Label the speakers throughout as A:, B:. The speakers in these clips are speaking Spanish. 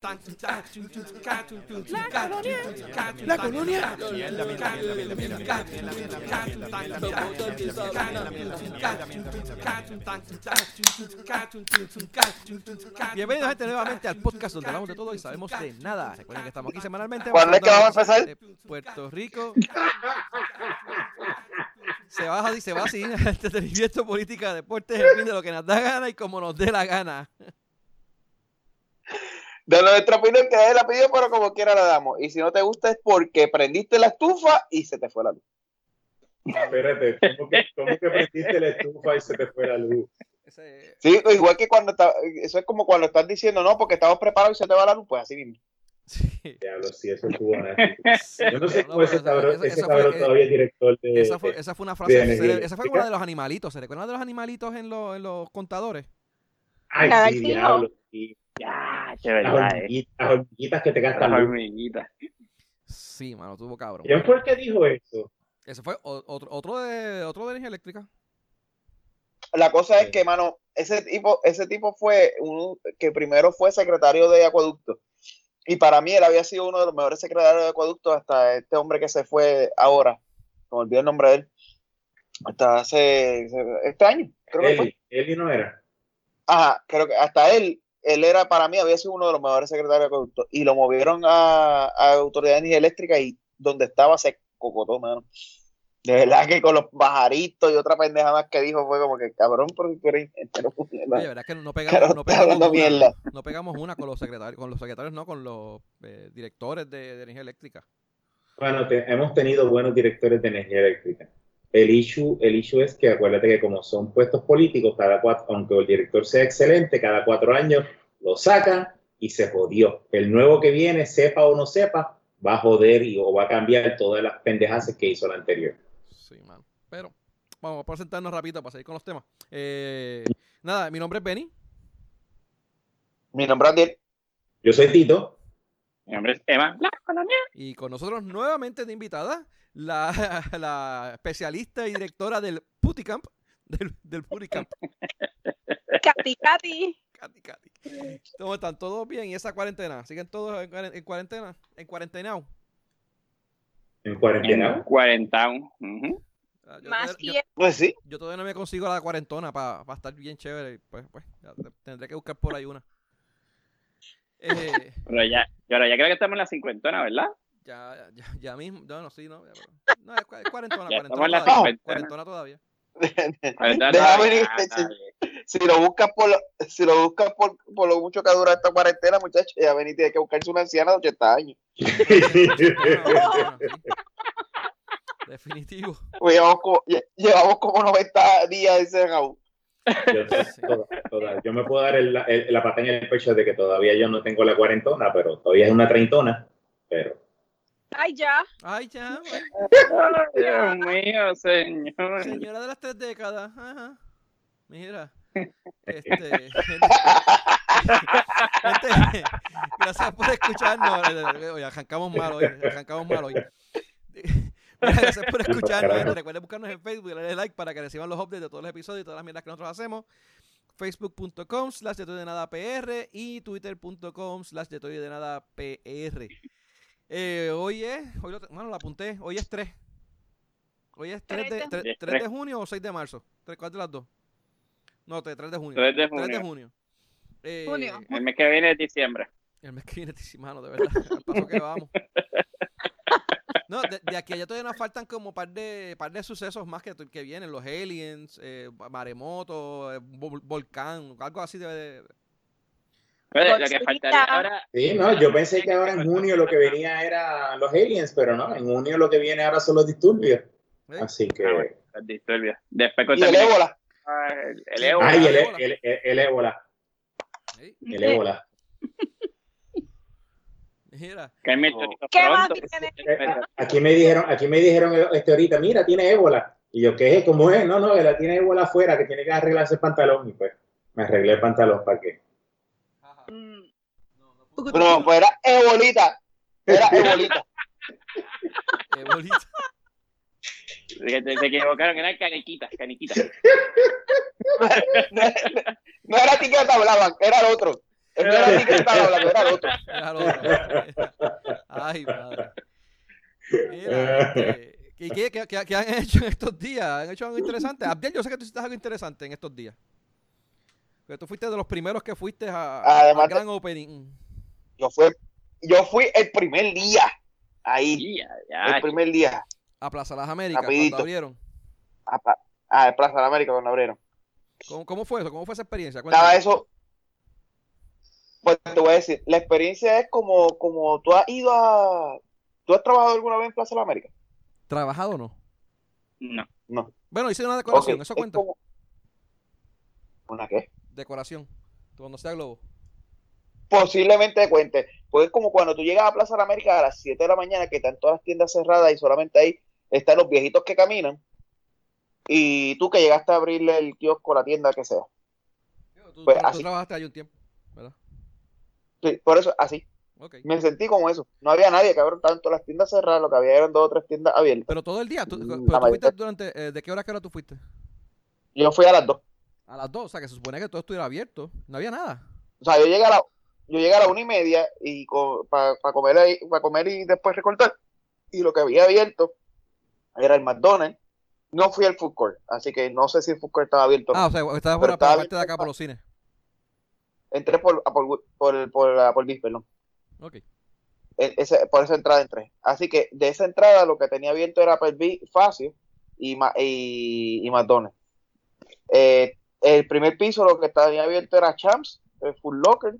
A: La colonia. Bienvenidos gente nuevamente al podcast donde hablamos de todo y sabemos de nada. Recuerden que estamos aquí semanalmente.
B: ¿Cuándo es que vamos a empezar?
A: De Puerto Rico. Se va, se va así, entretenimiento, política, deportes, en fin, de lo que nos da gana y como nos dé la gana.
B: De nuestra opinión que es la pidió, pero como quiera la damos. Y si no te gusta es porque prendiste la estufa y se te fue la luz.
C: Espérate, ¿cómo que, cómo que prendiste la estufa y se te fue la luz?
B: Sí, igual que cuando está, eso es como cuando estás diciendo no, porque estamos preparados y se te va la luz, pues así mismo.
A: sí.
C: Diablo, sí, eso estuvo. Yo no sé
A: No,
C: cómo ese cabrón,
A: esa-
C: ese
A: esa
C: cabrón
A: fue-
C: todavía es director de.
A: Esa fue, esa fue una frase,
C: de energía
A: se- esa fue una de los animalitos. ¿Se recuerdan de los animalitos en, los- en los contadores?
C: Ay, sí, diablo. sí.
D: Ya,
C: Las
D: verdad, eh.
C: hormiguitas, las hormiguitas que te
D: Las
C: gastan luz.
D: hormiguitas.
A: Sí, mano, tuvo cabrón.
C: ¿Quién fue el que dijo eso?
A: Ese fue otro, otro, de, otro de energía eléctrica.
B: La cosa es que, mano, ese tipo, ese tipo fue un que primero fue secretario de acueducto. Y para mí él había sido uno de los mejores secretarios de acueducto hasta este hombre que se fue ahora. Me olvidé el nombre de él. Hasta hace este año, creo que fue.
C: Eli, Eli no era.
B: Ajá, creo que hasta él, él era para mí, había sido uno de los mejores secretarios de acueducto. Y lo movieron a, a Autoridad de Energía Eléctrica y donde estaba se cocotó, mano. De verdad que con los pajaritos y otra pendeja más que dijo fue como que cabrón, porque tú eres ingeniero,
A: verdad que no
B: Claro,
A: pegamos, no pegamos, una,
B: mierda.
A: no pegamos una con los secretarios, con los secretarios, no, con los eh, directores de, de energía eléctrica.
C: Bueno, te- hemos tenido buenos directores de energía eléctrica. El issue, el issue es que acuérdate que como son puestos políticos, cada cuatro, aunque el director sea excelente, cada cuatro años lo sacan y se jodió. El nuevo que viene, sepa o no sepa, va a joder y, o va a cambiar todas las pendejas que hizo el anterior.
A: Sí, mano. Pero vamos a presentarnos rapidito para seguir con los temas. Eh, nada, mi nombre es Benny.
B: Mi nombre es Adiel.
C: Yo soy Tito.
D: Mi nombre es Emma. La colonia.
A: Y con nosotros nuevamente de invitada, la, la especialista y directora del Puticamp, del, del Puticamp,
E: Katy, Katy.
A: Katy, Katy. ¿Cómo están? ¿Todos bien? ¿Y esa cuarentena? ¿Siguen todos en, cuaren- en cuarentena? ¿En cuarentena?
C: En
D: En
C: cuarentena.
D: Ujú.
A: Ah, Yo,
E: Más
A: todavía- yo-
E: tiempo.
B: Pues sí,
A: yo todavía no me consigo la cuarentona para estar bien chévere. y Pues, pues ya tendré que buscar por ahí una. Eh,
D: Pero ya, pero ya creo que estamos en la cincuentona, ¿verdad?
A: Ya, ya, ya mismo. No, no, sí, no. ya, no, es cua- es cuarentona,
D: Ya
A: cuarentona todavía. Cuarentona todavía.
B: Si lo buscas por lo, si lo buscas por, por lo mucho que dura esta cuarentena, muchachos, ya ven y tiene que buscarse una anciana de 80 años.
A: Definitivo.
B: Pues llevamos como, lle- llevamos como 90 días encerrados.
C: Yo, toda- toda- yo me puedo dar el- el- la pata en el pecho de que todavía yo no tengo la cuarentona, pero todavía es una treintona. Pero
E: Ay, ya.
A: Ay, ya.
D: Dios mío, señor.
A: Señora de las tres décadas. Ajá. Mira. Este. gente, gracias por escucharnos. Oye, arrancamos mal hoy. Arrancamos mal hoy. Gracias por escucharnos. gente. Recuerden buscarnos en Facebook y darle like para que reciban los updates de todos los episodios y todas las mierdas que nosotros hacemos. Facebook.com slash de todo y de nada PR y Twitter.com slash de todo y de nada PR. Eh, hoy es, hoy lo, bueno, lo apunté, hoy es 3. Hoy es 3 de,
E: Tres
A: tre-
D: de-
A: 3 de junio o 6 de marzo. ¿Tres- ¿Cuál de las dos? No, 3 de junio.
D: 3 de
A: 3 de
D: junio.
A: junio. Eh,
E: Junio.
D: El mes que viene es diciembre.
A: El mes que viene, sí, mano, de verdad. Al paso que vamos. No, de, de aquí a allá todavía nos faltan como par de par de sucesos más que, que vienen. Los aliens, eh, maremoto, eh, vol- volcán, algo así debe de...
D: Lo que faltaría ahora.
C: sí, no, yo pensé que ahora en junio lo que venía era los aliens, pero no, en junio lo que viene ahora son los disturbios.
A: ¿eh?
C: Así que.
D: Ah, bueno, los disturbios. Después
B: Y el ébola.
D: El, ébola.
C: Ay, el,
A: ébola.
C: el, el, el ébola.
A: Sí,
C: El ébola.
A: Mira,
D: hay
B: Oh.
E: ¿Qué más tiene?
C: Eh, Aquí me dijeron, aquí me dijeron este ahorita, mira, tiene ébola. Y yo, ¿qué es? ¿Cómo es? No, no, que la tiene ébola afuera, que tiene que arreglarse el pantalón. Y pues, me arreglé el pantalón para que.
B: No, pues era ebolita. Era ebolita.
D: Que te- Se equivocaron, eran caniquitas, caniquitas.
B: No, no era etiqueta hablaban, era el otro. No era ni que hablando, era el otro.
A: Era lo otro. Ay, madre. Mira, este, ¿y qué, qué- qué- qué han hecho en estos días? ¿Han hecho algo interesante? Abdiel, yo sé que tú hiciste algo interesante en estos días. Que tú fuiste de los primeros que fuiste a,
B: Además de-
A: gran opening.
B: Yo fui, yo fui el primer día ahí, el primer día
A: A Plaza Las Américas,
B: Rapidito.
A: cuando abrieron.
B: a, a Plaza de América cuando abrieron.
A: ¿Cómo, cómo fue eso? ¿Cómo fue esa experiencia?
B: Estaba
A: Cuéntame.
B: eso. Pues te voy a decir, la experiencia es como, como tú has ido a. ¿Tú has trabajado alguna vez en Plaza de la América?
A: ¿Trabajado o no?
D: No.
B: No.
A: Bueno, hice una decoración, eso
B: es
A: cuenta.
B: como- ¿Una qué?
A: Decoración. Cuando sea globo.
B: Posiblemente cuente. Pues es como cuando tú llegas a Plaza de la América a las 7 de la mañana, que están todas las tiendas cerradas y solamente ahí están los viejitos que caminan. Y tú que llegaste a abrirle el kiosco, la tienda, que sea.
A: Tú,
B: Pues
A: tú- tú
B: así.
A: trabajaste ahí un tiempo, ¿verdad?
B: Sí, por eso, así. Me sentí como eso. No había nadie, cabrón. Estaban todas las tiendas cerradas, lo que había eran dos o tres tiendas abiertas.
A: Pero todo el día. Tú, pero tú fuiste durante. eh, ¿De qué hora a qué hora tú fuiste?
B: Yo fui a las dos.
A: A las dos, o sea que se supone que todo estuviera abierto. No había nada.
B: O sea, yo llegué a la, yo llegué a la una y media y para comer ahí, para comer y después recortar. Y lo que había abierto era el McDonald's. No fui al food court, así que no sé si el food court estaba abierto.
A: Ah, o sea, estabas por la
B: estaba
A: parte de acá, por los cines.
B: Entré por, por, por, por, la- por Bis, perdón.
A: Ok.
B: E- ese- por esa entrada entré. Así que de esa entrada lo que tenía abierto era Applebee's, Facio y, Ma- y, y McDonald's. Eh, el primer piso lo que tenía abierto era Champs, el Full Locker,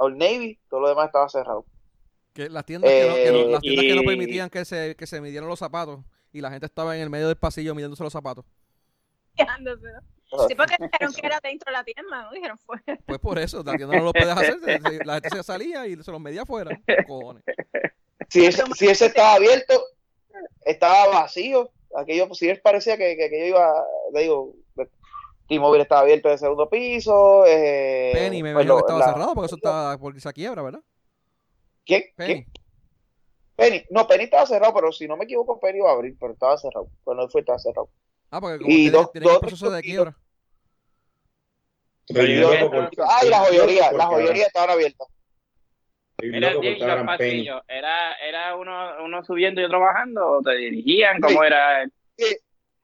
B: Old Navy, todo lo demás estaba cerrado.
A: Que las tiendas, que, no, que no-
B: Eh,
A: las tiendas que no
D: y-
A: permitían que se, que se midieran los zapatos y la gente estaba en el medio del pasillo midiéndose los zapatos.
E: Sí, porque dijeron que era dentro de la tienda, ¿no? Dijeron fue.
A: Pues por eso, la tienda no lo puedes hacer. La gente se salía y se los medía afuera. Cojones.
B: Si ese, si ese estaba abierto, estaba vacío. Aquello, pues, si él parecía que, que, que yo iba, le digo, T-Mobile estaba abierto en el segundo piso. Eh,
A: Penny me
B: pues,
A: imagino
B: lo-
A: que estaba
B: la-
A: cerrado porque eso estaba por esa quiebra, ¿verdad?
B: ¿Quién?
A: Penny.
B: ¿Quién? Penny. No, Penny estaba cerrado, pero si no me equivoco, Penny iba a abrir, pero estaba cerrado. Cuando él fue, estaba cerrado.
A: Ah, porque como
B: Y
A: tiene,
B: dos-
A: tiene el
B: dos
A: proceso de quiebra.
D: Yo-
C: por-
B: Ah, y la joyería, la joyería estaba abierta.
C: estoy
D: Mira, ¿era, ¿era uno, uno subiendo y otro bajando? ¿O te dirigían? ¿Cómo era?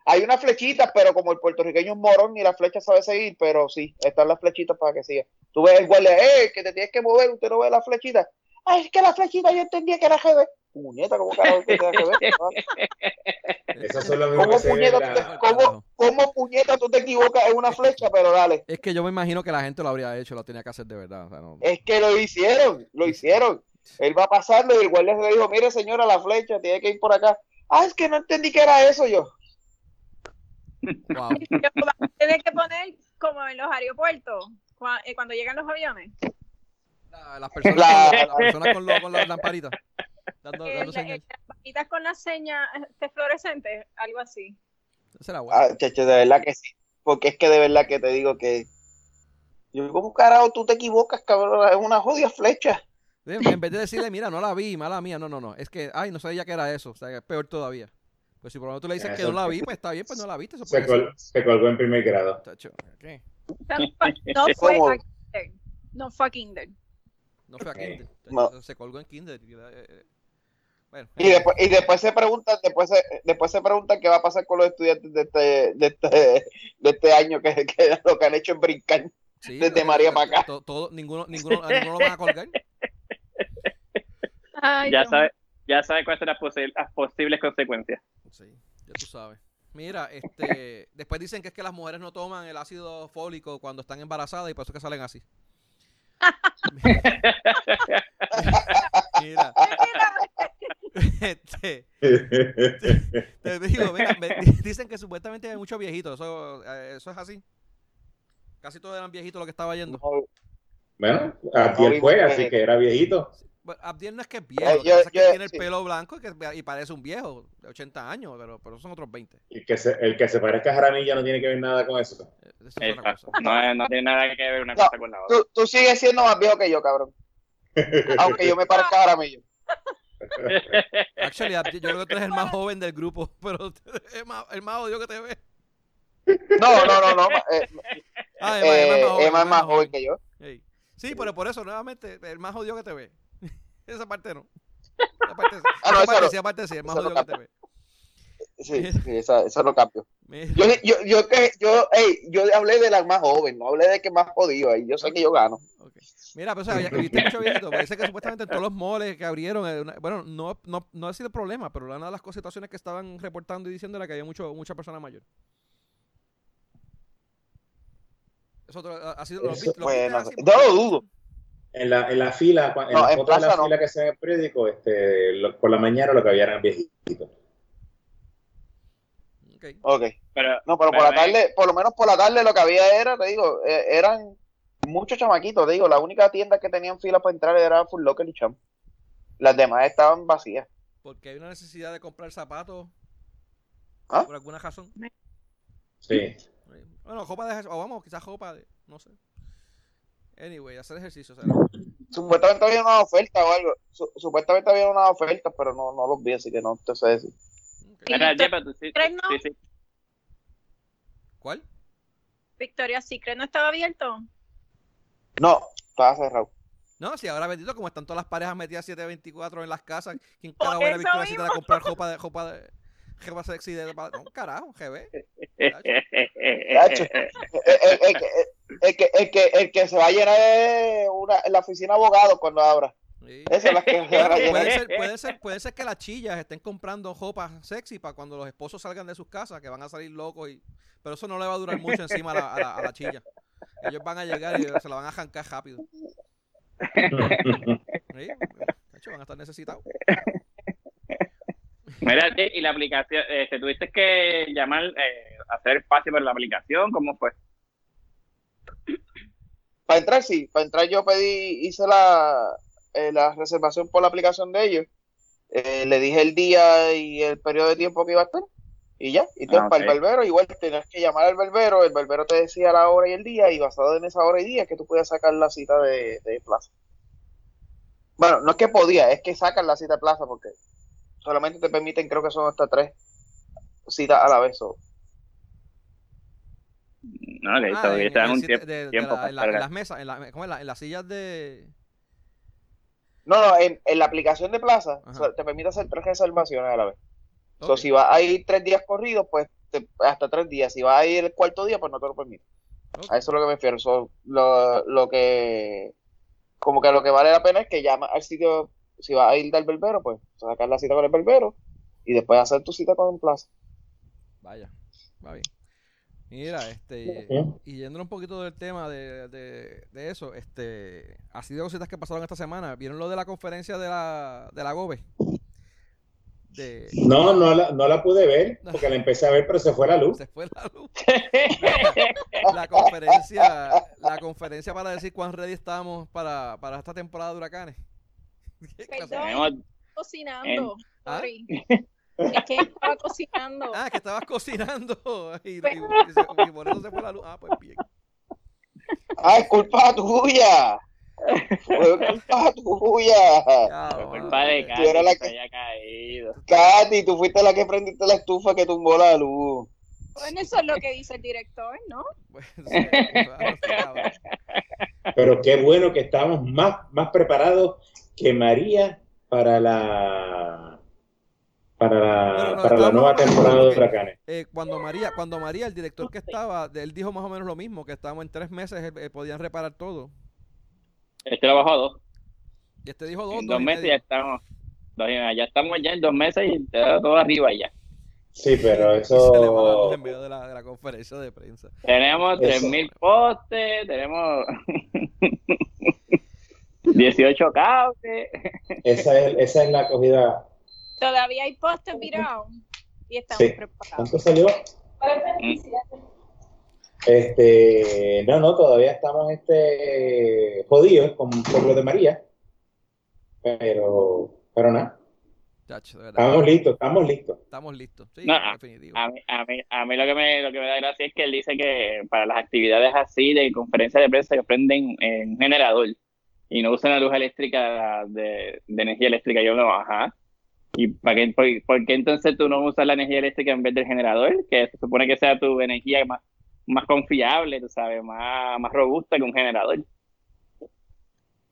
B: Hay unas flechitas, pero como el puertorriqueño es morón, ni la flecha sabe seguir, pero sí, están las flechitas para que siga. Tú ves el guardia, eh, que te tienes que mover, usted no ve las flechitas. Ay, es que la flechita yo entendía que era GB. Puñeta, ¿cómo carajo que era GB?
C: Esas son las mismas
B: ¿Cómo puñeta,
C: la-
B: te, cómo, cómo puñeta tú te equivocas en una flecha? Pero dale.
A: Es que yo me imagino que la gente lo habría hecho, lo tenía que hacer de verdad. o sea, no-
B: Es que lo hicieron, lo hicieron. Él va pasando y el guardia le dijo, mire señora, la flecha, tiene que ir por acá. Ah, es que no entendí que era eso yo.
A: Wow.
E: Tienes que poner como en los aeropuertos, eh, cuando llegan los aviones.
A: La- las personas,
B: La-
A: con, las personas con, lo- con las lamparitas. Dando,
E: Eh,
A: dando
E: la-
A: señal.
E: eh, las vaquitas con las señas este, fluorescentes, algo así.
B: Ah, chacho, de verdad que sí. Porque es que de verdad que te digo que. Yo, ¿cómo carajo tú te equivocas, cabrón? Es una jodida flecha.
A: En en vez de decirle, mira, no la vi, mala mía, no, no, no. Es que, ay, no sabía que era eso. O sea, que es peor todavía. Pues si por lo menos tú le dices que no la vi, pues está bien, pues no la viste. Eso
C: Se,
A: puede
C: col- se colgó en primer grado.
E: no fue- no a Kinder. No fue a Kinder.
A: No fue a. Kinder.
B: No.
A: Se colgó en Kinder. y, eh, eh, Bueno,
B: Y después, y después se preguntan, después se, después se preguntan qué va a pasar con los estudiantes de este, de este, de este año que, que lo que han hecho es brincar.
A: sí,
B: desde
A: eh,
B: María
A: eh,
B: pa' acá.
A: to- todo- ninguno, ninguno, ninguno lo van a colgar.
E: Ay,
D: Ya
E: Dios
D: sabes ya sabe cuáles son las, posi- las posibles consecuencias.
A: Sí, ya tú sabes. Mira, este, después dicen que es que las mujeres no toman el ácido fólico cuando están embarazadas y por eso que salen así. Mira, este, te digo, mira, dicen que supuestamente hay muchos viejitos, eso, eh, eso es así. Casi todos eran viejitos lo que estaba yendo.
C: bueno, Abdiel fue, así que era viejito.
A: Bueno, Abdiel no es que es viejo, lo que
B: yo-
A: pasa es que
B: yo-
A: tiene el pelo blanco y, que, y parece un viejo de 80 años, pero, pero son otros 20.
C: El que se, el que se parezca a Jaramillo no tiene que ver nada con eso.
A: Eh, Eso es
D: Exacto.
A: cosa.
D: No, no tiene nada que ver una
B: No,
D: cosa con la otra.
B: Tú, tú sigues siendo más viejo que yo, cabrón. Aunque yo me parezca ahora mismo.
A: Actually, Abdiel, yo creo que tú eres el más joven del grupo, pero es más, el más odio que te ve.
B: No, no, no, no. eh,
A: Ah,
B: eh,
A: Emma, es más joven,
B: Emma es más joven
A: joven.
B: que yo.
A: Sí, pero por eso, nuevamente, el más jodido que te ve. Esa parte no. Esa parte,
B: Ah, no,
A: esa parte
B: no.
A: sí, aparte sí, el más
B: no
A: jodido que te ve.
B: Sí, sí, esa, esa lo cambio. Yo, yo, yo, que, yo, ey, yo hablé de la más joven, no hablé de que más jodido ahí. Yo sé que yo gano.
A: ok. Mira, pero o sea, viste mucho viejito, porque dice que supuestamente en todos los moles que abrieron, eh, bueno, no, no, no ha sido problema, pero una de las situaciones que estaban reportando y diciendo era que había mucho, mucha persona mayor. Eso ha sido, ¿lo
C: Eso-
A: lo
B: bueno, no lo dudo.
C: En la, en la fila, en
B: No,
C: la
B: en
C: foto de la
B: plaza no.
C: fila que se ve en el periódico, este, lo- por la mañana lo que había eran viejitos.
A: Ok.
B: Ok.
D: Pero,
B: No, pero por la tarde, por lo menos por la tarde lo que había era, te digo, eh, eran muchos chamaquitos, te digo, la única tienda que tenían fila para entrar era Full Locker y Champ. Las demás estaban vacías.
A: Porque hay una necesidad de comprar zapatos
B: ¿Ah?
A: por alguna razón.
C: Sí.
A: Bueno, ropa de o vamos, quizás ropa de, no sé. Anyway, hacer ejercicio, será.
B: Supuestamente había una oferta o algo. Su- supuestamente había una oferta, pero no, no los vi, así que no te sé decir.
A: ¿Cuál?
E: Victoria Secret no estaba abierto.
B: No, estaba cerrado.
A: No, si ahora bendito, como están todas las parejas metidas 724 en las casas, ¿quién era
E: eso
A: Victoria Secret a comprar ropa de ropa de ropa sexy de no, carajo, GB.
B: El, que- el que, el, se va a llenar es una, la oficina de abogados cuando abra.
A: Sí.
B: Esa es la que se a.
A: Puede ser, puede ser, puede ser que las chillas estén comprando ropa sexy para cuando los esposos salgan de sus casas, que van a salir locos y pero eso no le va a durar mucho encima a la, a la, a la chilla. Ellos van a llegar y se la van a arrancar rápido. Sí, chacho, van a estar necesitados.
D: Mira, y la aplicación, este, tuviste que llamar, eh, hacer espacio para la aplicación, ¿cómo fue?
B: Para entrar, sí. Para entrar yo pedí, hice la, eh, la reservación por la aplicación de ellos. Eh, le dije el día y el periodo de tiempo que iba a estar. Y ya. Y entonces
D: Ah,
B: para el barbero, igual tenías que llamar al barbero. El barbero te decía la hora y el día. Y basado en esa hora y día es que tú podías sacar la cita de, de plaza. Bueno, no es que podía, es que sacan la cita de plaza porque solamente te permiten, creo que son hasta tres citas a la vez. o-
D: No, que
A: Ah,
D: todavía
A: en-
D: te dan
A: en
D: un tiempo,
A: de la-
D: para
A: en, la- en
D: cargar.
A: las mesas, en, la, ¿cómo es? La- en las sillas de
B: No, no, en, en la aplicación de plaza so- te permite hacer tres reservaciones a la vez. So,
A: Ok.
B: si vas a ir tres días corridos, pues te- hasta tres días. Si vas a ir el cuarto día, pues no te lo permite. A eso es lo que me refiero. So, lo, lo que, como que lo que vale la pena es que llamas al sitio, si vas a ir del berbero, pues sacar la cita con el berbero y después hacer tu cita con el plaza.
A: Vaya, va bien. Mira, este, y yendo un poquito del tema de, de, de eso, este, así de cositas que pasaron esta semana, ¿vieron lo de la conferencia de la, de la GOBE? De,
C: No, no la, no la pude ver porque la empecé a ver, pero se fue la luz.
A: se fue la luz. La conferencia, la conferencia para decir cuán ready estamos para, para esta temporada de huracanes. ¿Qué clase-
E: Perdón.
D: Tenemos,
E: Cocinando.
A: ¿Ah?
E: Es que estaba cocinando.
A: Ah, que estabas cocinando y, y- y se- y por eso se fue la luz. Ah, pues bien.
B: ¡Ah, es culpa tuya! Fue culpa tuya.
D: Culpa de
B: Tú
D: Katy
B: eras la
D: que
B: que-
D: se haya caído.
B: Katy, tú fuiste la que prendiste la estufa que tumbó la luz.
E: Bueno, eso es lo que dice el director, ¿no?
A: Pues, sí, claro, cabrón.
C: Pero qué bueno que estamos más, más preparados que María para la para la, para la nueva temporada de huracanes.
A: Eh, cuando María, cuando María, el director que estaba, él dijo más o menos lo mismo, que estábamos en tres meses, eh, eh, podían reparar todo.
D: Este lo bajó a dos.
A: Y este dijo dos,
D: En
A: dos
D: meses ya estamos. ya estamos ya en dos meses y está todo arriba ya.
C: Sí, pero
A: Y se le va la luz
C: eso
A: en medio de la, de la conferencia de prensa.
D: Tenemos
C: Eso.
D: 3.000 postes, tenemos 18 cables.
C: esa es, esa es la acogida.
E: Todavía hay postes virados y estamos
C: Sí.
E: preparados.
C: ¿Cuánto salió? Este, no, no, todavía estamos este jodidos con, por lo de María. Pero, pero nada,
A: Chacho, de verdad.
C: estamos listos, estamos listos.
A: Estamos listos. Sí,
D: No,
A: definitivo.
D: A mí, a, mí, a mí lo que me lo que me da gracia es que él dice que para las actividades así de conferencia de prensa que prenden en un generador y no usan la luz eléctrica de, de energía eléctrica. Yo no, ajá. ¿Y para qué, por, por qué entonces tú no usas la energía eléctrica en vez del generador? Que se supone que sea tu energía más, más confiable, tú sabes, más, más robusta que un generador.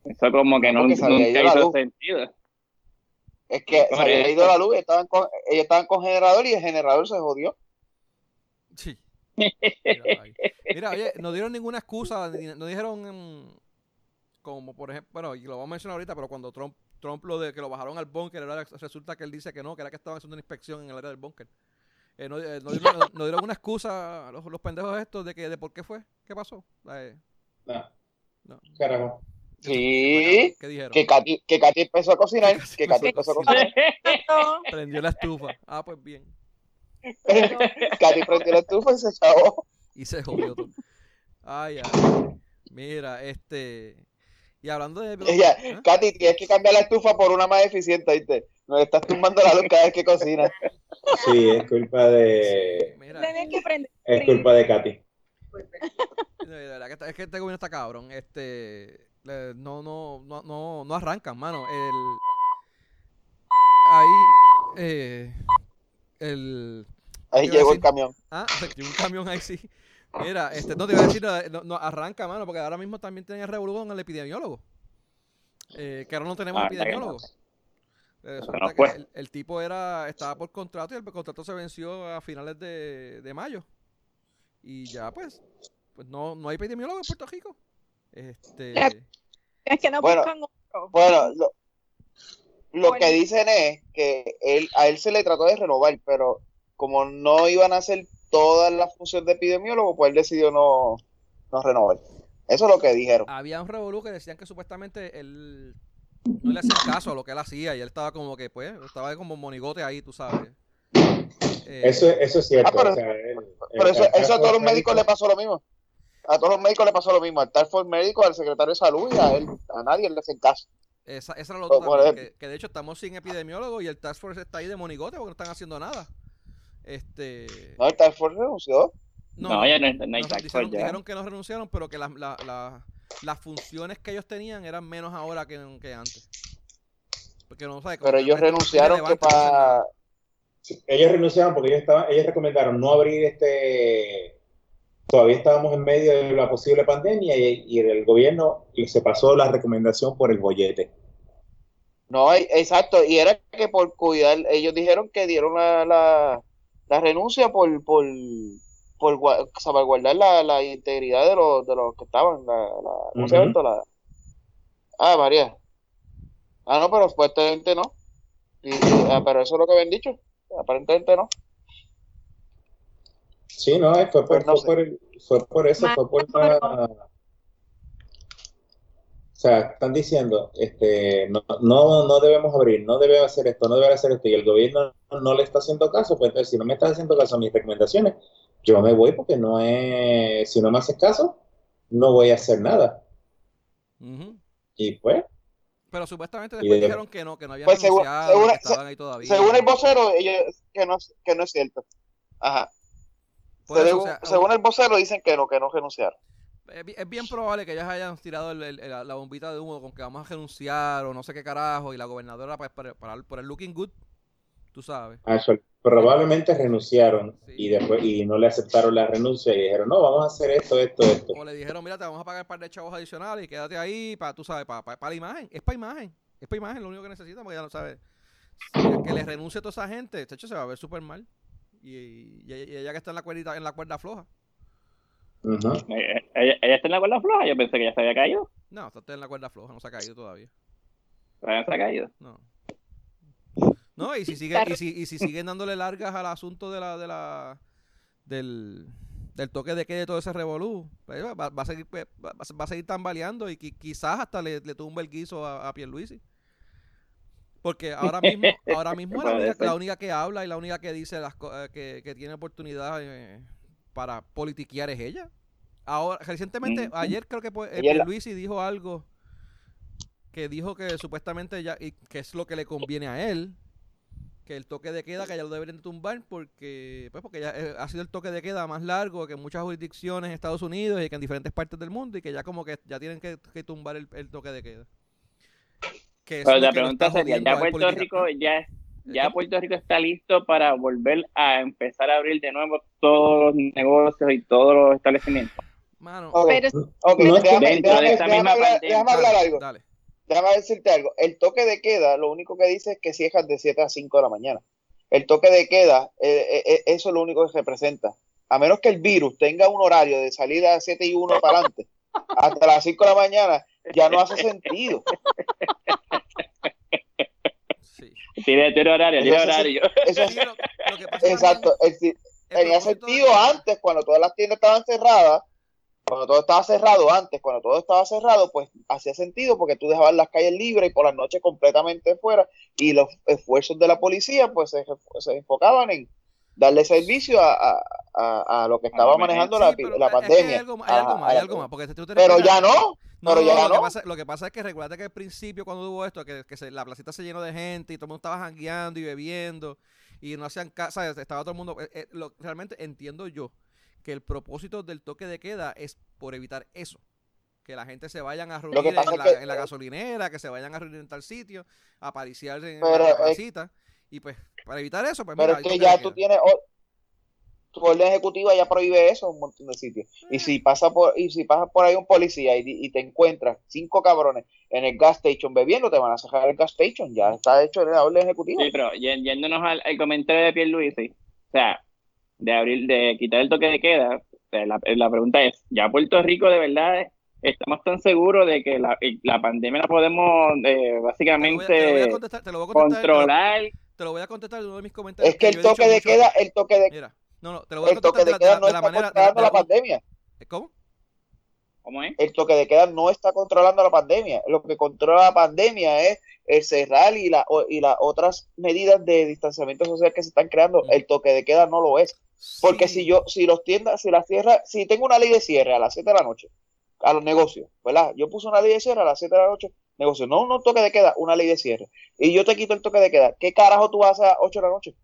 D: Eso como que
B: No,
D: no,
B: porque se había
D: nunca
B: ido la
D: hizo
B: luz.
D: sentido.
B: Es que se había ido la luz, estaban con, ellos estaban con generador y el generador se jodió.
A: Sí. Mira, oye, no dieron ninguna excusa, no dijeron mm, como por ejemplo, bueno, y lo vamos a mencionar ahorita, pero cuando Trump, Trump lo de que lo bajaron al búnker, resulta que él dice que no, que era que estaban haciendo una inspección en el área del búnker. Eh, no, eh, no dieron, no- no dieron una excusa a los, los pendejos estos de que de por qué fue, qué pasó. Eh,
C: No,
A: no.
C: carajo.
B: Sí,
A: ¿Qué dijeron?
B: que Katy, que Katy empezó a cocinar,
A: Katy
B: que Katy
A: empezó
B: empezó
A: a
B: cocinar.
A: Prendió la estufa. Ah, pues bien.
B: Katy prendió la estufa y se echó.
A: Y se jodió todo. Ay, ay. Mira, este. Y hablando de.
B: Ella,
A: ¿Ah?
B: Katy, tienes que cambiar la estufa por una más eficiente, ¿viste? Nos estás tumbando la luz cada vez que cocinas.
C: Sí, es culpa de.
A: Mira.
C: Es culpa de Katy.
A: No, de verdad que está- es que este gobierno está cabrón. Este, no, no, no, no, no arrancan, mano. El, ahí, eh, el,
B: Ahí llegó
A: decir-
B: el camión.
A: ah, y un camión ahí sí. Mira, este, no te iba a decir, no, no, arranca, mano, porque ahora mismo también tienen el revolución con el epidemiólogo. Eh, que ahora no tenemos
D: Ah,
A: epidemiólogo. Eh,
D: no
A: que
D: fue.
A: el, el tipo era, estaba por contrato y el contrato se venció a finales de, de mayo. Y ya pues, pues no, no hay epidemiólogo en Puerto Rico. Este,
E: Es que no
B: Bueno,
E: buscan otro.
B: Bueno, lo, lo
E: Bueno.
B: que dicen es que él, a él se le trató de renovar, pero como no iban a hacer todas las funciones de epidemiólogo, pues él decidió no, no renovar. Eso es lo que dijeron.
A: había un revolú que decían que supuestamente él no le hacía caso a lo que él hacía y él estaba como que, pues, estaba como monigote ahí, tú sabes. Eh,
C: Eso, eso es cierto.
B: Ah, pero-
C: o sea, él-
B: Pero
C: el-
B: eso,
C: el
B: eso a todos los
C: médico-
B: médicos le pasó lo mismo. A todos los médicos le pasó lo mismo. Al Task Force médico, al secretario de salud y a él. A nadie le hacen caso.
A: Esa, esa era
B: por
A: también,
B: ejemplo.
A: que, que de hecho estamos sin epidemiólogo y el Task Force está ahí de monigote porque no están haciendo nada. Este.
B: No, el Task Force renunció.
D: No, ya no, es- no hay
A: no,
D: tax
A: dijeron,
D: force ya.
A: dijeron que no renunciaron, pero que las la- la- las funciones que ellos tenían eran menos ahora que, que antes. Porque no sabe,
B: Pero ellos renunciaron que para...
C: Sí, ellos renunciaron porque ellos estaban, ellos recomendaron no abrir este. Todavía estábamos en medio de la posible pandemia y, y el gobierno se pasó la recomendación por el bollete.
B: No, e- exacto. Y era que por cuidar, ellos dijeron que dieron la, la, la renuncia por, por, por gua- salvaguardar la, la integridad de los, de los que estaban. La, la- ¿Cómo se llama esto? La, ah, María. Ah, no, pero supuestamente no. Y, y- ah, pero eso es lo que habían dicho. Aparentemente no.
C: Sí, no, eh, fue por,
B: Pues no
C: fue por, el- fue por eso,
E: Más-
C: fue por la... O sea, están diciendo, este, no, no, no debemos abrir, no debe hacer esto, no debe hacer esto, y el gobierno no le está haciendo caso, pues entonces si no me estás haciendo caso a mis recomendaciones, yo me voy porque no es, si no me haces caso, no voy a hacer nada. Y pues,
A: Pero supuestamente después
C: de-
A: dijeron que no, que no habían
B: Pues según-
A: renunciado,
B: según-
A: que estaban ahí todavía.
B: Según el vocero, ellos, que, no, es- que no es cierto. Ajá.
A: Eso,
B: según,
A: o sea,
B: según el vocero dicen que no, que no renunciaron.
A: Es, bi- es bien probable que ellos hayan tirado el- el- la, la bombita de humo con que vamos a renunciar o no sé qué carajo y la gobernadora pues, para, para- por el looking good, tú sabes.
C: a eso, probablemente renunciaron
A: Sí.
C: y después y no le aceptaron la renuncia y dijeron, no, vamos a hacer esto, esto, esto.
A: O le dijeron, mira, te vamos a pagar un par de chavos adicionales y quédate ahí para, tú sabes, para, para, la imagen. Es para imagen. Es para imagen lo único que necesitan porque ya no sabes. Que, que le renuncie a toda esa gente, de hecho se va a ver súper mal. Y, y, y ella que está en la cuerdita, en la cuerda floja.
D: Eh, ¿Ella, ella está en la cuerda floja? Yo pensé que ya se había caído.
A: No, está en la cuerda floja, no se ha caído todavía.
D: Todavía no se ha caído.
A: No. No, y si sigue, y si, y si siguen dándole largas al asunto de la, de la del, del toque de queda y todo ese revolú, pues, va, va a seguir, pues, va, va a seguir tambaleando y qui- quizás hasta le, le tumba el guiso a, a Pierluisi. Porque ahora mismo, ahora mismo la única,
D: ser.
A: la única que habla y la única que dice las eh, que, que tiene oportunidad eh, para politiquear es ella. Ahora, recientemente, ayer creo que pues, eh,
B: Ella es la-
A: Pierluisi dijo algo que dijo que supuestamente ya, y que es lo que le conviene a él, que el toque de queda que ya lo deberían de tumbar porque pues porque ya eh, ha sido el toque de queda más largo que en muchas jurisdicciones en Estados Unidos y que en diferentes partes del mundo y que ya como que ya tienen que, que tumbar el, el toque de queda. Que
D: Pero la
A: que
D: pregunta sería, ¿ya Puerto Rico
A: política-
D: ya, ya. Puerto Rico está listo para volver a empezar a abrir de nuevo todos los negocios y todos los establecimientos?
A: Mano,
B: Ok,
E: Pero
B: ok,
C: No
B: déjame,
D: Dentro de
B: déjame-
D: esta
B: déjame
D: misma
B: hablar, déjame hablar algo.
A: dale.
B: déjame decirte algo. El toque de queda, lo único que dice es que cierran de 7 a 5 de la mañana. El toque de queda, eh, eh, eh, eso es lo único que representa. A menos que el virus tenga un horario de salida a 7 y 1 para adelante, hasta las 5 de la mañana, ya no hace sentido.
A: Sí.
D: Tiene, tiene horario, tiene horario.
B: Eso
A: Sí, lo- lo que pasa
B: Exacto. El-
A: también, el
B: tenía sentido
A: de-
B: antes, cuando todas las tiendas estaban cerradas, cuando todo estaba cerrado antes, cuando todo estaba cerrado, pues hacía sentido porque tú dejabas las calles libres y por las noches completamente fuera y los esfuerzos de la policía pues se, se enfocaban en darle servicio a, a- a- a lo que estaba
D: Sí,
B: manejando la,
A: pero que
B: pandemia.
A: hay algo, más- hay algo
B: A-
A: más,
B: a-
A: hay algo más, porque tú te
B: pero ya no,
A: No,
B: pero ya
A: lo, que
B: no.
A: pasa, lo que pasa es que recuerda que al principio cuando hubo esto, que, que se- la placita se llenó de gente y todo el mundo estaba jangueando y bebiendo y no hacían casa, estaba todo el mundo... eh, eh, lo- realmente entiendo yo que el propósito del toque de queda es por evitar eso. Que la gente se vayan a reunir en, la,
B: que-
A: en la gasolinera, que se vayan a reunir en tal sitio, a pariciar en la placita. Y pues, para evitar eso, pues
B: Pero
A: mira,
B: es que ya tú
A: queda.
B: tienes o- tu orden ejecutiva ya prohíbe eso en un montón de sitios. Y si pasa por y si pasa por ahí un policía y, y te encuentras cinco cabrones en el gas station bebiendo, te van a sacar el gas station. Ya está hecho la orden ejecutiva.
D: Sí, pero y- yéndonos al, al comentario de Pierluisi, o sea, de abrir, de quitar el toque de queda, eh, la, la pregunta es, ¿ya Puerto Rico de verdad estamos tan seguros de que la, la pandemia la podemos eh, básicamente controlar?
A: te lo voy a contestar en uno de mis comentarios.
B: Es que el toque de
A: mucho
B: queda, el toque de,
A: Mira, no, no, te lo voy a
B: el toque
A: contestar de la,
B: queda no
A: de la
B: está
A: manera.
B: controlando
A: de
B: la
A: la-
B: pandemia.
A: ¿Cómo?
D: ¿Cómo es?
B: El toque de queda no está controlando la pandemia. Lo que controla la pandemia es el cerrar y, la, o- y las otras medidas de distanciamiento social que se están creando.
A: Mm.
B: El toque de queda no lo es. Porque
A: Sí.
B: si yo, si los tiendas, si las cierra, si tengo una ley de cierre a las 7 de la noche, a los negocios, ¿verdad? Yo puse una ley de cierre a las 7 de la noche, negocio, no un toque de queda, una ley de cierre. Y yo te quito el toque de queda. ¿Qué carajo tú vas a hacer a las 8 de la noche?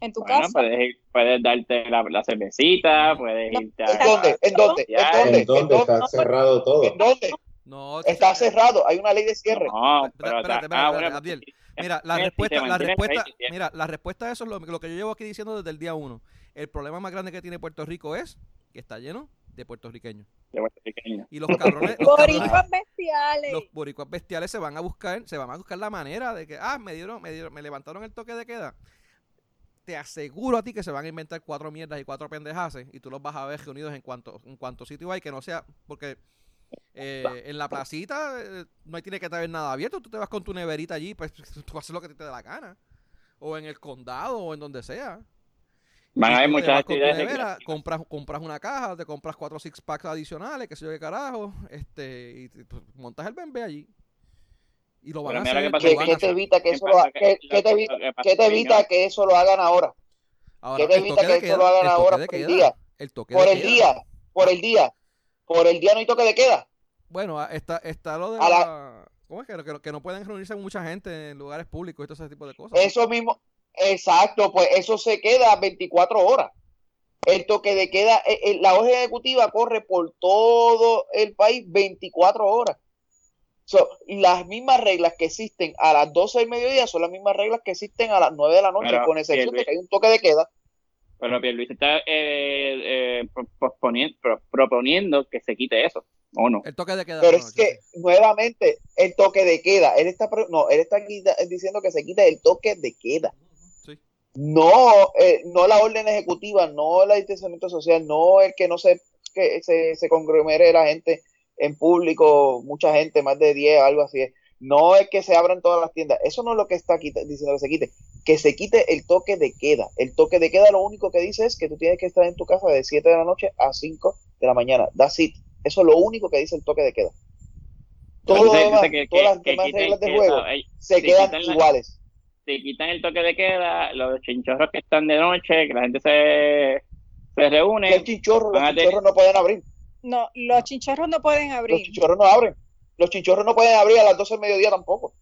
E: En tu
D: Bueno,
E: casa.
D: puedes, ir- puedes darte la, la cervecita, puedes
E: No,
D: irte
B: ¿En
D: a...
B: dónde? ¿En dónde? ¿En dónde?
C: ¿En dónde
B: ¿En
C: está cerrado todo?
B: ¿En dónde?
A: No,
B: Está cerrado, hay una ley de cierre.
D: No,
A: Espérate,
D: pero...
A: espérate,
D: ah,
A: espérate, Abdiel. Mira, la respuesta, la respuesta, mira, la respuesta a eso es lo, lo que yo llevo aquí diciendo desde el día uno. El problema más grande que tiene Puerto Rico es que está lleno de puertorriqueños.
D: de puertorriqueño.
A: Y los cabrones, los cabrones,
E: Boricuas bestiales.
A: los boricuas bestiales se van a buscar, se van a buscar la manera de que, ah, me dieron, me dieron, me levantaron el toque de queda. Te aseguro a ti que se van a inventar cuatro mierdas y cuatro pendejaces y tú los vas a ver reunidos en cuanto, en cuanto sitio hay que no sea, porque eh, en la placita eh, no hay tiene que tener nada abierto, tú te vas con tu neverita allí, pues tú haces lo que te dé la gana. O en el condado o en donde sea.
D: Van a haber muchas
A: vas con tu
D: actividades
A: nevera, compras, compras una caja, te compras cuatro six packs adicionales, qué sé yo qué carajo, este, y te- pues, montas el bembé allí. Y lo van a hacer.
B: ¿Qué, te evita que
D: ¿Qué
B: eso lo, hagan ahora?
A: Ahora,
B: ¿Qué te
A: el
B: evita
A: toque
B: que
A: de
B: eso lo hagan ahora por el día?
A: el toque
B: Por el día, por el día, por el día no hay toque de queda.
A: Bueno, está, está lo de
B: A la-
A: la... ¿Cómo es que, que, no- que no pueden reunirse mucha gente en lugares públicos y todo ese tipo de cosas?
B: Eso mismo, exacto, pues eso se queda 24 horas. El toque de queda, eh, eh, la orden ejecutiva corre por todo el país 24 horas. So, las mismas reglas que existen a las 12 del mediodía son las mismas reglas que existen a las 9 de la noche,
D: Pero,
B: con excepción de que hay un toque de queda.
D: Pero Pierluisi está eh, eh, pro- posponiendo- pro- proponiendo que se quite eso, ¿o no?
A: El toque de queda.
B: Pero es que, nuevamente, el toque de queda, él está, no, él está quita- diciendo que se quite el toque de queda. No, eh, no la orden ejecutiva, no el distanciamiento social, no el que no se, que se, se conglomere la gente en público, mucha gente, más de 10, algo así. No es que se abran todas las tiendas. Eso no es lo que está quita- diciendo que se quite. Que se quite el toque de queda. El toque de queda lo único que dice es que tú tienes que estar en tu casa de 7 de la noche a 5 de la mañana. That's it. Eso es lo único que dice el toque de queda. Todo demás,
D: dice que-
B: todas
D: que-
B: las demás reglas de juego
D: eh,
B: se
D: se
B: quedan iguales.
D: Si quitan el toque de queda, los chinchorros que están de noche, que la gente se, se reúne,
B: Los chinchorros, los chinchorros no pueden abrir.
E: No, los chinchorros no pueden
B: Los
E: abrir.
B: chinchorros no abren. Los chinchorros no pueden abrir a las 12 del mediodía tampoco.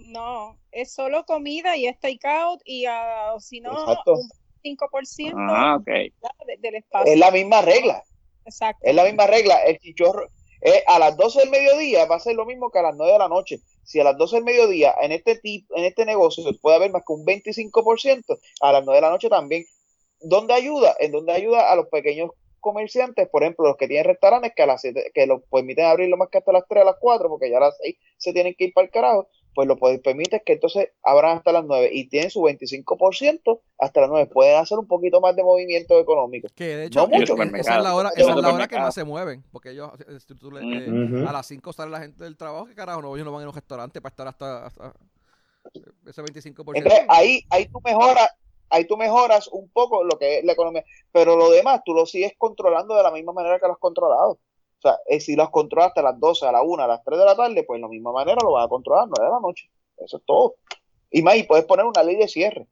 E: No, es solo comida y es takeout y ah, si no,
B: Exacto.
E: un 5%
D: ah, ok.
E: de- del espacio.
B: Es la misma regla.
E: Exacto.
B: Es la misma regla. El chinchorro eh, a las 12 del mediodía va a ser lo mismo que a las 9 de la noche. Si a las 12 del mediodía en este tipo, en este negocio puede haber más que un 25%, a las 9 de la noche también. ¿Dónde ayuda? En donde ayuda a los pequeños comerciantes, por ejemplo, los que tienen restaurantes que a las que lo permiten abrir lo más que hasta las 3 a las 4, porque ya a las 6 se tienen que ir para el carajo, pues lo puede- permites que entonces abran hasta las 9 y tienen su 25% hasta las 9. Pueden hacer un poquito más de movimiento económico.
A: Que de hecho,
B: No mucho.
A: esa es la hora, esa es la hora que más se mueven. Porque ellos, eh, tú le- eh, a las 5 sale la gente del trabajo, que carajo, no, ellos no van a ir a un restaurante para estar hasta, hasta ese 25%.
B: Entonces ahí, ahí tú mejoras, ahí tú mejoras un poco lo que es la economía, pero lo demás tú lo sigues controlando de la misma manera que lo has controlado. O sea, eh, si lo has controlado hasta las 12, a la 1, a las 3 de la tarde, pues de la misma manera lo vas a controlar, 9 de la noche. Eso es todo. Y más, y puedes poner una ley de cierre.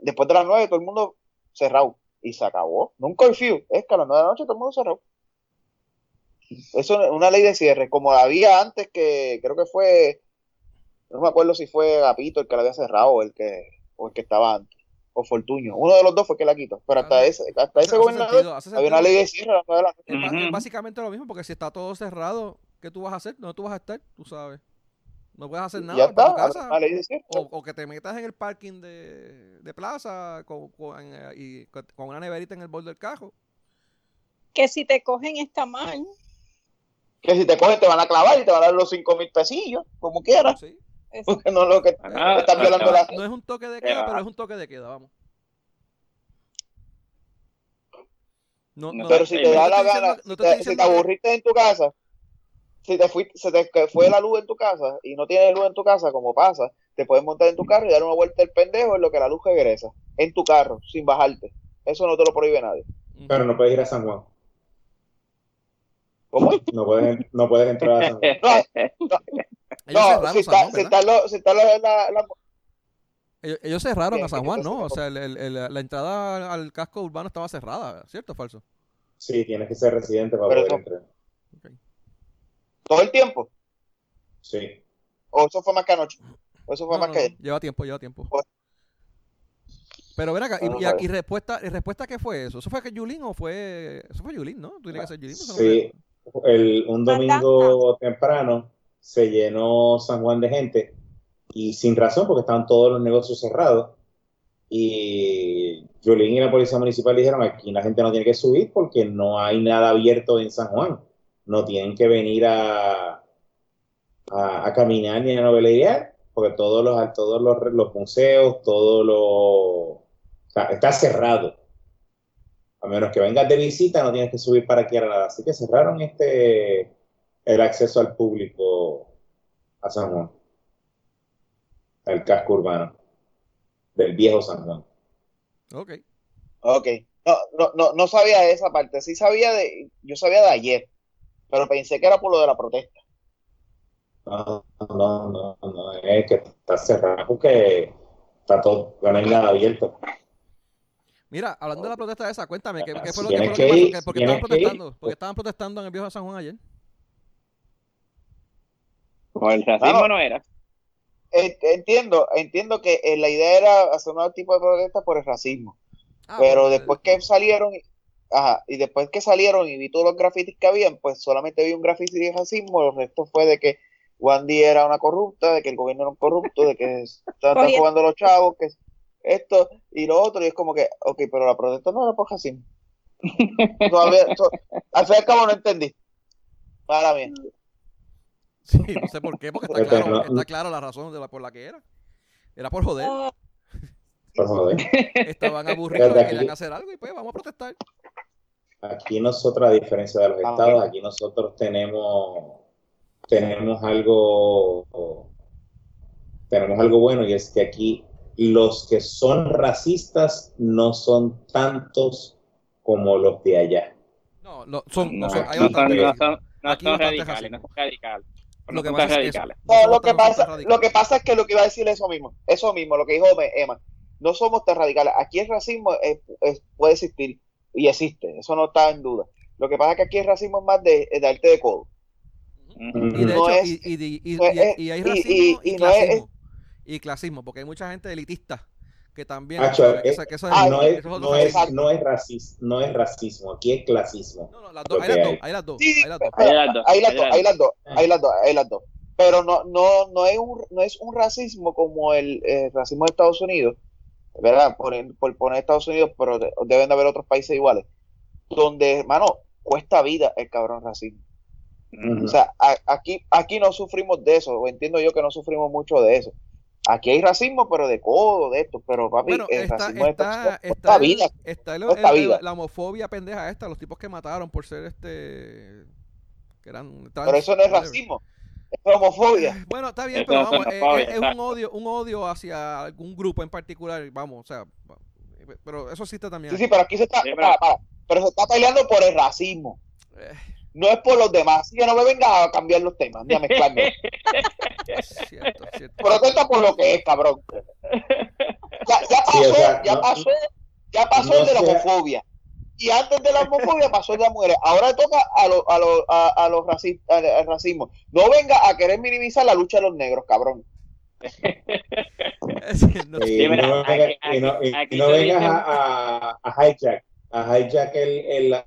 B: Después de las 9, todo el mundo cerrado. Y se acabó. No un curfew, es que a las 9 de la noche todo el mundo cerrado. Eso es una ley de cierre, como había antes que creo que fue, no me acuerdo si fue Gapito el que la había cerrado o el que, o el que estaba antes, o Fortuño. Uno de los dos fue que la quitó. Pero hasta
A: Ah,
B: ese, hasta ese gobernador
A: sentido,
B: había una ley de cierre a las 9 de la.
A: Es, ba- es básicamente lo mismo, porque si está todo cerrado, ¿qué tú vas a hacer? ¿Dónde tú vas a estar? Tú sabes. No puedes hacer nada
B: ya está,
A: tu casa.
B: una ley de cierre.
A: O, o que te metas en el parking de, de plaza con, con, eh, y con una neverita en el bol del carro.
E: Que si te cogen está mal.
B: Que si te cogen te van a clavar y te van a dar los 5 mil pesillos, como quieras.
A: ¿sí?
E: Eso.
B: Porque no es lo que
D: Ah,
B: están violando.
A: No es un toque de queda,
D: Eh,
A: pero es un toque de queda, vamos. No,
D: No,
A: no,
B: Pero si
D: Sí,
B: te da la gana,
A: diciendo- no te
B: te-
A: estoy
B: si te aburriste en tu casa, si te fuiste, se te que fue la luz en tu casa y no tienes luz en tu casa, como pasa, te puedes montar en tu carro y dar una vuelta el pendejo en lo que la luz regresa, en tu carro, sin bajarte. Eso no te lo prohíbe nadie.
C: Pero no puedes ir a San Juan.
B: ¿Cómo?
C: No puedes, no puedes entrar a San Juan.
A: Ellos
B: No,
A: cerraron
B: si
A: San
B: está,
A: Juan,
B: si
A: ¿verdad?
B: está lo- está la- la-
A: Ellos, ellos cerraron
B: Bien,
A: a San Juan, ¿no? O sea, el- el- el- la entrada al casco urbano estaba cerrada, ¿cierto o falso?
C: Sí, tienes que ser residente para
B: Pero
C: poder
B: eso-
C: entrar.
B: todo el tiempo,
C: Sí.
B: o eso fue más que anoche, o eso fue
A: No,
B: más
A: no,
B: que
A: no, lleva tiempo, lleva tiempo.
B: Pues-
A: Pero ven acá, y, y- respuesta, y respuesta qué fue eso? ¿Eso fue que Yulín o fue...? Eso fue Yulín, ¿no? Tiene que ser Yulín. no
C: Sí.
A: fue-
C: El, un domingo temprano se llenó San Juan de gente y sin razón porque estaban todos los negocios cerrados. Y Jolín y la policía municipal dijeron aquí la gente no tiene que subir porque no hay nada abierto en San Juan. No tienen que venir a, a, caminar ni a novelear porque todos los, todos los, los museos, todos los... o sea, está cerrado. A menos que vengas de visita, no tienes que subir para aquí a nada. Así que cerraron este el acceso al público a San Juan. Al casco urbano. Del viejo San Juan.
A: Ok.
B: Ok. No, no, no, no sabía esa parte. Sí sabía de, yo sabía de ayer, pero pensé que era por lo de la protesta.
C: No, no, no, no, es que está cerrado porque está todo, no hay nada abierto.
A: Mira, hablando de la protesta esa, cuéntame, ¿qué, qué fue lo,
C: que
A: que pasó? ¿Qué- ¿Por qué estaban
C: que
A: protestando? ¿Por qué estaban protestando en el viejo San Juan ayer?
D: Con el racismo
B: Claro.
D: no era.
B: Entiendo, entiendo que eh, la idea era hacer un tipo de protesta por el racismo.
A: Ah,
B: pero después que salieron, ajá, y después que salieron y vi todos los grafitis que habían, pues solamente vi un grafiti de racismo, el resto fue de que Wandy era una corrupta, de que el gobierno era un corrupto, de que estaban
E: Oye.
B: jugando los chavos, que esto y lo otro, y es como que, ok, pero la protesta no era por racismo. Todavía, to- al fin y al cabo no entendí. Para mí.
A: Sí, no sé por qué, porque está claro, está claro la razón de la, por la que era. Era por joder.
E: Ah,
C: Por joder.
A: Estaban aburridos y querían hacer algo y pues vamos a protestar.
C: Aquí nosotros, a diferencia de los
B: Ah,
C: estados, aquí nosotros tenemos, tenemos algo, tenemos algo bueno y es que aquí los que son racistas no son tantos como los de allá.
A: No, lo- son, no
D: No,
A: son, hay
D: no son,
A: bastante
D: no
A: racismo.
D: son, no
A: Aquí
D: son
A: bastante
D: radicales, no son radicales.
A: Lo
D: No
A: que pasa es eso- no
B: lo que pasa, lo que pasa es que lo que iba a decir es eso mismo, eso mismo, lo que dijo Emma, no somos tan radicales, aquí el racismo es- es- puede existir y existe, eso no está en duda. Lo que pasa es que aquí el racismo es más de, de arte de codo.
A: Y hay racismo
B: y-
A: y,
B: y no es-
A: clasismo. Y clasismo, porque hay mucha gente elitista que también.
C: Eh,
B: ah,
C: no es,
A: racismo.
C: no es racismo, no es racismo, aquí es clasismo.
A: No, no, las dos, hay las dos,
C: hay.
A: las dos, hay las dos.
B: pero
D: Hay las dos,
B: hay las dos,
D: las
B: hay las dos, hay las dos, hay las dos. Pero no, no, no es un, no es un racismo como el eh, racismo de Estados Unidos, ¿verdad? Por, por poner Estados Unidos, pero de- deben de haber otros países iguales. donde, hermano, cuesta vida el cabrón racismo. O sea, a- aquí, aquí no sufrimos de eso, o entiendo yo que no sufrimos mucho de eso. Aquí hay racismo, pero de codo, de esto, pero papi,
A: Bueno,
B: el
A: está,
B: racismo es
A: está,
B: tóxico,
A: está, el-
B: vida.
A: está el-
B: Cuesta
A: el-
B: vida.
A: la homofobia pendeja esta, los tipos que mataron por ser este. que eran trans,
B: Pero eso no es racismo, es homofobia.
A: Bueno, está bien, pero
D: es
A: vamos, eh,
D: homofobia,
A: es, es un odio, un odio hacia algún grupo en particular, vamos, o sea, pero eso existe también.
B: Sí, sí, pero aquí se está, para, para, pero se está peleando por el racismo,
A: Eh,
B: no es por los demás. Así que no me venga a cambiar los temas, ni a mezclarnos.
A: es cierto, es cierto.
B: Protesta por lo que es, cabrón. Ya, ya pasó,
C: Sí, o sea,
B: ya
C: no-
B: pasó, ya pasó
C: no
B: el de la homofobia. Y antes de la homofobia pasó el de las mujeres. Ahora toca a los a los a, a los raci- al- al racismo. No venga a querer minimizar la lucha de los negros, cabrón.
C: Y, no, vengas a, a hijack, a hijack el, el-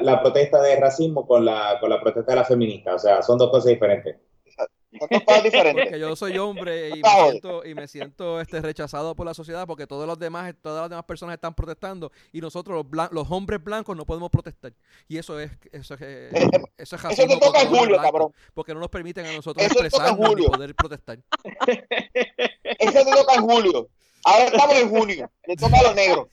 C: la, protesta de racismo con la, con la protesta de la feminista. O sea, son dos cosas diferentes.
B: Son dos cosas diferentes.
A: porque yo soy hombre y me siento y me siento este rechazado por la sociedad porque todos los demás todas las demás personas están protestando y nosotros los blan- los hombres blancos no podemos protestar y eso es eso es eh,
B: Eh,
A: eso es
B: Eso te toca en julio,
A: blancos,
B: cabrón.
A: porque no nos permiten a nosotros
B: Eso
A: expresarnos
B: julio.
A: poder protestar
B: Ese te toca en julio. Ahora estamos en junio. Le toca a los negros.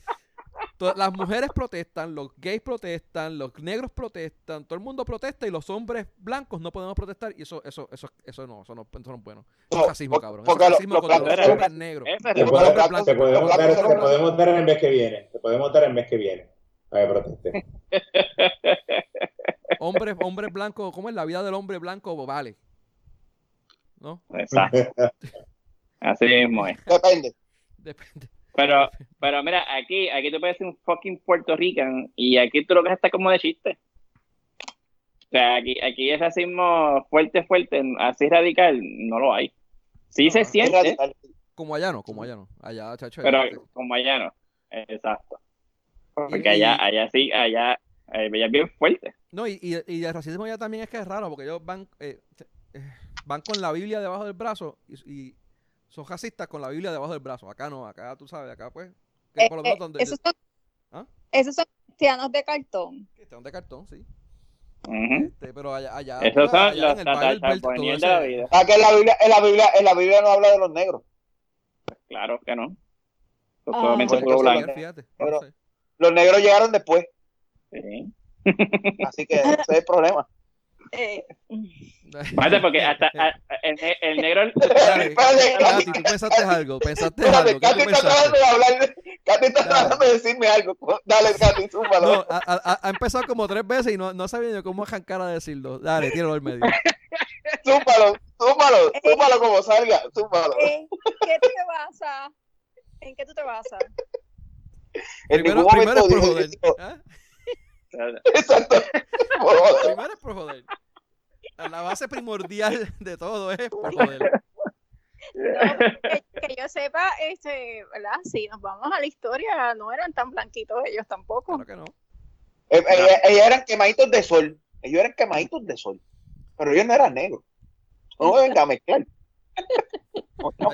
A: Las mujeres protestan, los gays protestan, los negros protestan, todo el mundo protesta y los hombres blancos no podemos protestar y eso eso eso eso no eso no, eso no es bueno. Eso
B: No,
A: es racismo,
B: por-
A: cabrón. Eso es racismo contra los hombres negros.
C: Te, podemos dar el mes que viene. Te podemos dar el mes que viene. Para que proteste.
A: Hombres hombres blancos, ¿cómo es la vida del hombre blanco? Vale. ¿No?
D: Exacto. Así mismo es.
B: Depende.
A: Depende.
D: Pero, pero mira, aquí, aquí tú puedes ser un fucking Puerto Rican y aquí tú lo que está como de chiste. O sea, aquí, aquí es racismo fuerte, fuerte, así radical, no lo hay. Sí se
A: No,
D: siente,
B: radical.
A: Como allá no, como allá no. Allá, chacho.
D: pero como allá no. Exacto. Porque
A: Y-
D: allá,
A: y-
D: allá sí, allá, eh, allá es bien fuerte.
A: No, y, y, y el racismo ya también es que es raro, porque ellos van, eh, eh, van con la Biblia debajo del brazo y, y son racistas con la Biblia debajo del brazo. Acá no, acá tú sabes, acá pues. Que
E: Eh,
A: por lo
E: eh,
A: menos donde.
E: esos, son,
A: ¿Ah?
E: esos son cristianos de cartón.
A: están de cartón, sí. Este, pero allá, allá,
D: los
A: en el
D: de la vida.
B: Ah, que en la Biblia, en la Biblia, en la Biblia no habla de los negros.
D: Claro que no. Pues
E: Ah.
D: solamente
B: Pues
D: blanco.
B: los-
A: Fíjate,
B: Pero-
A: no sé.
B: Los negros llegaron después,
D: Sí.
B: así que ese es el problema.
E: Eh,
D: Fíjate, porque hasta a- el, el negro.
A: Dale,
B: Espérate,
A: Katy, tú pensaste algo, pensaste
B: Espérate,
A: algo, ¿qué
B: Katy está tratando de hablar, Katy está tratando de decirme algo. Dale, Katy, súmalo.
A: No, ha, ha- ha empezado como tres veces y no, no sabía yo cómo arrancar a decirlo. Dale, tíralo al medio.
B: Súmalo, súmalo, súmalo como salga, súmalo.
E: ¿En qué tú te basas? ¿En qué tú te basas?
B: En
A: Primero,
B: ningún
A: primero es por joder. ¿ah?
B: Exacto. Por joder.
A: Primero es por joder. La base primordial de todo es por joder.
E: No, que, que yo sepa, este, ¿verdad? Si nos vamos a la historia, no eran tan blanquitos ellos tampoco.
A: Claro que no.
B: Eh, eh, Ellos eran quemaditos de sol. Ellos eran quemaditos de sol. Pero ellos no eran negros. No me venga a mezclar.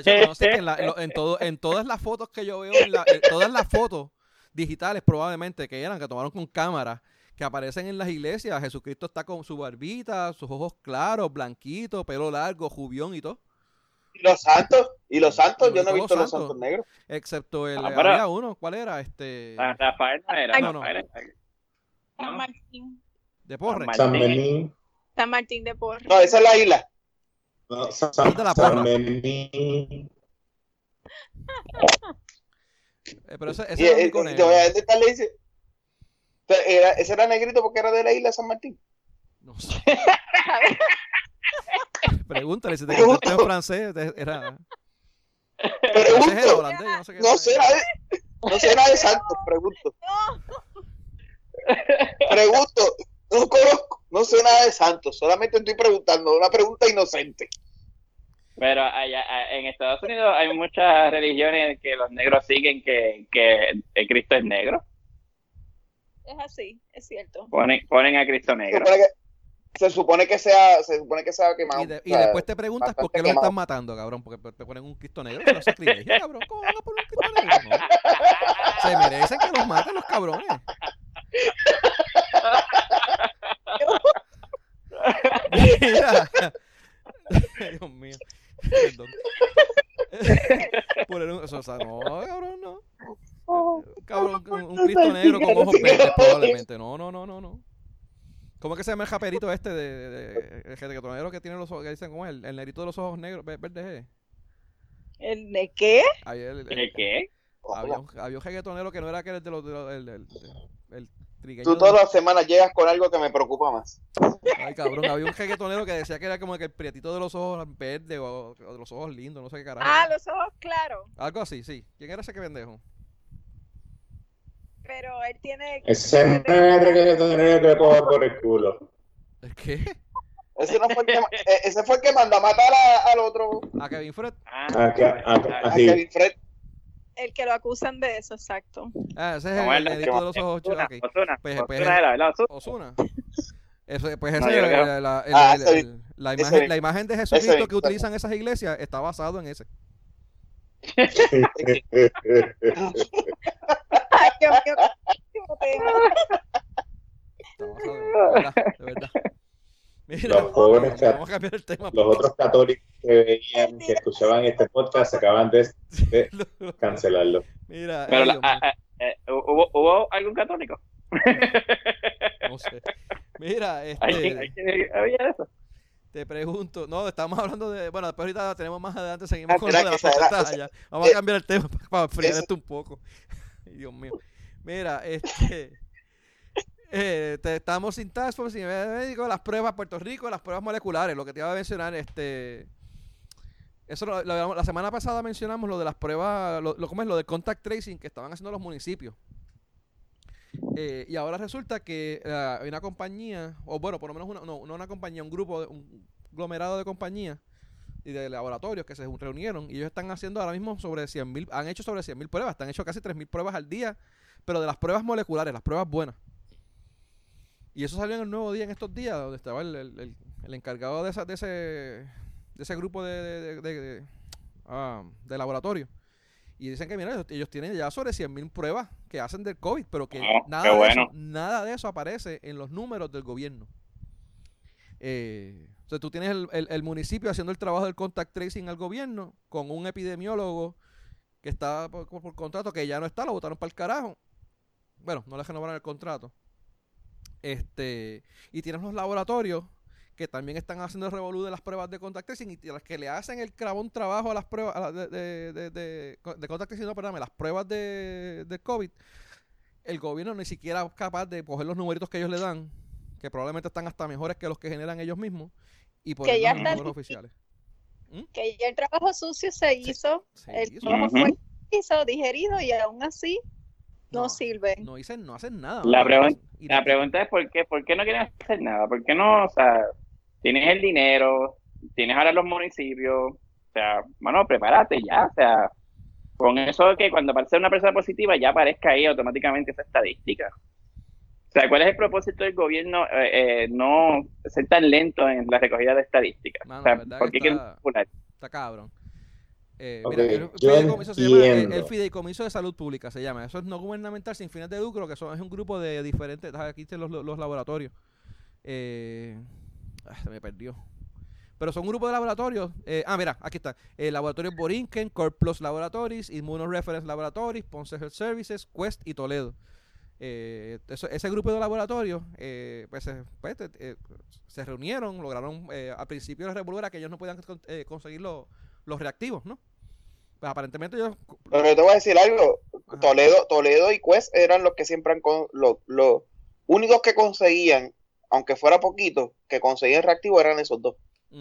A: De hecho, no sé que en, la- en todo, en todas las fotos que yo veo, en la- en todas las fotos digitales probablemente que eran, que tomaron con cámara, que aparecen en las iglesias, Jesucristo está con su barbita, sus ojos claros, blanquito, pelo largo, jubión y todo.
B: Y los santos, y los santos, yo no he visto los
A: santos.
B: santos negros.
A: Excepto el,
D: Ah, pero-
A: había uno, ¿cuál era? Este,
D: San Rafael no era.
A: No, no.
D: Rafael era-
E: San. Martín.
A: de Porre.
D: San Martín.
C: Benín.
E: San Martín de Porres.
B: No, esa es la isla.
C: No, San, San.
A: Eh, pero ese, ese
B: Y,
A: era el
B: eh, le dice. Era, ese era negrito porque era de la isla de San Martín.
A: No sé. Pregúntale si te contestó en francés. Era, holandés, yo no sé qué.
B: No de, no sé nada de santos, pregunto. Pregunto. No conozco, no sé nada de santos. Solamente estoy preguntando una pregunta inocente.
D: Pero allá, en Estados Unidos hay muchas religiones que los negros siguen que, que el Cristo es negro.
E: Es así, es cierto.
D: Ponen, ponen a Cristo negro.
B: Se supone que, sea, se supone que sea quemado.
A: Y, de, y después te preguntas por qué
B: lo
A: están matando, cabrón, porque te ponen un Cristo negro, que no se cabrón, ¿cómo van a poner un Cristo negro? Se merecen que los maten los cabrones. Dios mío. Perdón. Poner un, eso, o sea, no, cabrón, no. Cabrón, un, un Cristo negro con ojos verdes, probablemente. No, no, no, no, no. ¿Cómo es que se llama el japerito este de, de, de- que tiene los ojos, que dicen cómo es? El, el negrito de los ojos negros, ve- verdes, eh?
E: ¿El de qué?
A: Ahí el- el-
D: ¿El qué?
A: había, un, había un reggaetonero que no era aquel de los, de los- el,
B: Tú todas las semanas llegas con algo que me preocupa más.
A: Ay, cabrón, había un reggaetonero que decía que era como que el prietito de los ojos verdes o, o de los ojos lindos, no sé qué carajo.
E: Ah, los ojos claros.
A: Algo así, sí. ¿Quién era ese que pendejo?
E: Pero él tiene.
C: Ese es el reggaetonero que le coja por el culo.
A: ¿El qué?
B: Ese, no fue el que, eh, ese fue el que mandó a matar a- al otro,
A: ¿A Kevin Fred?
D: Ah,
C: Acá, acá,
B: a
C: así.
B: Kevin Fred.
E: El que lo acusan de eso, exacto.
A: Ah, ese es
D: ¿Cómo
A: el,
D: es la-
A: negrito de los ojos
D: Ozuna,
A: ok.
D: Ozuna,
A: Pues- pues-
D: ¿verdad? Ozuna.
A: Osuna. Eso, pues
D: No,
A: la, el-
B: Ah,
A: el- el- imagen, la imagen de Jesucristo que utilizan esas iglesias está basado en ese.
E: Ay, Dios mío, qué último tema.
A: Está basado en, de verdad, de verdad. Mira,
C: Los jóvenes
A: vamos, a cambiar el tema.
C: Los otros católicos que veían, que escuchaban este podcast, acaban de, de cancelarlo.
A: Mira,
D: Pero la- ah, ah, eh, ¿hubo, ¿hubo algún católico?
A: no sé. Mira,
D: ¿Alguien,
A: este,
D: alguien había eso?
A: te pregunto, no, estamos hablando de, bueno, después ahorita tenemos más adelante, seguimos
B: Ah,
A: con lo de protestas allá. Vamos a
B: eh,
A: cambiar el tema para enfriar
B: eso-
A: esto un poco. Dios mío. Mira, este, eh, te- estamos sin task force, sin médico, las pruebas Puerto Rico, las pruebas moleculares, lo que te iba a mencionar, este, eso la semana pasada mencionamos lo de las pruebas, lo, lo, ¿cómo es? Lo del contact tracing que estaban haciendo los municipios. Eh, y ahora resulta que eh, hay una compañía, o bueno, por lo menos una, no, no una compañía, un grupo, de, un aglomerado de compañías y de laboratorios que se reunieron y ellos están haciendo ahora mismo sobre 100.000, han hecho sobre 100.000 pruebas, están hecho casi 3.000 pruebas al día, pero de las pruebas moleculares, las pruebas buenas. Y eso salió en el nuevo día en estos días, donde estaba el, el- el- el encargado de, esa- de ese de ese grupo de, de, ah, de laboratorio. Y dicen que, mira, ellos, ellos tienen ya sobre 100.000 pruebas que hacen del COVID, pero que
D: Oh,
A: nada, de eso, nada de eso aparece en los números del gobierno. Eh, o sea, tú tienes el, el- el municipio haciendo el trabajo del contact tracing al gobierno con un epidemiólogo que está por, por- por contrato, que ya no está, lo votaron para el carajo. Bueno, no le renovaron el contrato. Este, y tienes los laboratorios que también están haciendo el revolú de las pruebas de contact tracing y las que le hacen el cravón trabajo a las pruebas a la- de, de, de, de- de contact tracing, no, perdóname, las pruebas de, de COVID, el gobierno ni siquiera es capaz de coger los numeritos que ellos le dan, que probablemente están hasta mejores que los que generan ellos mismos, y en
E: está
A: números oficiales.
E: Que ya el trabajo sucio se hizo,
A: Sí,
E: el trabajo fue hizo, digerido y aún así no,
A: No,
E: sirve.
A: no dicen, no hacen nada.
D: La,
A: mano.
D: pregun-
A: Y
D: la pregunta es ¿por qué? ¿Por qué no quieren hacer nada? ¿Por qué no? O sea, tienes el dinero, tienes ahora los municipios, o sea, bueno, prepárate ya, o sea, con eso que cuando aparece una persona positiva ya aparezca ahí automáticamente esa estadística. O sea, ¿cuál es el propósito del gobierno eh, eh, no ser tan lento en la recogida de estadísticas?
A: Mano,
D: o sea, ¿por qué quieren?
A: Está cabrón. Eh, mira, el fideicomiso se llama el- el,
C: entiendo.
A: Fideicomiso de Salud Pública, se llama. Eso es no gubernamental sin fines de lucro, que son, es un grupo de diferentes. ah, Aquí están los, laboratorios. Eh, ah, se me perdió. Pero son un grupo de laboratorios. eh, ah, mira, aquí está. El laboratorio Borinquen, Core Plus Laboratories, Immunoreference Laboratories, Ponce Health Services, Quest y Toledo. Eh, eso- ese grupo de laboratorios eh, pues, se- pues, eh, se reunieron, lograron eh, al principio de la revolver que ellos no podían con- eh, conseguir los, los reactivos, ¿no? Pues aparentemente ellos...
B: Pero yo te voy a decir algo.
A: Ajá.
B: Toledo, Toledo y Quest eran los que siempre han con, los, los únicos que conseguían, aunque fuera poquito, que conseguían reactivo eran esos dos.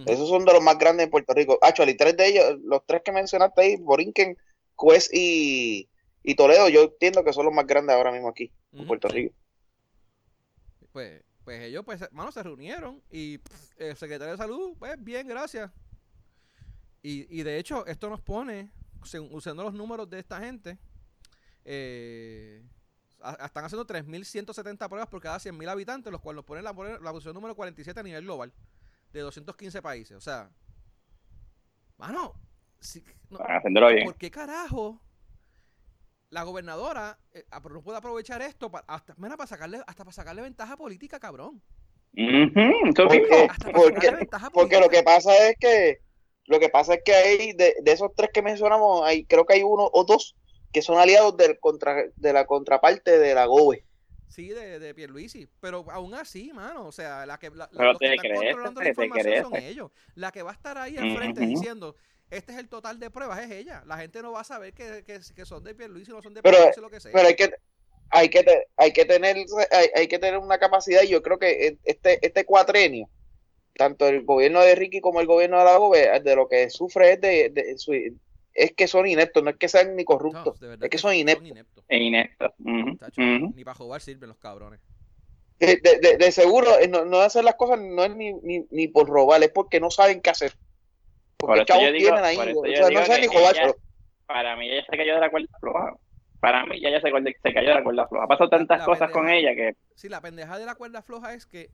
B: Esos son de los más grandes en Puerto Rico. Actually, tres de ellos, los tres que mencionaste ahí, Borinquen, Quest y, y Toledo, yo entiendo que son los más grandes ahora mismo aquí en. Puerto Rico.
A: Pues, pues ellos, pues, hermano, se reunieron y pff, el secretario de salud, pues, bien, gracias. Y, y de hecho, esto nos pone, usando los números de esta gente, eh, a- están haciendo 3.170 pruebas por cada 100.000 habitantes, los cuales nos ponen la, la posición número 47 a nivel global, de 215 países. O sea, mano, si- no-
D: bien.
A: ¿Por qué carajo la gobernadora eh, no puede aprovechar esto para, hasta, mira, para sacarle, hasta para sacarle ventaja política, cabrón?
D: Eso
B: Porque- porque- Porque lo que pasa es que lo que pasa es que hay de, de esos tres que mencionamos, hay creo que hay uno o dos que son aliados del contra, de la contraparte de la GOBE.
A: Sí, de, de Pierluisi. Pero aún así, mano, o sea, la que, la, los que están
D: crees,
A: controlando la información son ellos. La que va a estar ahí al frente
D: Ujú.
A: diciendo, este es el total de pruebas, es ella. La gente no va a saber que, que, que son de Pierluisi o no son de
B: Pero-
A: Pierluisi lo que sea.
B: Pero hay que hay que hay que tener hay, hay que tener una capacidad y yo creo que este este cuatrenio tanto el gobierno de Ricky como el gobierno de la GOBE de lo que sufre es de, de su- es que son ineptos, no es que sean ni
A: No,
B: corruptos,
A: de verdad
B: es que son ineptos.
A: ineptos.
D: E inepto. Ujú,
A: Tacho,
D: ujú.
A: Ni para jugar sirven los cabrones.
B: De, de- seguro eh, no, no hacer las cosas no es ni, ni, ni por robar, es porque no saben qué hacer.
D: Por
B: Porque
D: yo
B: chavos
D: digo-
B: tienen ahí,
D: por
B: o sea, no saben ni
D: ella- Para mí, ella se cayó de la cuerda floja. Para mí, ya, ya se, cayó de la cuerda floja. Ha pasado tantas
A: la
D: cosas con ella que.
A: Sí, la pendeja de la cuerda floja es que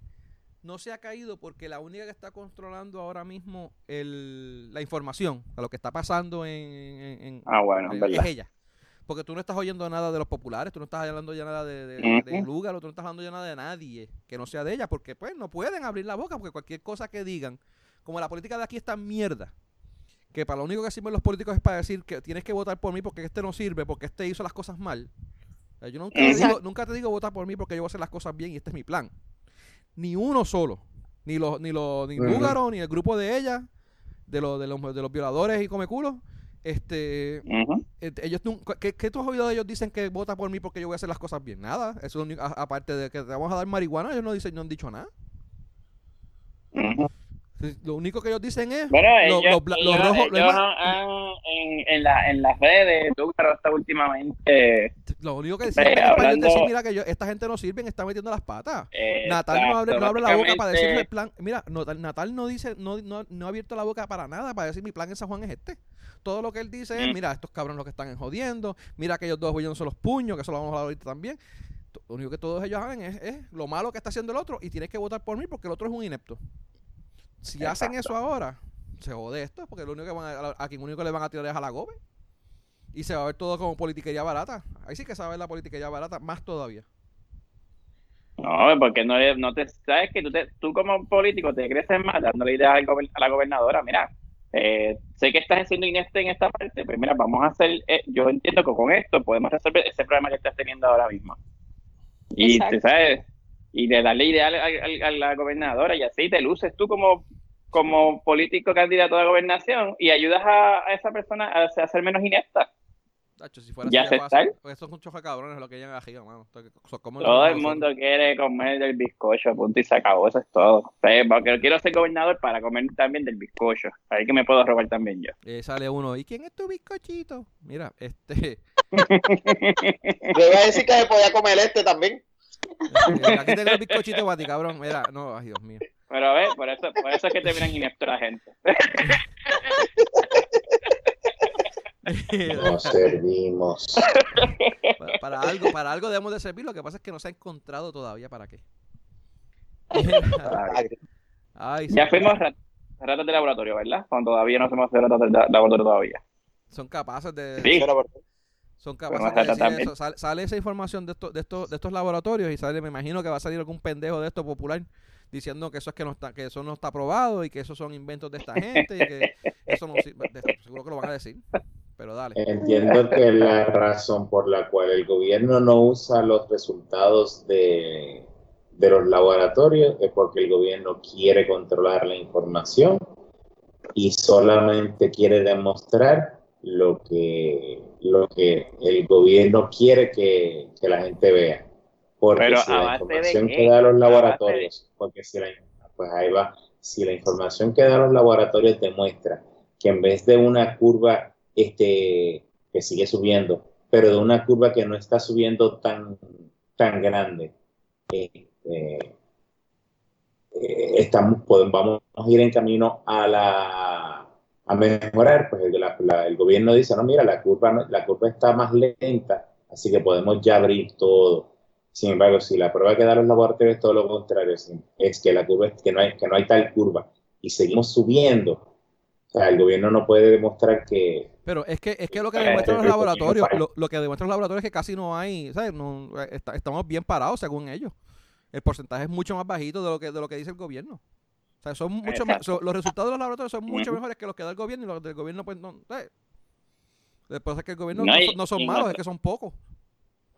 A: no se ha caído porque la única que está controlando ahora mismo el, la información a lo que está pasando en, en- en-
D: Ah, bueno, es
A: ella. Porque tú no estás oyendo nada de los populares, tú no estás hablando ya nada de, de,
D: Ujú.
A: de Lugaro, tú no estás hablando ya nada de nadie que no sea de ella, porque pues no pueden abrir la boca, porque cualquier cosa que digan, como la política de aquí está mierda, que para lo único que sirven los políticos es para decir que tienes que votar por mí porque este no sirve, porque este hizo las cosas mal. Yo nunca te, digo, nunca te digo votar por mí porque yo voy a hacer las cosas bien y este es mi plan. Ni uno solo. Ni los, ni los, ni
C: Ujú.
A: Lugaro, ni el grupo de ella, de los, de los, de los violadores y comeculos. Este,
D: Ujú.
A: eh, ellos nunca- ¿qué, qué tú has oído de ellos dicen que vota por mí porque yo voy a hacer las cosas bien? Nada. Eso es lo único- a- aparte de que te vamos a dar marihuana, ellos no dicen, no han dicho nada. Sí, Lo único que ellos dicen es
D: Bueno,
A: lo-
D: ellos,
A: los los
D: ellos-
A: rojos,
D: ellos han- en, en, la, en las redes, tú, pero hasta últimamente.
A: lo único que siempre es
D: hablando-
A: decir, mira que yo, esta gente no sirve, está metiendo las patas.
D: eh,
A: Natal no abre, no abre la boca para decirme el plan. Mira, Natal, Natal no dice, no, no, no ha abierto la boca para nada para decir mi plan en San Juan es este. Todo lo que él dice es,
D: Mm.
A: mira, estos cabrones lo que están jodiendo, mira que ellos dos son los puños, que eso lo vamos a hablar ahorita también. Lo único que todos ellos hagan es, es lo malo que está haciendo el otro y tienes que votar por mí porque el otro es un inepto. Si hacen eso ahora, se jode esto, porque lo único que van a, a quien único le van a tirar es a la gobe. Y se va a ver todo como politiquería barata. Ahí sí que se va a ver la politiquería barata más todavía.
D: No, porque no, es- no te sabes que tú, te- tú como político te creces más dándole ideas al gober- a la gobernadora. Mira, eh, sé que estás siendo ineste en esta parte, pues mira, vamos a hacer. eh, yo entiendo que con esto podemos resolver ese problema que estás teniendo ahora mismo. Y
E: Exacto.
D: te sabes, y de darle ideas al- al- a la gobernadora y así te luces tú como como político candidato a la gobernación y ayudas a, a esa persona a, a ser menos inepta.
A: Tacho, si fuera
D: ¿Ya
A: así,
D: se
A: fácil,
D: está?
A: porque Esos son chofas cabrones lo que llegan mano. Que- so- como
D: Todo el mundo quiere comer del bizcocho, punto y se acabó, eso es todo. O sea, porque quiero ser gobernador para comer también del bizcocho. Ahí que me puedo robar también yo.
A: Eh, sale uno, ¿y quién es tu bizcochito? Mira, este,
B: Le iba a decir que se podía comer este también.
A: Aquí tengo el bizcochito para ti, cabrón. Mira, no, ay, Dios mío.
D: Pero a ver, por eso, por eso es que terminan ineptos la gente.
C: Nos servimos.
A: para, para algo, para algo debemos de servir, lo que pasa es que no se ha encontrado todavía para qué. Ay,
D: Ya
A: sí,
D: fuimos rat- ratas de laboratorio, ¿verdad? Cuando todavía no somos ratas de la- laboratorio todavía.
A: son capaces de,
D: Sí.
A: Son capaces
D: más
A: de
D: rata
A: decir
D: también.
A: eso. Sale, sale esa información de, estos de, estos, de estos laboratorios y sale, me imagino que va a salir algún pendejo de esto popular diciendo que eso es que no está, que eso no está aprobado y que esos son inventos de esta gente y que eso no sirve. Seguro que lo van a decir. Pero dale.
C: Entiendo que la razón por la cual el gobierno no usa los resultados de, de los laboratorios es porque el gobierno quiere controlar la información y solamente quiere demostrar lo que, lo que el gobierno quiere que, que la gente vea. Porque
D: Pero,
C: si
D: ¿a
C: la información que da los
D: ¿A base de-
C: laboratorios, porque si la, pues ahí va, si la información que da los laboratorios demuestra que en vez de una curva este, que sigue subiendo, pero de una curva que no está subiendo tan, tan grande, eh, eh, estamos, podemos, vamos a ir en camino a la a mejorar, pues el, la- la- el gobierno dice, no, mira, la curva, la curva está más lenta, así que podemos ya abrir todo. Sin embargo, si la prueba que dan los laboratorios es todo lo contrario, es- que la curva es que no hay, que no hay tal curva y seguimos subiendo, o sea, el gobierno no puede demostrar que,
A: Pero es que, es que lo que
C: Eh,
A: demuestran los
C: eh,
A: laboratorios,
C: eh,
A: lo, lo que demuestran los laboratorios es que casi no hay, ¿sabes? No, está- estamos bien parados según ellos. el porcentaje es mucho más bajito de lo que, de lo que dice el gobierno. O sea, son mucho más, son- los resultados de los laboratorios son mucho mejores que los que da el gobierno y los del gobierno pues no... eh. Después es que el gobierno
D: No,
A: no,
D: y-
A: son- no malos, es que son pocos.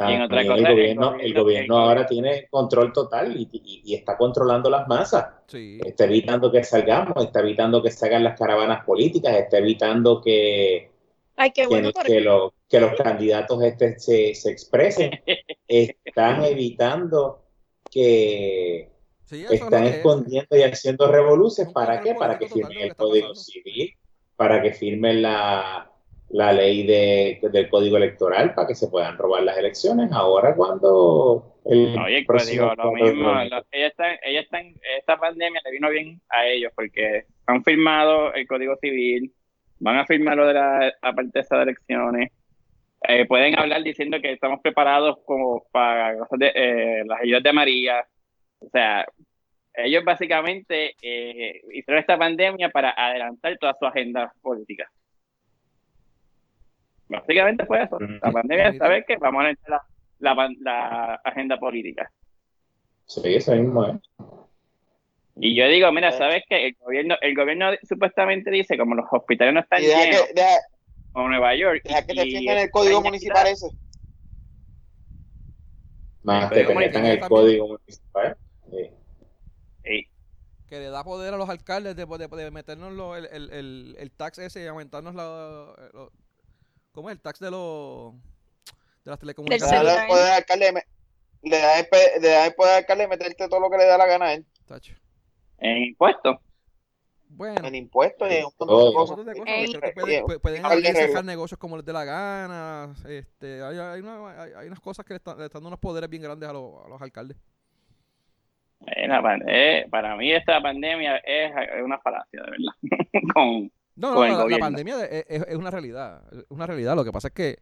D: Y en otra
C: También
D: cosa,
C: el gobierno, el ahora tiene control total y, y- y está controlando las masas.
A: Sí.
C: Está evitando que salgamos, está evitando que se hagan las caravanas políticas, está evitando que,
E: Ay, qué
C: que,
E: bueno,
C: que los, que los candidatos este se, se expresen. Están evitando que
A: Sí, es
C: están
A: es.
C: escondiendo y haciendo revoluciones. ¿Para qué? Para que firmen el
A: está
C: Código. Civil, para que firmen la, la ley de, del Código Electoral, para que se puedan robar las elecciones. Ahora cuando el
D: Oye, código, lo
C: 4 de
D: mismo. lo- ellos están, ellos están, esta pandemia le vino bien a ellos porque han firmado el código civil, van a firmar lo de la, la parte de elecciones. Eh, pueden hablar diciendo que estamos preparados como para cosas de, eh, las ayudas de María. O sea, ellos básicamente eh, hicieron esta pandemia para adelantar toda su agenda política. Básicamente fue eso. La pandemia es saber que vamos a adelantar la, la, agenda política.
C: Sí, eso mismo es.
D: Y yo digo, mira, ¿sabes qué? El gobierno, el gobierno supuestamente dice, como los hospitales no están
B: Y deja
D: llenos,
B: que, deja,
D: como Nueva York,
B: deja que firmen el código municipal ese.
C: Más te
A: municipal
C: el. Código Municipal. Sí.
A: Que le da poder a los alcaldes de, de, de meternos lo- el, el, el, el tax ese y aumentarnos la... lo- ¿Cómo es el tax de los... de las
B: Le
A: telecomunicaciones?
B: da el poder al alcalde, le da el, le da el poder al alcalde de meterte todo lo que le da la gana a él.
A: Tacho.
D: en impuestos.
A: Bueno.
B: En impuestos y en un montón de cosas. Eh,
A: pueden, pu- pueden
B: un par de
A: abrir y cerrar
B: reglas.
A: negocios como les dé la gana. Este, hay, hay, una- hay- hay unas cosas que le están, le están dando unos poderes bien grandes a, los- a los alcaldes.
D: Eh, la pan- eh, para mí esta pandemia es, es una falacia, de verdad. Con,
A: No, no,
D: Con el
A: la- pandemia de- es, es una realidad. Es una realidad. Lo que pasa es que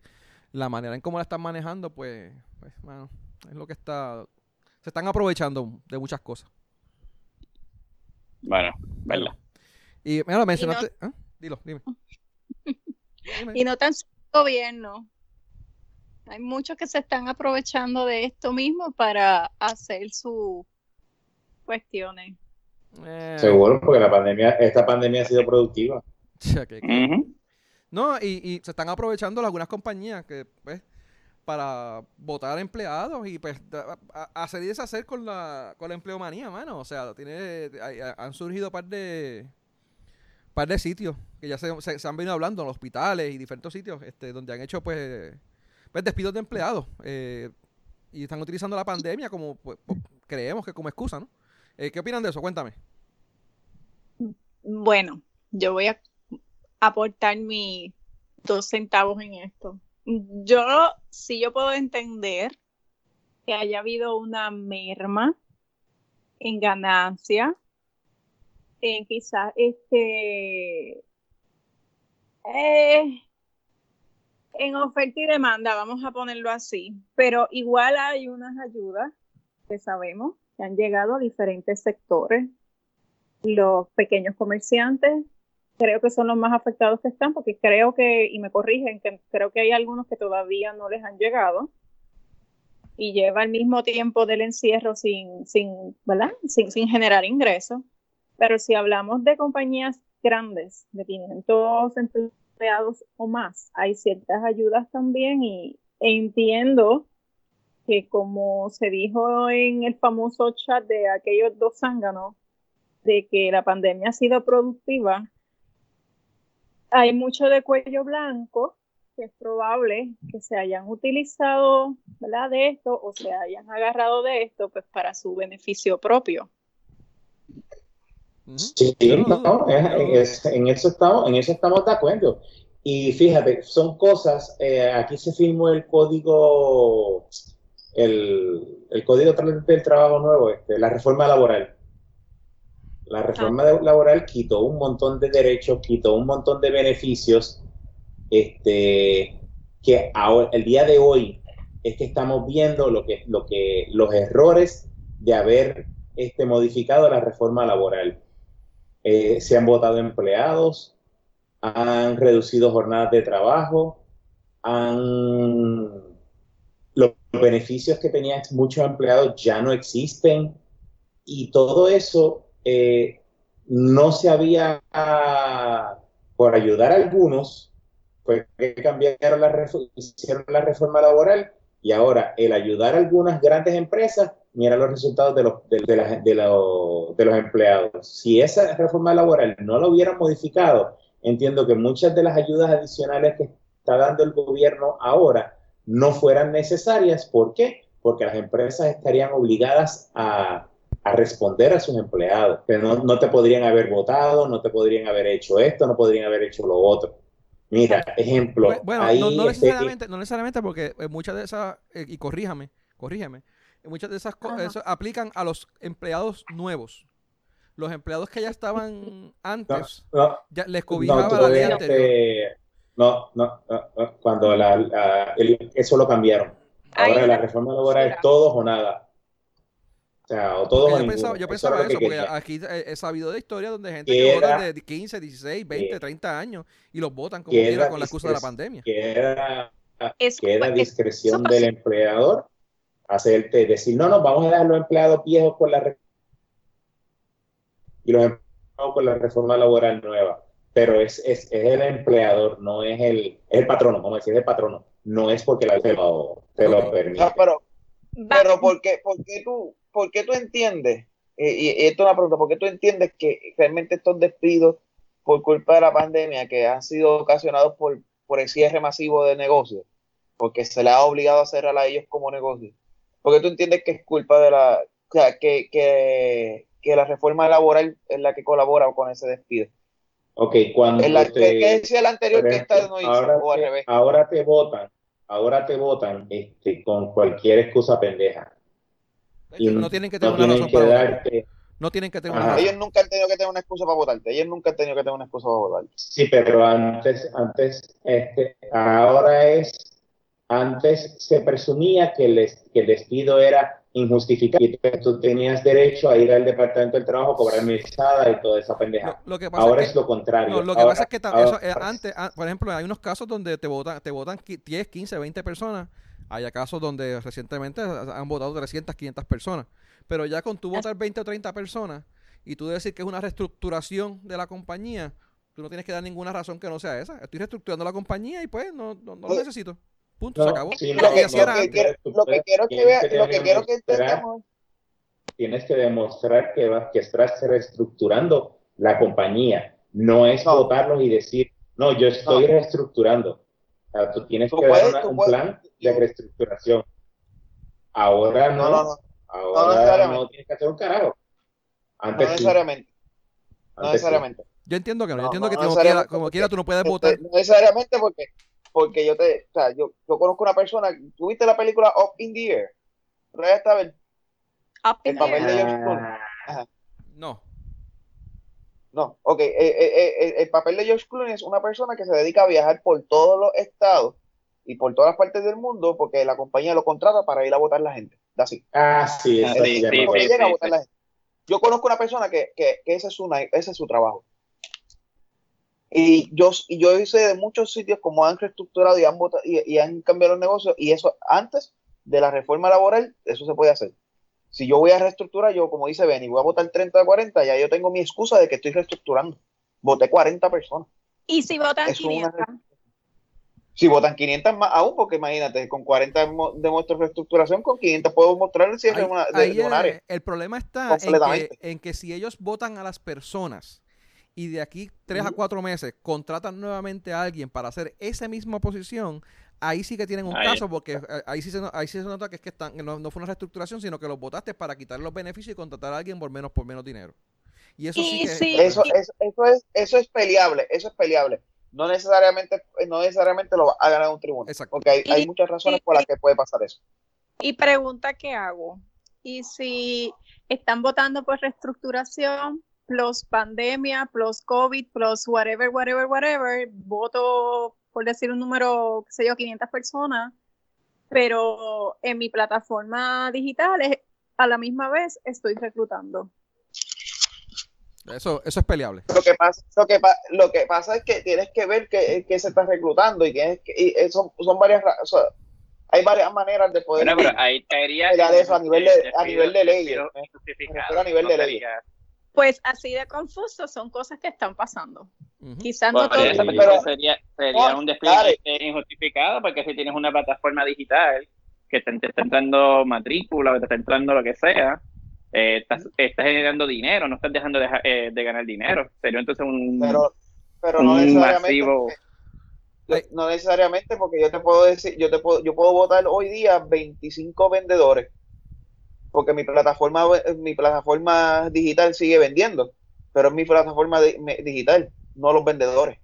A: la manera en cómo la están manejando, pues, pues mano, es lo que está. Se están aprovechando de muchas cosas.
D: bueno, ¿verdad?
A: Y mira, lo mencionaste. ¿ah? Dilo, dime. Dime.
E: Y no tan solo el gobierno. Hay muchos que se están aprovechando de esto mismo para hacer sus cuestiones.
A: Eh,
C: Seguro, porque la pandemia, esta pandemia ha sido productiva.
A: que- que-
D: Ujú.
A: No, y, y se están aprovechando algunas compañías que, pues, para votar empleados y pues da- a- hacer y deshacer con la, con la empleomanía, mano. O sea, tiene, hay- han surgido par de par de sitios que ya se, se- se han venido hablando en los hospitales y diferentes sitios este, donde han hecho pues, pues despidos de empleados eh, y están utilizando la pandemia como pues, creemos que como excusa, ¿no? Eh, ¿Qué opinan de eso? Cuéntame.
E: Bueno, yo voy a aportar mis dos centavos en esto. Yo sí yo puedo entender que haya habido una merma en ganancia, en quizás este eh, en oferta y demanda, vamos a ponerlo así, pero igual hay unas ayudas que sabemos han llegado a diferentes sectores los pequeños comerciantes creo que son los más afectados que están, porque creo que, y me corrigen, que creo que hay algunos que todavía no les han llegado y lleva el mismo tiempo del encierro sin, sin, ¿verdad? Sin, sin generar ingresos. Pero si hablamos de compañías grandes, de 500 empleados o más, hay ciertas ayudas también y entiendo que como se dijo en el famoso chat de aquellos dos zánganos, de que la pandemia ha sido productiva, hay mucho de cuello blanco que es probable que se hayan utilizado ¿verdad? de esto o se hayan agarrado de esto pues para su beneficio propio.
C: Sí,
A: no
C: es- es- en eso estamos, en eso estamos de acuerdo. Y fíjate, son cosas, eh, aquí se firmó el código, el, el código del trabajo nuevo, este, la reforma laboral. La reforma de- laboral quitó un montón de derechos, quitó un montón de beneficios, este, que ahora, el día de hoy es que estamos viendo lo que, lo que, los errores de haber este, modificado la reforma laboral. Eh, se han votado empleados, han reducido jornadas de trabajo, han, los beneficios que tenían muchos empleados ya no existen y todo eso eh, no se había, por ayudar a algunos, que cambiaron la, la reforma laboral y ahora el ayudar a algunas grandes empresas, mira los resultados de los, de, de, los empleados. Si esa reforma laboral no lo hubieran modificado, entiendo que muchas de las ayudas adicionales que está dando el gobierno ahora no fueran necesarias. ¿Por qué? Porque las empresas estarían obligadas a, responder a sus empleados, que no, te podrían haber votado, no te podrían haber hecho esto, no podrían haber hecho lo otro. Mira, ejemplo.
A: Bueno, no, necesariamente, no necesariamente porque eh, muchas de esas, eh, y corríjame, corríjame, muchas de esas cosas aplican a los empleados nuevos. Los empleados que ya estaban antes, ya les cobijaba la ley anterior.
C: No, no, cuando la, eso lo cambiaron. Ahora la reforma laboral es todos o nada. O sea, o todos o
A: yo pensaba, yo pensaba eso, porque aquí he, sabido de historias donde gente que, vota de 15, 16, 20, 30 años y los votan como quiera con la excusa de la pandemia.
C: Queda, queda discreción del empleador hacerte decir, no, no, vamos a dejar los empleados viejos con la y los empleados con la reforma laboral nueva pero es, es, es, el empleador, no es el, el patrono, como decir, el patrono, no es porque la te lo, te lo permite.
B: pero, pero ¿por qué, por qué tú, por qué tú entiendes, eh, y, esto es una pregunta, ¿por qué tú entiendes que realmente estos despidos por culpa de la pandemia que han sido ocasionados por, por el cierre masivo de negocios, porque se le ha obligado a cerrar a ellos como negocio, ¿por qué tú entiendes que es culpa de la, o sea, que, que, que la reforma laboral es la que colabora con ese despido?
C: Ok, cuando
B: te, ¿qué, decía el anterior que está no hizo,
C: ahora, o al te, revés? ahora te votan, ahora te votan este, con cualquier excusa pendeja.
A: Y no tienen que tener no una razón para darte, No tienen que tener una
B: Ellos nunca han tenido que tener una excusa para votarte. Ellos nunca han tenido que tener una excusa para votarte.
C: Sí, pero antes, antes, este, ahora es, antes se presumía que el, que el despido era injustificado y tú tenías derecho a ir al departamento del trabajo, cobrar mesada y toda esa pendeja. ahora es, lo contrario.
A: lo que pasa es que eh, antes, ah, por ejemplo, hay unos casos donde te votan, te votan 10, 15, 20 personas. Hay casos donde recientemente han votado 300, 500 personas. Pero ya con tú votar 20 o 30 personas y tú decir que es una reestructuración de la compañía, tú no tienes que dar ninguna razón que no sea esa. Estoy reestructurando la compañía y pues no, no, no lo necesito. Punto, se acabó. lo,
B: que, quiero, que vea, lo que quiero que entendamos.
C: Tienes que demostrar que, vas, que estás reestructurando la compañía. No es votarlos y decir, no, yo estoy reestructurando. tú tienes que dar un plan de reestructuración. Ahora no, no, ahora no, tienes que hacer un carajo.
B: Antes no necesariamente. no necesariamente.
A: Yo entiendo que no, yo entiendo que como, quiera, como quiera tú no puedes votar.
B: No necesariamente porque porque yo te, o sea, yo, yo conozco una persona, ¿tuviste la película Up in the Air? ¿No está ver?
E: Up
B: in el papel de George Clooney.
A: No.
B: No, ok, eh, eh, eh, el papel de George Clooney es una persona que se dedica a viajar por todos los estados y por todas las partes del mundo porque la compañía lo contrata para ir a votar la gente. Así.
C: Ah, sí, sí, sí,
B: llega a votar la gente. Yo conozco una persona que, que, que ese, es una, ese es su trabajo. Y yo, y yo hice de muchos sitios como han reestructurado y han, y, han cambiado los negocios y eso antes de la reforma laboral, eso se puede hacer. Si yo voy a reestructurar, yo como dice Benny, voy a votar 30 de 40, ya yo tengo mi excusa de que estoy reestructurando. Voté 40 personas.
E: ¿Y si votan 500?
B: Si votan 500 más aún, porque imagínate, con 40 demuestro reestructuración, con 500 puedo mostrar el cierre de, un área.
A: El problema está en que, en que si ellos votan a las personas y de aquí tres a cuatro meses contratan nuevamente a alguien para hacer esa misma posición, ahí sí que tienen un caso porque eh, ahí sí, se, ahí sí se nota que es que están, no, no, fue una reestructuración, sino que los votaste para quitar los beneficios y contratar a alguien por menos por menos dinero. Y eso sí,
B: que eso, eso, es eso es peleable, eso es peleable. No necesariamente no necesariamente lo ha ganado un tribunal, porque hay, hay muchas razones por las que puede pasar eso.
E: Y pregunta que hago. Y si están votando por reestructuración, plus pandemia, plus COVID, plus whatever, whatever, whatever, voto, por decir un número, qué sé yo, 500 personas, pero en mi plataforma digital a la misma vez estoy reclutando.
A: Eso, eso es peleable.
B: Lo que pasa, lo que, lo que pasa es que tienes que ver que, se está reclutando y, que, y son, son varias hay varias maneras de poder
D: Bueno, pero ahí
B: eso a
D: el-
B: nivel de- a nivel de
D: injustificado.
B: refiero a nivel de
D: sería-
E: Pues así de confuso son cosas que están pasando.
A: Ujú.
E: Quizás
D: Bueno,
E: no todo.
D: eso, pero sería, sería
B: No,
D: un eh, injustificado porque si tienes una plataforma digital que te, te está entrando matrícula o te está entrando lo que sea, eh, estás, estás generando dinero, no estás dejando de, ja- eh, de ganar dinero. Sería entonces un,
B: pero pero no
D: un
B: necesariamente
D: masivo...
B: porque- no necesariamente porque yo te puedo decir yo te puedo yo puedo votar hoy día 25 vendedores porque mi plataforma mi plataforma digital sigue vendiendo pero es mi plataforma de- me- digital no los vendedores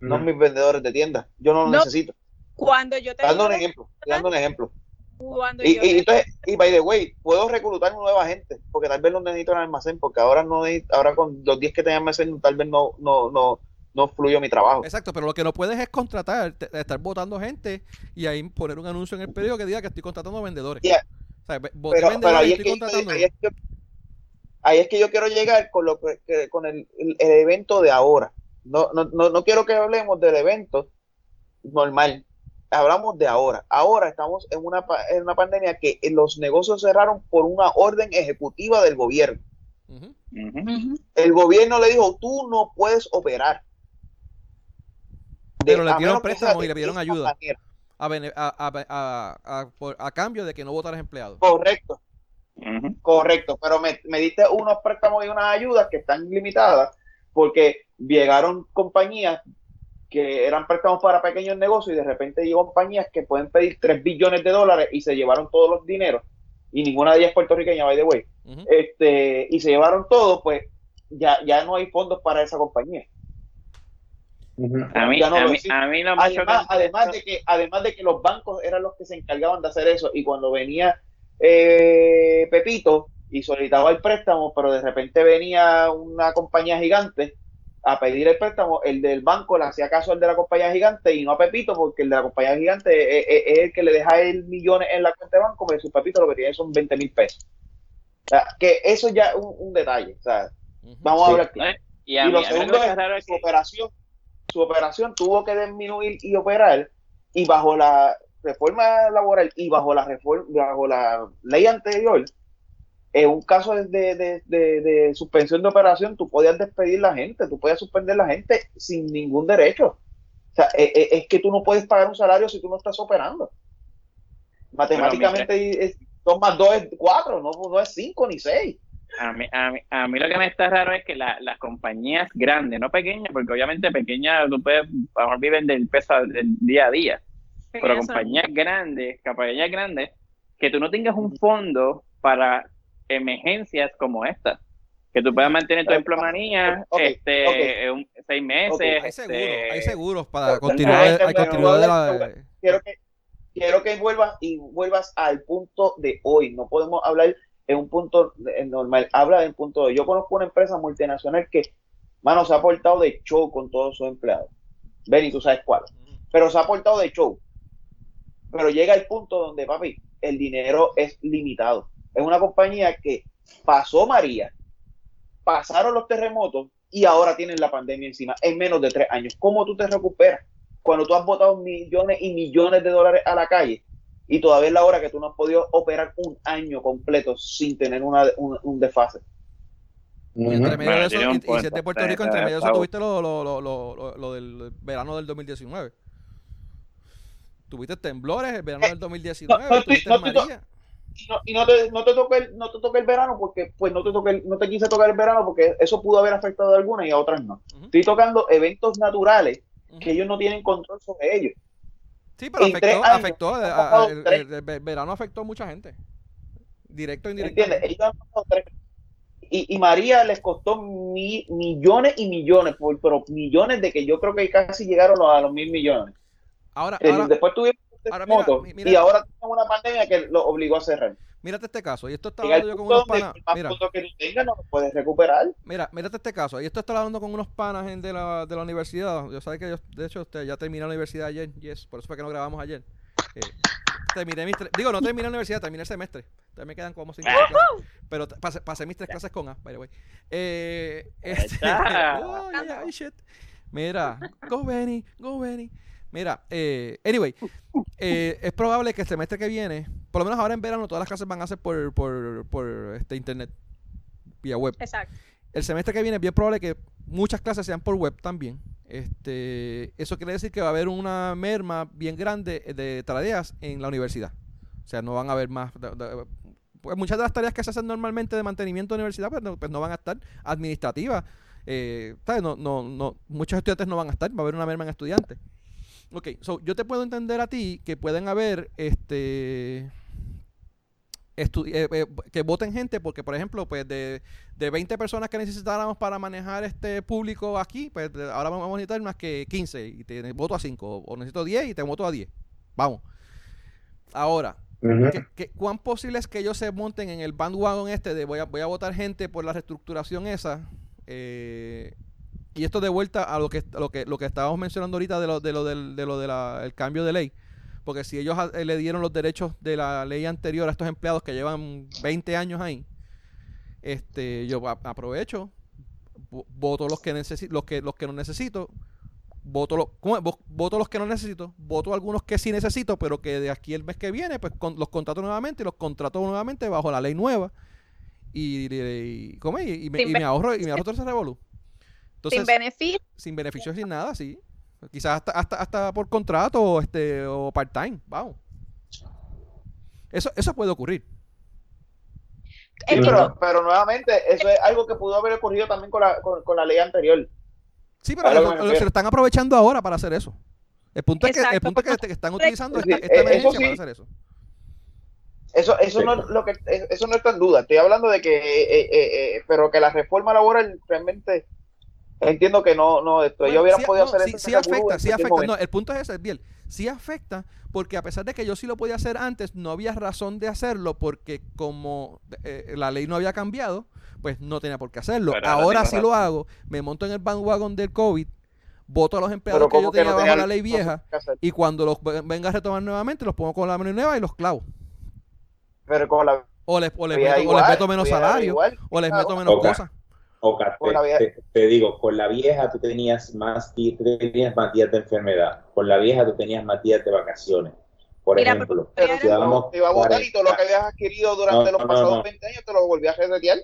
B: no mis vendedores de tienda yo no lo
E: No.
B: necesito
E: Cuando yo te
B: dando un ejemplo dando un ejemplo
E: cuando
B: y,
E: yo
B: y entonces y by the way puedo reclutar nueva gente porque tal vez no necesito en el almacén porque ahora no necesito- ahora con los 10 que tenía en almacén tal vez no no no no fluyo mi trabajo
A: Exacto, pero lo que no puedes es contratar, te- estar votando gente y ahí poner un anuncio en el periódico que diga que estoy contratando vendedores.
B: Yeah.
A: O sea,
B: pero, ahí, es que, ahí, es que yo, ahí es que yo quiero llegar con lo que, que- con el, el- el evento de ahora. No, no, no, no quiero que hablemos del evento normal. Hablamos de ahora. Ahora estamos en una, en una pandemia que los negocios cerraron por una orden ejecutiva del gobierno. El gobierno le dijo, tú no puedes operar. De-
A: Pero le dieron préstamos y le pidieron ayuda.
B: manera.
A: A, bene- a, a- a- a- por- a cambio de que no votaras empleados.
B: Correcto. Correcto, pero me, me diste unos préstamos y unas ayudas que están limitadas porque llegaron compañías que eran préstamos para pequeños negocios y de repente llegó compañías que pueden pedir 3 billones de dólares y se llevaron todos los dineros y ninguna de ellas es puertorriqueña, by the way, este, y se llevaron todo, pues ya, ya no hay fondos para esa compañía.
D: A mí,
B: no
D: a a
B: Además, además de que, además de que los bancos eran los que se encargaban de hacer eso, y cuando venía eh, Pepito y solicitaba el préstamo, pero de repente venía una compañía gigante a pedir el préstamo, el del banco le hacía caso al de la compañía gigante y no a Pepito, porque el de la compañía gigante es, es- es el que le deja el millones en la cuenta de banco, pero su Pepito lo que tiene son 20 mil pesos. O sea, que eso ya es un, un detalle. O sea,
A: Ujú.
B: vamos a hablar claro.
D: Y a
B: Y
D: mí,
B: lo
D: a mí lo que
B: segundo es
D: hace raro es
B: su
D: que
B: operación, su operación tuvo que disminuir y operar y bajo la reforma laboral y bajo la reforma, bajo la ley anterior, en un caso de, de, de- suspensión de operación, tú podías despedir la gente, tú podías suspender la gente sin ningún derecho. O sea, e- e- es, que tú no puedes pagar un salario si tú no estás operando. Matemáticamente, es- dos más dos es cuatro, no, no es cinco ni seis.
D: A mí, a mí, a mí lo que me está raro es que la- las compañías grandes, no pequeñas, porque obviamente pequeñas, tú puedes, a lo mejor viven del peso del día a día, pero
E: Eso.
D: compañías grandes, compañías grandes, que tú no tengas un fondo para emergencias como esta, que tú puedas mantener tu empleomanía
B: ok,
D: este, un- seis meses.
A: Hay
D: este,
A: seguros, hay seguros para continuar, hay de la...
B: quiero que quiero que vuelvas y vuelvas al punto de hoy. No podemos hablar en un punto de- normal. Habla del punto de. Yo conozco una empresa multinacional que, mano, se ha portado de show con todos sus empleados. Ven y tú sabes cuál. Pero se ha portado de show. Pero llega el punto donde, papi, el dinero es limitado. Es una compañía que pasó María, pasaron los terremotos y ahora tienen la pandemia encima en menos de tres años. ¿Cómo tú te recuperas? cuando tú has botado millones y millones de dólares a la calle y todavía es la hora que tú no has podido operar un año completo sin tener una, un, un desfase.
A: Y entre
C: Ujú.
A: medio
D: Bueno,
A: de eso,
D: tiene un
A: y- y si es de. Puerto Rico, entre
D: está-
A: medio de eso tuviste lo, lo, lo, lo, lo- lo del verano del 2019. Tuviste temblores el verano del 2019,
B: no, no estoy-
A: tuviste
B: no estoy-
A: María.
B: Y no, te, no te toque el, no te toque el verano porque pues no te toque el- no te quise tocar el verano porque eso pudo haber afectado a algunas y a otras no.
A: Ujú.
B: Estoy tocando eventos naturales que ellos no tienen control sobre ellos.
A: Sí, pero
B: en
A: afectó,
B: años
A: afectó,
B: han
A: a- a-
B: pasado
A: el,
B: tres.
A: el- el verano afectó a mucha gente. Directo e
B: tres. Y, y María les costó mi- millones y millones, por, pero millones de que yo creo que casi llegaron a los mil millones.
A: Ahora,
B: Eh,
A: ahora,
B: Después tuvimos
A: ahora mira.
B: y ahora tenemos una pandemia que lo obligó a cerrar.
A: Mírate este caso. Y esto está hablando yo con unos panas. Mira,
B: que tú tengas no lo puedes recuperar.
A: mira, mírate este caso. Y esto está hablando con unos panas en- de la, de la universidad. Yo sabes que yo, de hecho, usted ya terminé la universidad ayer. Yes, por eso fue que no grabamos ayer. Eh, terminé mis digo, no terminé la universidad, terminé el semestre. Todavía me quedan como cinco clases. Pero pasé, pasé mis tres clases con A, by the way. Eh, este, oh, yeah, shit. Mira, go Benny, go Benny. Mira, eh, anyway, eh, es probable que el semestre que viene, por lo menos ahora en verano, todas las clases van a ser por, por, por este internet, vía web.
E: Exacto.
A: El semestre que viene es bien probable que muchas clases sean por web también. Este, eso quiere decir que va a haber una merma bien grande de tareas en la universidad. O sea, no van a haber más. de- de- pues muchas de las tareas que se hacen normalmente de mantenimiento de universidad, pues no, pues no van a estar administrativas. Eh, ¿sabes? No, no, no, muchos estudiantes no van a estar, va a haber una merma en estudiantes. Ok, so, yo te puedo entender a ti que pueden haber este eh, eh, que voten gente porque por ejemplo pues de, de 20 personas que necesitáramos para manejar este público aquí pues de- ahora vamos a necesitar más que 15 y te voto a 5 o, o necesito 10 y te voto a 10 vamos ahora
C: Ujú.
A: ¿qué- qué- ¿cuán posible es que ellos se monten en el bandwagon este de voy a, voy a votar gente por la reestructuración esa eh, y esto de vuelta a lo que a lo que lo que estábamos mencionando ahorita de lo de lo del de lo de la- el cambio de ley porque si ellos eh, le dieron los derechos de la ley anterior a estos empleados que llevan 20 años ahí este yo a- aprovecho vo- voto los que necesito los que los que no necesito voto los voto los que no necesito voto algunos que sí necesito pero que de aquí el mes que viene pues con- los contrato nuevamente y los contrato nuevamente bajo la ley nueva y, y, y, y me,
E: Sin
A: y me ahorro y me ahorro todo ese revolú entonces
E: Sin beneficio.
A: sin beneficios sin nada, sí. Quizás hasta, hasta, hasta por contrato o este o part-time, vamos. Eso, eso puede ocurrir.
B: Sí, pero, pero nuevamente, eso es algo que pudo haber ocurrido también con la, con, con la ley anterior.
A: Sí, pero
B: lo
A: lo- se lo están aprovechando ahora para hacer eso. El punto es que, el punto es que, que están utilizando
B: Sí,
A: esta,
B: eh,
A: esta emergencia
B: sí.
A: para hacer eso.
B: Eso, eso
C: Sí.
B: no es lo que eso no está en duda. Estoy hablando de que, eh, eh, eh, pero que la reforma laboral realmente entiendo que no, no esto.
A: Bueno,
B: Ellos hubieran
A: sí-
B: podido
A: no,
B: hacer
A: sí,
B: ese
A: sí afecta, sí afecta.
B: momento.
A: No, el punto es ese, bien. Sí afecta porque a pesar de que yo sí lo podía hacer antes, no había razón de hacerlo porque como eh, la ley no había cambiado, pues no tenía por qué hacerlo.
D: Pero ahora
A: sí lo hago, me monto en el bandwagon del COVID, voto a los empleados que yo
B: que
A: tenía
B: no
A: bajo
B: tenía
A: la ley vieja y cuando los ve- venga a retomar nuevamente los pongo con la ley nueva y los clavo.
B: Pero con la
A: O les, o les, meto, o les meto menos salario,
B: igual.
A: o les meto menos cosas.
C: Oca,
B: Con la
C: te,
B: vieja-
C: te- te digo, con la vieja tú tenías más tú tenías más días de enfermedad. Con la vieja tú tenías más días de vacaciones. Por
E: Mira,
C: ejemplo,
B: Pero
C: llevamos
B: te iba a votar
C: 40
B: y todo lo que habías adquirido durante
C: No,
B: los
C: no,
B: pasados
C: no.
B: 20 años te lo volví a resetear.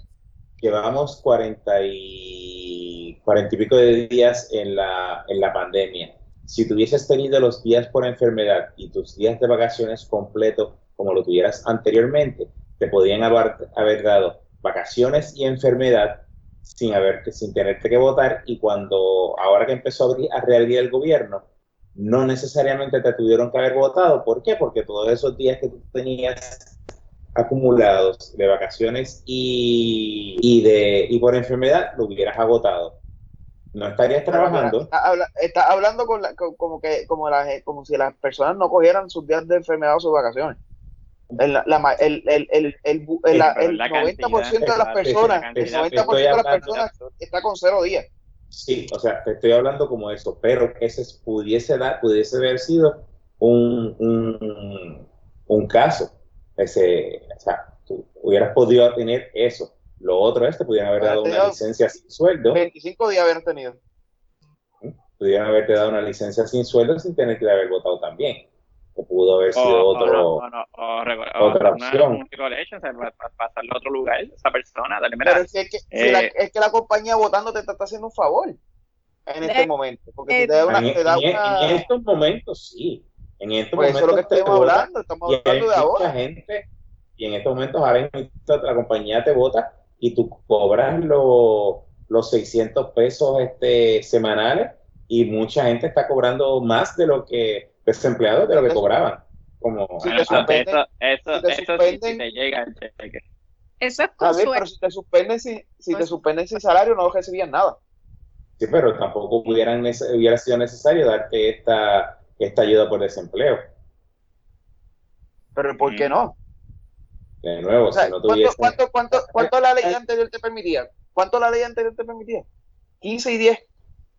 C: llevamos 40 y, 40 y pico de días en la, en la pandemia. Si tuvieses tenido los días por enfermedad y tus días de vacaciones completos como lo tuvieras anteriormente, te podían haber, haber dado vacaciones y enfermedad sin, haber, sin tenerte que votar y cuando ahora que empezó a, abrir- a reabrir el gobierno, no necesariamente te tuvieron que haber votado. ¿Por qué? Porque todos esos días que tú tenías acumulados de vacaciones y, y de y por enfermedad lo hubieras agotado. No estarías trabajando.
B: Está, habla- está hablando con la- con- como que como, la, como si las personas no cogieran sus días de enfermedad o sus vacaciones. El, la el, el, el, el, el- la- el
D: la
B: 90% de las
D: cantidad,
B: personas,
D: la
B: el
D: cantidad,
B: 90% de las personas está con cero días.
C: Sí, o sea, te estoy hablando como eso, pero ese es- pudiese dar, pudiese haber sido un, un, un caso. Ese, o sea, tú hubieras podido tener eso. Lo otro es que pudieran haber dado una licencia sin sueldo,
B: 25 días habían tenido.
C: pudieran haberte dado una licencia sin sueldo sin tener que haber votado también. Que pudo haber sido
D: O,
C: otro.
D: o, no, o, reco- o
C: otra
D: una-
C: opción.
D: un recollection, o sea, pa- pa- pasarlo a otro lugar, esa persona, dale,
B: Pero es que, es que, si
D: Eh,
B: la, es que la compañía votando te está, está haciendo un favor en este
E: Eh,
B: momento. Porque
E: eh,
B: te da una,
C: en,
B: te da
C: en-
B: una-
C: en estos momentos sí. En estos
B: pues eso es lo que
C: momentos
B: estamos hablando, estamos hablando de
C: mucha
B: ahora.
C: gente y en estos momentos ahora la compañía te vota y tú cobras lo- los 600 pesos este, semanales y mucha gente está cobrando más de lo que desempleados de lo que cobraban. Como,
B: Si
D: bueno,
B: te
D: eso,
B: suspenden-
D: eso, eso,
B: si te
D: eso sí,
B: suspenden-
D: te llega el cheque.
E: Eso es
B: bien,
E: suerte.
B: pero si te suspenden, si, si te
E: Pues-
B: suspenden sin salario, no recibían nada.
C: sí, pero tampoco pudieran nece- hubiera sido necesario darte esta, esta ayuda por desempleo.
B: Pero ¿por qué
D: Mm.
B: no?
C: De nuevo,
B: O sea,
C: si no
B: ¿cuánto,
C: tuviesen...
B: cuánto, cuánto, cuánto la ley anterior te permitía? ¿Cuánto la ley anterior te permitía? 15 y 10.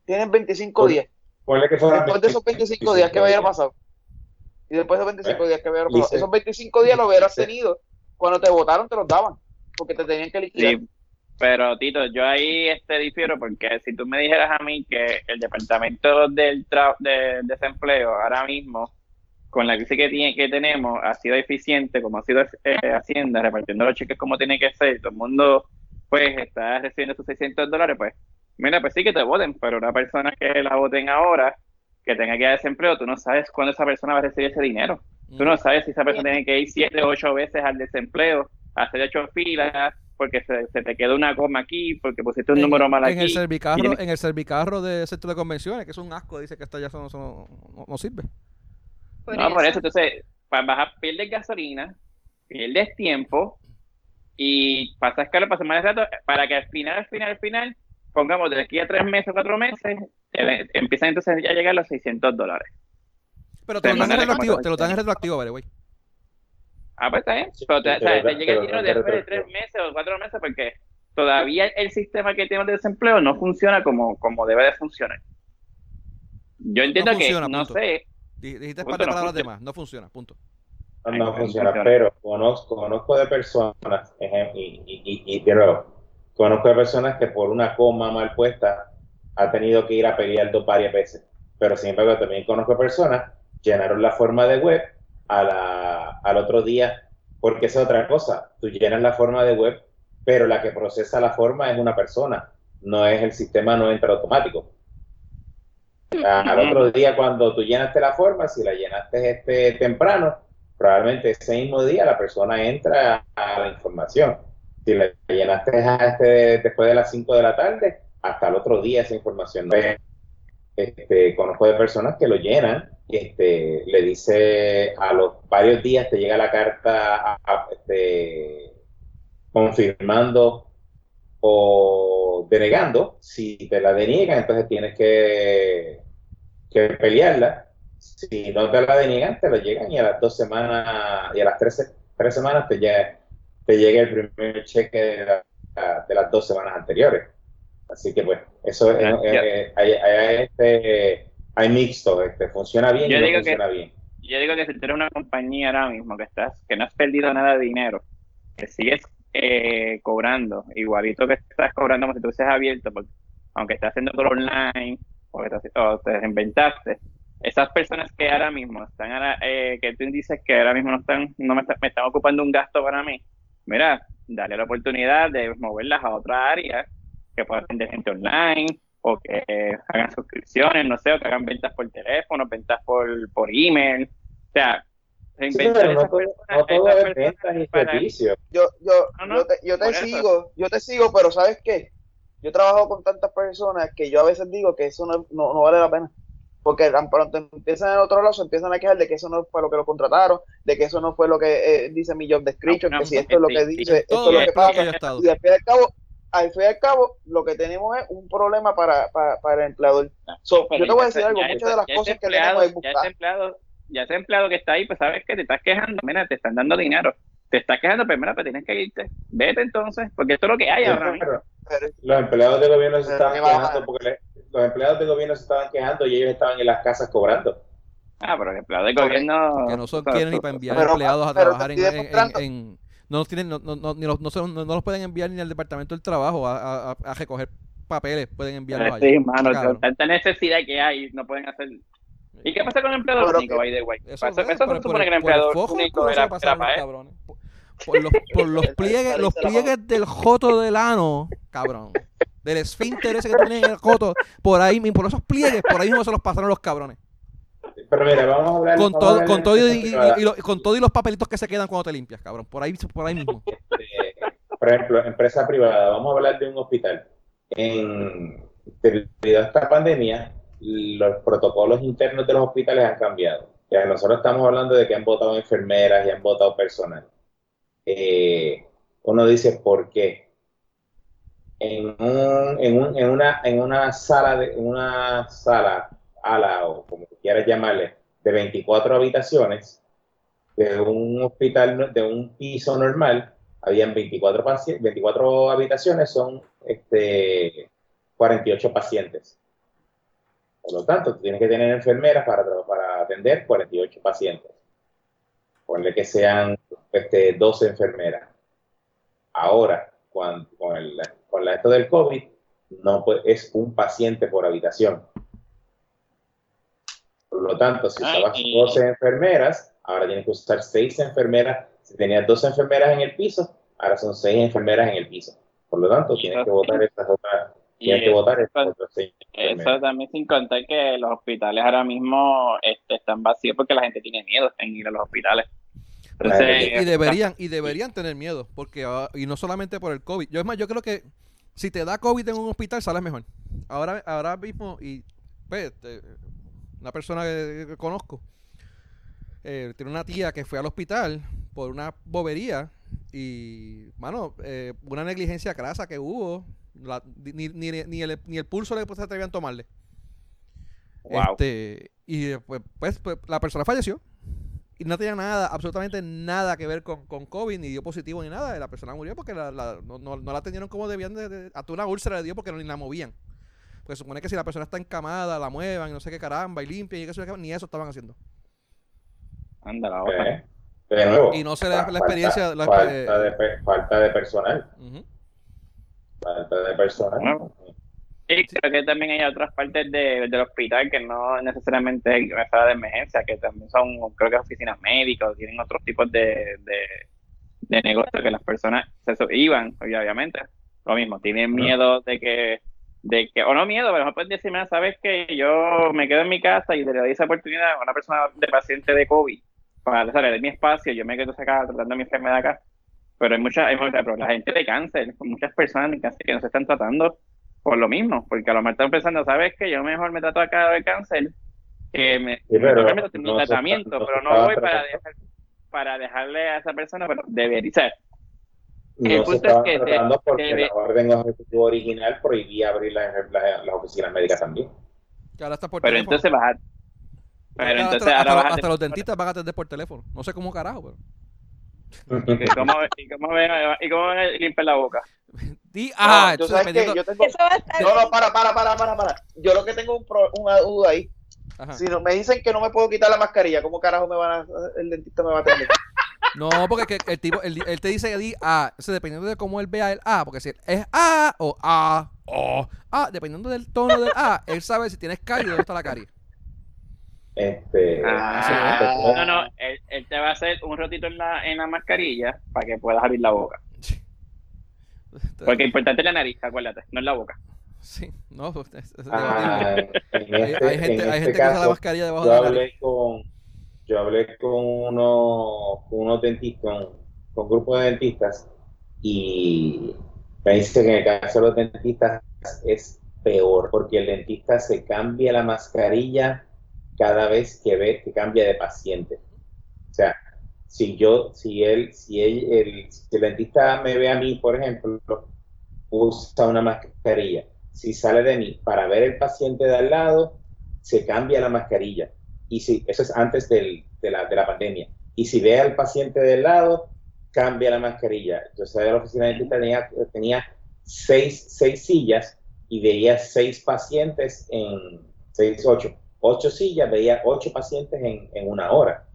B: Tienen 25
C: Pues,
B: días.
C: Ponle que fueran
B: Después de esos 25 días que hubiera pasado. Y después de esos 25 días que hubiera pasado. Esos 25 días lo hubieras tenido. Cuando te votaron, te los daban. Porque te tenían que liquidar.
D: Sí, pero Tito, yo ahí este difiero porque si tú me dijeras a mí que el departamento del tra- de desempleo ahora mismo con la crisis que, tiene, que tenemos ha sido eficiente, como ha sido eh, Hacienda, repartiendo los cheques como tiene que ser, todo el mundo pues está recibiendo sus 600 dólares, pues mira, pues sí que te voten, pero una persona que la voten ahora, que tenga que dar desempleo, tú no sabes cuándo esa persona va a recibir ese dinero. Tú no sabes si esa persona tiene que ir siete o ocho veces al desempleo, hacer ocho filas, porque se, te quedó una coma aquí, porque pusiste un número mal aquí.
A: En el servicarro, en el servicarro de centro de convenciones, que es un asco, dice que esto ya no, no, sirve.
D: no, por eso, entonces, para bajar, pierdes gasolina, pierdes tiempo, y pasas caro, pasas más rato, para que al final, al final, al final, pongamos de aquí a tres meses, cuatro meses, empiezan entonces ya a llegar los 600 dólares.
A: Pero te lo dan en retroactivo, te lo dan en retroactivo, vale, güey.
D: Ah, pues está bien. Pero te, llega el dinero después de tres meses o cuatro meses porque todavía el sistema que tenemos de desempleo no funciona como, como debe de funcionar. Yo entiendo que, no sé.
A: Dijiste para no palabras demás, no funciona, punto.
C: No, funciona, pero conozco, conozco de personas, y, y, y, conozco de personas que por una coma mal puesta ha tenido que ir a pelear dos varias veces. Pero sin embargo, también conozco personas llenaron la forma de web a la, al otro día, porque es otra cosa. Tú llenas la forma de web, pero la que procesa la forma es una persona, no es el sistema, no entra automático. Al otro día, cuando tú llenaste la forma, si la llenaste este temprano, probablemente ese mismo día la persona entra a la información. Si la llenaste este, después de las 5 de la tarde, hasta el otro día esa información. Este, conozco de personas que lo llenan este, le dice a los varios días te llega la carta este, confirmando o denegando. Si te la deniegan, entonces tienes que, pelearla. Si no te la deniegan, te la llegan y a las dos semanas y a las tres, tres semanas te llega, te llega el primer cheque de, las dos semanas anteriores. Así que, pues, eso es, este hay mixto, este, funciona bien
D: yo
C: y
D: no
C: funciona bien.
D: Yo digo que si tú eres una compañía ahora mismo que estás, que no has perdido nada de dinero, que sigues eh, cobrando, igualito que estás cobrando como si tú seas abierto, porque aunque estás haciendo todo online, o, que te reinventaste, esas personas que ahora mismo están, eh, que tú dices que ahora mismo no están, no me, me están ocupando un gasto para mí, mira, dale la oportunidad de moverlas a otra área, que pueda atender gente online, o que hagan suscripciones, no sé, o que hagan ventas por teléfono, ventas por, por email. O sea,
C: sí, pero no, todo, es ventas y servicios.
B: Yo, yo, yo te, yo te sigo, yo te sigo, pero ¿sabes qué? Yo trabajo con tantas personas que yo a veces digo que eso no, no, vale la pena. Porque tan pronto empiezan en otro lado, se empiezan a quejar de que eso no fue lo que lo contrataron, de que eso no fue lo que eh, dice mi job description, que si esto es lo que dice, esto es lo que pasa. Y al fin y al cabo, al fin y al cabo, lo que tenemos es un problema para, para, para el empleador. yo te voy a decir algo, muchas de las cosas que tenemos es buscar.
D: Ya ese, empleado, ya ese empleado que está ahí, pues sabes que te estás quejando, mira, te están dando dinero. Te estás quejando, pero mira, pues tienes que irte. Vete entonces, porque esto es lo que hay ahora mismo.
C: Los empleados de gobierno se estaban quejando porque los empleados de gobierno se estaban quejando y ellos estaban en las casas cobrando.
D: Ah, pero los empleados de gobierno...
A: Que no son quieren ni para enviar empleados a trabajar en, en no tienen, no, no, no, no, no, los pueden enviar ni al departamento del trabajo a, a, a recoger papeles, pueden enviarlos
D: allá. Sí, mano, tanta necesidad que hay, no pueden hacer. ¿Y qué pasa con el empleador único, by the way? Eso, eso, eso se supone que el empleador único era, era para él.
A: Por los, por los pliegues, los pliegues del joto del ano, cabrón. Del esfínter ese que tienen en el joto, por ahí, por esos pliegues, por ahí mismo se los pasaron los cabrones.
C: Pero mira, vamos a hablar
A: con todo, con todo y, con todo y los papelitos que se quedan cuando te limpias, cabrón. Por ahí, por ahí mismo.
C: por ejemplo, empresa privada. Vamos a hablar de un hospital. En debido a esta pandemia, los protocolos internos de los hospitales han cambiado. Ya nosotros estamos hablando de que han votado enfermeras y han votado personal. Eh, uno dice, ¿por qué? En, un, una, sala de una sala ala o como quieras llamarle, de 24 habitaciones, de un hospital, de un piso normal, habían 24, 24 habitaciones, son este, 48 pacientes. Por lo tanto, tienes que tener enfermeras para, para atender 48 pacientes. Ponle que sean este, 12 enfermeras. Ahora, con, el, con esto del COVID, no es un paciente por habitación Por lo tanto, si usabas
D: y-
C: 12 enfermeras, ahora tienes que usar 6 enfermeras. Si tenías 12 enfermeras en el piso, ahora son 6 enfermeras en el piso. Por lo tanto, tienes que votar esas otras, tienes que
D: eso-
C: votar esas otras 6
D: Eso también sin contar que los hospitales ahora mismo este, están vacíos porque la gente tiene miedo en ir a los hospitales. Entonces,
A: Y deberían, y deberían tener miedo, porque ah, y no solamente por el COVID. Yo es más, yo creo que si te da COVID en un hospital sales mejor. Ahora, ahora mismo, y pues, este, una persona que, que conozco, eh, tiene una tía que fue al hospital por una bobería y, mano, eh, una negligencia crasa que hubo, la- ni, ni, ni el, ni el pulso le se atrevían a tomarle.
D: wow.
A: Este, y pues, pues, pues, la persona falleció. Y no tenía nada, absolutamente nada que ver con, con COVID, ni dio positivo ni nada. La persona murió porque la, la- no, no- no la atendieron como debían. De, de- hasta una úlcera le dio porque no, ni la movían. Porque se supone que si la persona está encamada, la muevan y no sé qué caramba, y limpian y qué ni eso estaban haciendo.
D: Anda la otra.
C: ¿Eh? De nuevo,
A: Y no se le da la
C: falta-
A: experiencia, la-
C: falta,
A: eh,
C: de, falta de personal. Falta de personal.
D: Bueno. Y creo que también hay otras partes de- del hospital que no necesariamente es una sala de emergencia, que también son, creo que oficinas médicas, o tienen otros tipos de, de, de negocios que las personas se iban, obviamente. Lo mismo, tienen miedo de que, de que, o no miedo, pero no puedes decir, "Mira, sabes que yo me quedo en mi casa y le doy esa oportunidad a una persona de paciente de COVID para salir de mi espacio, yo me quedo acá tratando mi enfermedad acá. Pero hay mucha, hay mucha- pero la gente de cáncer, muchas personas de cáncer que no se están tratando por lo mismo, porque a lo mejor están pensando, ¿sabes qué? Yo mejor me trato acá de cáncer que me,
C: Sí, pero
D: me
C: no se
D: tratamiento,
C: está- no
D: pero
C: se
D: no voy para, dejar, para dejarle a esa persona, pero debería ser.
C: No
D: El
C: se
D: punto es
C: estaba
D: que se-
C: tratando porque
D: debe-
C: la orden ejecutiva original prohibía abrir las las- las oficinas médicas también.
A: Que ahora está por
D: Pero
A: teléfono.
D: entonces vas a... Pero
A: Hasta-
D: entonces
A: hasta,
D: ahora
A: los-
D: vas a
A: hasta los dentistas van a atender por teléfono. No sé cómo carajo, pero.
D: ¿Y cómo, y cómo, ve- y cómo limpiar la boca?
A: Di-
B: No,
A: ah,
B: tú
A: entonces
B: sabes que yo tengo.
E: Eso va a estar.
B: No, no, para, para, para, para, para. Yo lo que tengo un pro- una duda ahí.
A: Ajá.
B: Si no, me dicen que no me puedo quitar la mascarilla, ¿cómo carajo me van a, el dentista me va a atender?
A: No, porque que el tipo, él, él te dice di A, Entonces, dependiendo de cómo él vea el A, porque si es A o A o A, dependiendo del tono del A, él sabe si tienes caries y dónde está la carie.
C: Este,
D: Ah, no, no, él, él te va a hacer un rotito en la, en la mascarilla para que puedas abrir la boca. Porque es importante la nariz, acuérdate, no es la boca.
A: Sí, no, pues, es, es
C: ah,
A: Hay,
C: este,
A: hay gente, hay
C: este
A: gente que usa la
C: caso,
A: mascarilla debajo
C: yo
A: de la nariz.
C: hablé con yo hablé con uno con unos dentistas con, con un grupo de dentistas y me dice que en el caso de los dentistas es peor porque el dentista se cambia la mascarilla cada vez que ve que cambia de paciente o sea si yo si él si él el, si el dentista me ve a mí por ejemplo usa una mascarilla. Si sale de mí para ver el paciente de al lado se cambia la mascarilla. Y si eso es antes del- de, la, de la pandemia. Y si ve al paciente del lado cambia la mascarilla. Yo salí de la oficina de dentista tenía, tenía seis, seis sillas y veía seis pacientes en seis, ocho, ocho sillas, veía ocho pacientes en, en una hora.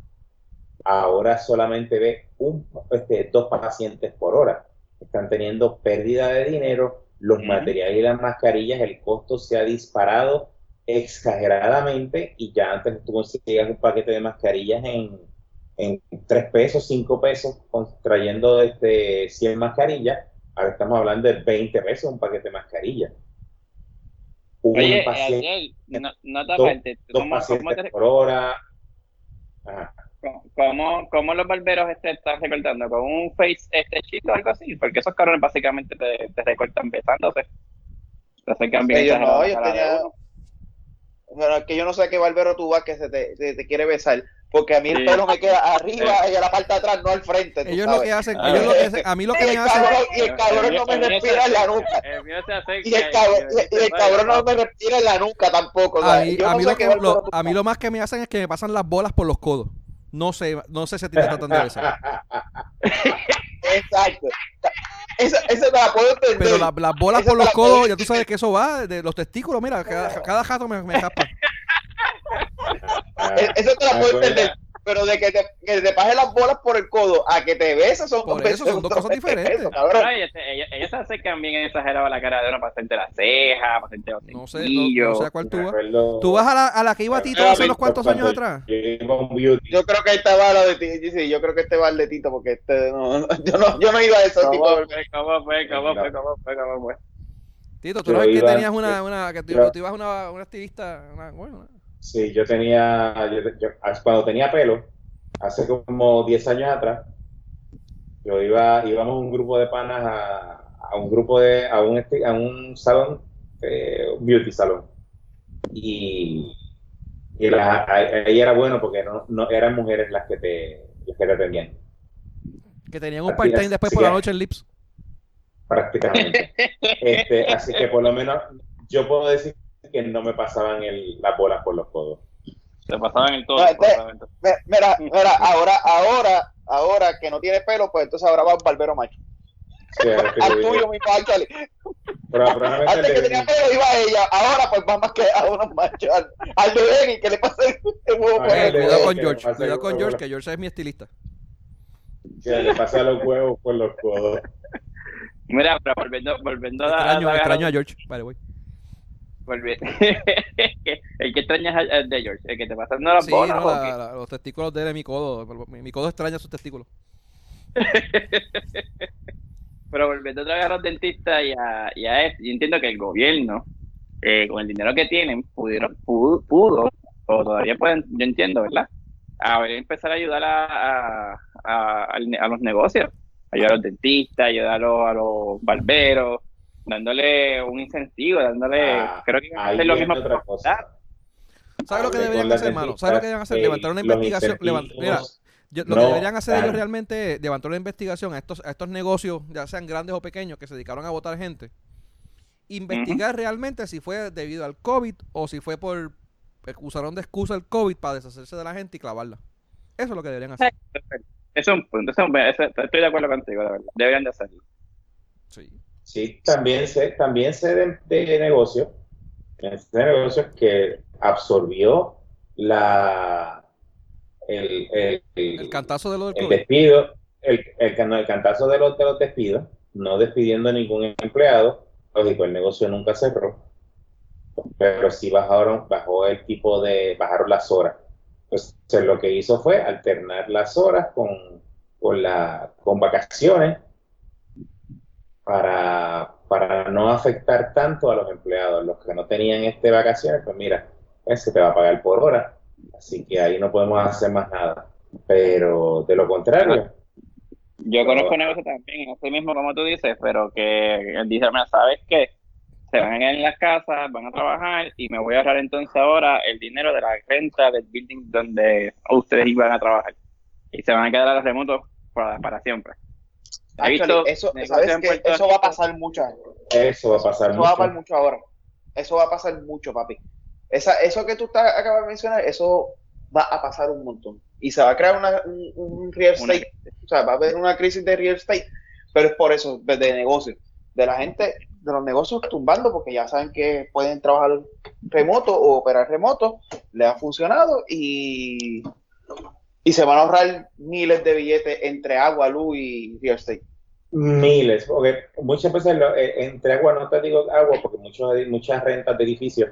C: Ahora solamente ve un, este, dos pacientes por hora. Están teniendo pérdida de dinero, los materiales y las mascarillas, el costo se ha disparado exageradamente y ya antes tú conseguías un paquete de mascarillas en, en 3 pesos, 5 pesos, trayendo este, 100 mascarillas. Ahora estamos hablando de 20 pesos un paquete de mascarillas.
D: Oye,
C: un paciente,
D: Ariel, no, no te
C: dos-
D: aparte,
C: dos
D: ¿cómo, cómo,
C: pacientes
D: te-
C: por hora. Ajá.
D: Cómo- cómo los barberos este están recortando? ¿Con un face este chico o algo así? Porque esos cabrones básicamente te, te recortan besándose. Te acercan bien
B: Ellos no,
D: exagerado a la
B: ellos
D: cara de
B: tenían-
D: uno.
B: Bueno, es que yo no sé qué barbero tú vas que se te, te- te quiere besar. Porque a mí el
D: Sí.
B: pelo me queda arriba y a la parte de atrás, no al frente. tú
A: Ellos lo
B: sabes.
A: que hacen,
D: Ah.
A: ellos lo que hacen, a mí lo que
B: Y
A: me
B: el
A: hacen,
B: cabrón, y el cabrón no me respira en la nuca. Y el cabrón, y, el cabrón no me respira en la nuca tampoco.
A: a mí,
B: yo
A: a
B: no
A: mí
B: sé
A: lo que, lo- a mí lo más que me hacen es que me pasan las bolas por los codos. No sé, no sé si a ti te tratan de besar.
B: Exacto. Esa, esa te la puedo entender.
A: Pero la- las bolas
B: Esa
A: por los
B: la puedo
A: codos, ya tú sabes que eso va de los testículos. Mira, cada, cada jato me, me raspa.
C: Ah,
B: E- Eso te la puedo entender. Pero de que te, que te pases las bolas por el codo a que te beses son,
A: Por eso son dos cosas diferentes.
B: Eso,
D: este, ellos, ellos se acercan bien exagerado la cara de uno para hacerte la ceja, para hacerte los
A: No sé, no, no sé a cuál tú vas. ¿Tú vas a la, a la que iba Tito hace unos cuantos años atrás?
C: yo a
B: creo que esta va la de ti, sí, yo creo que este va el de Tito, porque este no, yo no, yo no iba a ese tipo
D: ¿Cómo fue? ¿Cómo fue? ¿Cómo fue? ¿Cómo fue? ¿Cómo fue?
A: Tito, tú
C: Yo
A: no ves que tenías una, una que tú, ibas a una, una estilista, una, bueno, una-
C: Sí, yo tenía, yo, yo- cuando tenía pelo, hace como 10 años atrás, yo iba, íbamos un grupo de panas a, a un grupo de, a un, a un salón, eh, un beauty salón. Y, y la- ahí era bueno porque no, no eran mujeres las que te, las que te atendían,
A: que tenían un part-time
C: es,
A: después por la noche en Lips.
C: prácticamente. Este, así que por lo menos yo puedo decir que no me pasaban el, las bolas por los codos.
D: Se pasaban en todo.
B: Ah,
D: el.
B: Mi- Mira, mira, ahora, ahora, ahora que no tiene pelo, pues entonces ahora va un barbero macho.
C: Sí,
B: Al tuyo, mi actually.
C: Pero probablemente
B: Antes
C: el
B: que tenía pelo iba ella, ahora pues va más que a unos machos. Al, al de Benny, que le pasa el, el huevo por
C: Ah,
A: Eh,
B: el
A: cuidado con George, cuidado
C: el
A: con. George, que George es mi estilista.
C: que le pasa los huevos por los codos.
D: Mira, pero volviendo, volviendo a
A: Extraño,
D: a-
A: extraño a George, by the
D: volviendo- el que extrañas es de George, el que te pasan no las
A: Sí,
D: bolas.
A: no, los testículos de él mi codo. Mi, mi codo extraña sus testículos.
D: Pero volviendo otra vez a los dentistas y a, y a esto, yo entiendo que el gobierno, eh, con el dinero que tienen, pudieron, pudo, pudo, o todavía pueden, yo entiendo, ¿verdad? A ver, empezar a ayudar a, a, a, los negocios, ayudar a los dentistas, ayudar a los, a los barberos, dándole un incentivo, dándole,
C: Ah,
D: creo que van a
C: Ahí
D: hacer lo mismo
C: otra cosa.
A: ¿Sabes lo que deberían hacer, hermano? ¿Sabes lo que deberían hacer? Levantar una investigación. levant- mira, yo- lo
C: no
A: que deberían hacer ellos realmente es levantar una investigación a estos, a estos negocios, ya sean grandes o pequeños, que se dedicaron a votar gente. Investigar realmente si fue debido al COVID o si fue por. eh, usaron de excusa el COVID para deshacerse de la gente y clavarla. Eso es lo que deberían hacer.
D: Eso es un punto, eso es un- eso- estoy de acuerdo contigo, de verdad, deberían de hacerlo.
A: Sí.
C: Sí, también sé, también sé de, de negocio, de negocios que absorbió la el, el, el-
A: El cantazo de lo del
C: el
A: COVID.
C: despido, el, el, can- el cantazo de los, de los despidos, no despidiendo a ningún empleado, lógico, el negocio nunca cerró, pero sí bajaron, bajó el tipo de, bajaron las horas. Entonces lo que hizo fue alternar las horas con, con, la, con vacaciones para, para no afectar tanto a los empleados. Los que no tenían este vacaciones, pues mira, pues se te va a pagar por hora. Así que ahí no podemos hacer más nada. Pero de lo contrario,
D: Yo conozco negocios también, así mismo como tú dices, pero que él dice, mira, ¿sabes qué? Se van a quedar en las casas, van a trabajar y me voy a ahorrar entonces ahora el dinero de la renta del building donde ustedes iban a trabajar. Y se van a quedar a los remotos para, para siempre.
B: Actually, eso,
D: negocios
B: ¿sabes?
D: Puerto
B: Eso va a pasar mucho.
C: eso va a pasar
B: Eso va a
C: mucho.
B: pasar mucho ahora. Eso va a pasar mucho, papi. Esa, eso que tú estás, acabas de mencionar, eso va a pasar un montón. Y se va a crear una, un, un real
D: Una-
B: estate. O sea, va a haber una crisis de real estate. Pero es por eso, de, de negocio. De la gente, de los negocios tumbando, porque ya saben que pueden trabajar remoto o operar remoto. Le ha funcionado y, y se van a ahorrar miles de billetes entre agua, luz y real estate.
C: Miles, porque muchas veces lo- eh, entre agua, no te digo agua, porque muchos, muchas rentas de edificios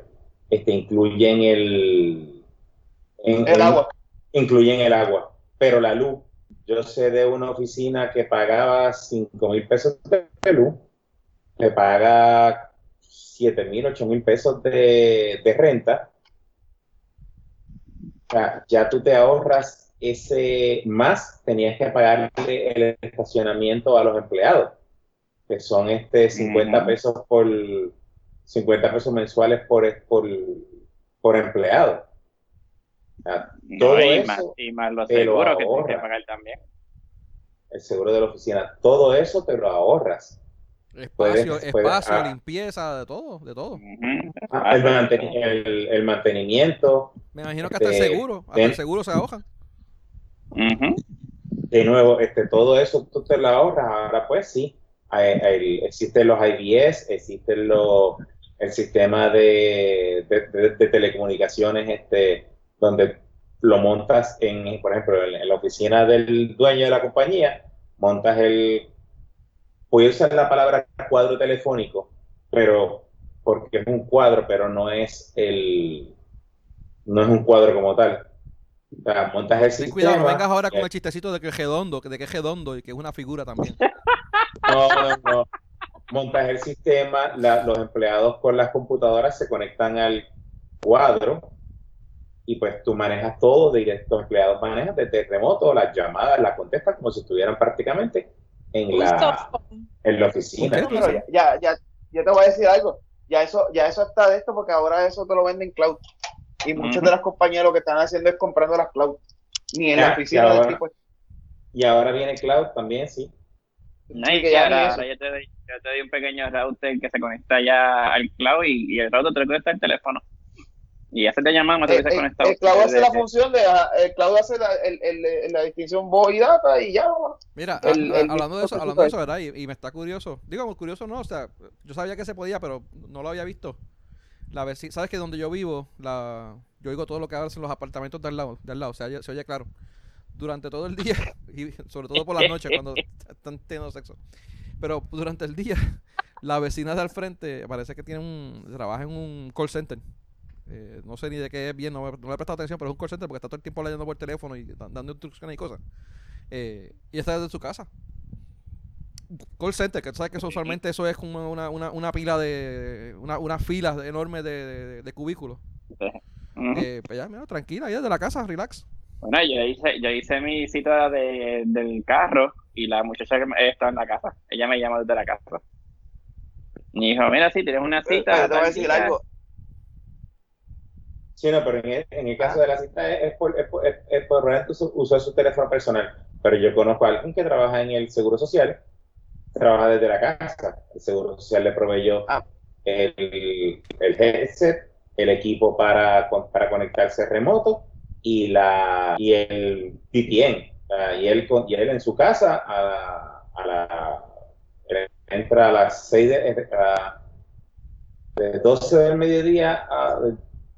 C: este, incluyen el, en-
B: El
C: en-
B: agua.
C: incluyen el agua, pero la luz, yo sé de una oficina que pagaba 5 mil pesos de luz, le paga 7 mil, 8 mil pesos de, de renta. O sea, ya tú te ahorras ese más, tenías que pagarle el estacionamiento a los empleados, que son este 50
D: Ujú.
C: pesos por 50 pesos mensuales por, por, por empleado. O sea,
D: No,
C: todo
D: y,
C: eso
D: más, y más los seguros que tienes que pagar también.
C: el seguro de la oficina, todo eso te lo ahorras.
A: Espacio,
C: Puedes- puedes-
A: espacio,
C: ah.
A: limpieza, de todo, de todo.
C: Ah, El, manteni- el- el mantenimiento,
A: Me imagino que hasta el
C: Este,
A: seguro, hasta el seguro se
C: de nuevo, este, todo eso tú te lo ahorras. Ahora pues sí, hay- existen los IBS, existen los, el sistema de- de telecomunicaciones este, donde lo montas en, por ejemplo, en, la oficina del dueño de la compañía, montas el, voy a usar la palabra cuadro telefónico, pero porque es un cuadro, pero no es el, no es un cuadro como tal. O sea, montas el sistema.
A: cuidado, no vengas ahora con el chistecito de que es redondo, de que es redondo y que es una figura también.
C: No, no, no. Montas el sistema, los empleados con las computadoras se conectan al cuadro y pues tú manejas todo directo, los empleados manejan desde remoto, las llamadas, las contestas como si estuvieran prácticamente en la, en la oficina.
B: ya, ya, ya te voy a decir algo, ya eso, ya eso está de esto porque ahora eso te lo venden cloud. Y muchas de las compañías lo que están haciendo es comprando las cloud. Ni en la oficina y
C: ahora,
B: tipo.
C: Y ahora viene cloud también, sí.
D: No, y que ahora, ahora yo, te doy, yo te doy un pequeño router que se conecta ya al cloud y, y el router te lo conecta al teléfono. Y ya se te llaman,
B: el, el, el, cloud hace la función de el cloud hace la, el, la distinción voz y data y ya
A: mira hablando de eso hablando de eso verdad y, y, me está curioso digo curioso no o sea yo sabía que se podía pero no lo había visto la vecina sabes que donde yo vivo la yo oigo todo lo que hacen los apartamentos del lado del lado o se oye claro durante todo el día y sobre todo por las noches cuando están teniendo sexo pero durante el día la vecina de al frente parece que tiene un trabaja en un call center eh, no sé ni de qué es bien, no, le he prestado atención, pero es un call center porque está todo el tiempo leyendo por teléfono y dando instrucciones y cosas. Eh, y está desde su casa. Call center, que sabes que usualmente eso es como una, una, una pila de. Una, una fila enorme de, de, cubículos. eh, pues ya, mira, tranquila, ahí desde la casa, relax.
D: Bueno, yo hice, yo hice mi cita de, del carro y la muchacha que estaba en la casa. Ella me llamó desde la casa. Y dijo, mira, si tienes una cita.
B: te voy a decir algo
C: Sí, no, pero en el, caso de la cita es, por, es, por, es por usar su teléfono personal. Pero yo conozco a alguien que trabaja en el Seguro Social, trabaja desde la casa. El Seguro Social le proveyó ah. el, el headset, el equipo para, para conectarse remoto y, la, y el VPN. y, él, y él en su casa a, a la, entra a las 6 de, de 12 del mediodía a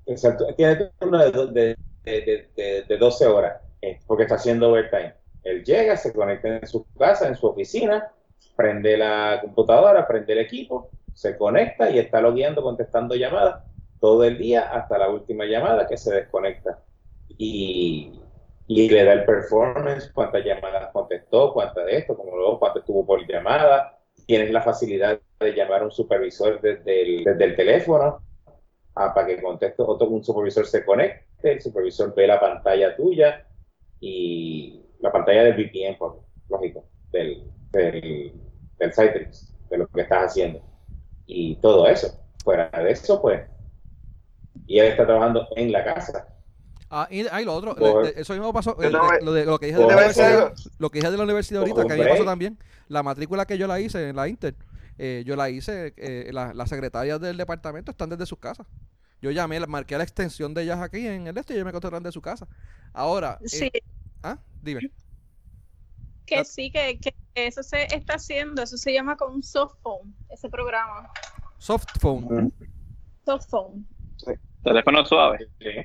C: Exacto, tiene turno de, de, de, de, 12 horas, eh, porque está haciendo overtime. Él llega, se conecta en su casa, en su oficina, prende la computadora, prende el equipo, se conecta y está logueando, contestando llamadas todo el día hasta la última llamada que se desconecta. Y, y le da el performance, cuántas llamadas contestó, cuántas de esto, como luego cuánto estuvo por llamada. Tienes la facilidad de llamar a un supervisor desde el, desde el teléfono Ah, para que conteste otro, un supervisor se conecte, el supervisor ve la pantalla tuya y la pantalla del VPN, por, lógico, del, del, del Citrix, de lo que estás haciendo. Y todo eso. Fuera de eso, pues. Y él está trabajando en la casa.
A: Ah, y ahí lo otro, eso mismo pasó, lo, de, lo, que dije de la universidad, lo que dije de la universidad ahorita, que a mí me pasó también, la matrícula que yo la hice en la Inter, eh, yo la hice, eh, las secretarias del departamento están desde sus casas. Yo llamé, marqué la extensión de ellas aquí en el este y ellos me contestaron de su casa. Ahora,
E: eh, sí.
A: ¿ah? Dime.
E: Que ah. sí, que, que, eso se está haciendo, eso se llama como un soft phone, ese programa.
A: Soft phone.
E: Soft phone.
D: Sí. Teléfono suave.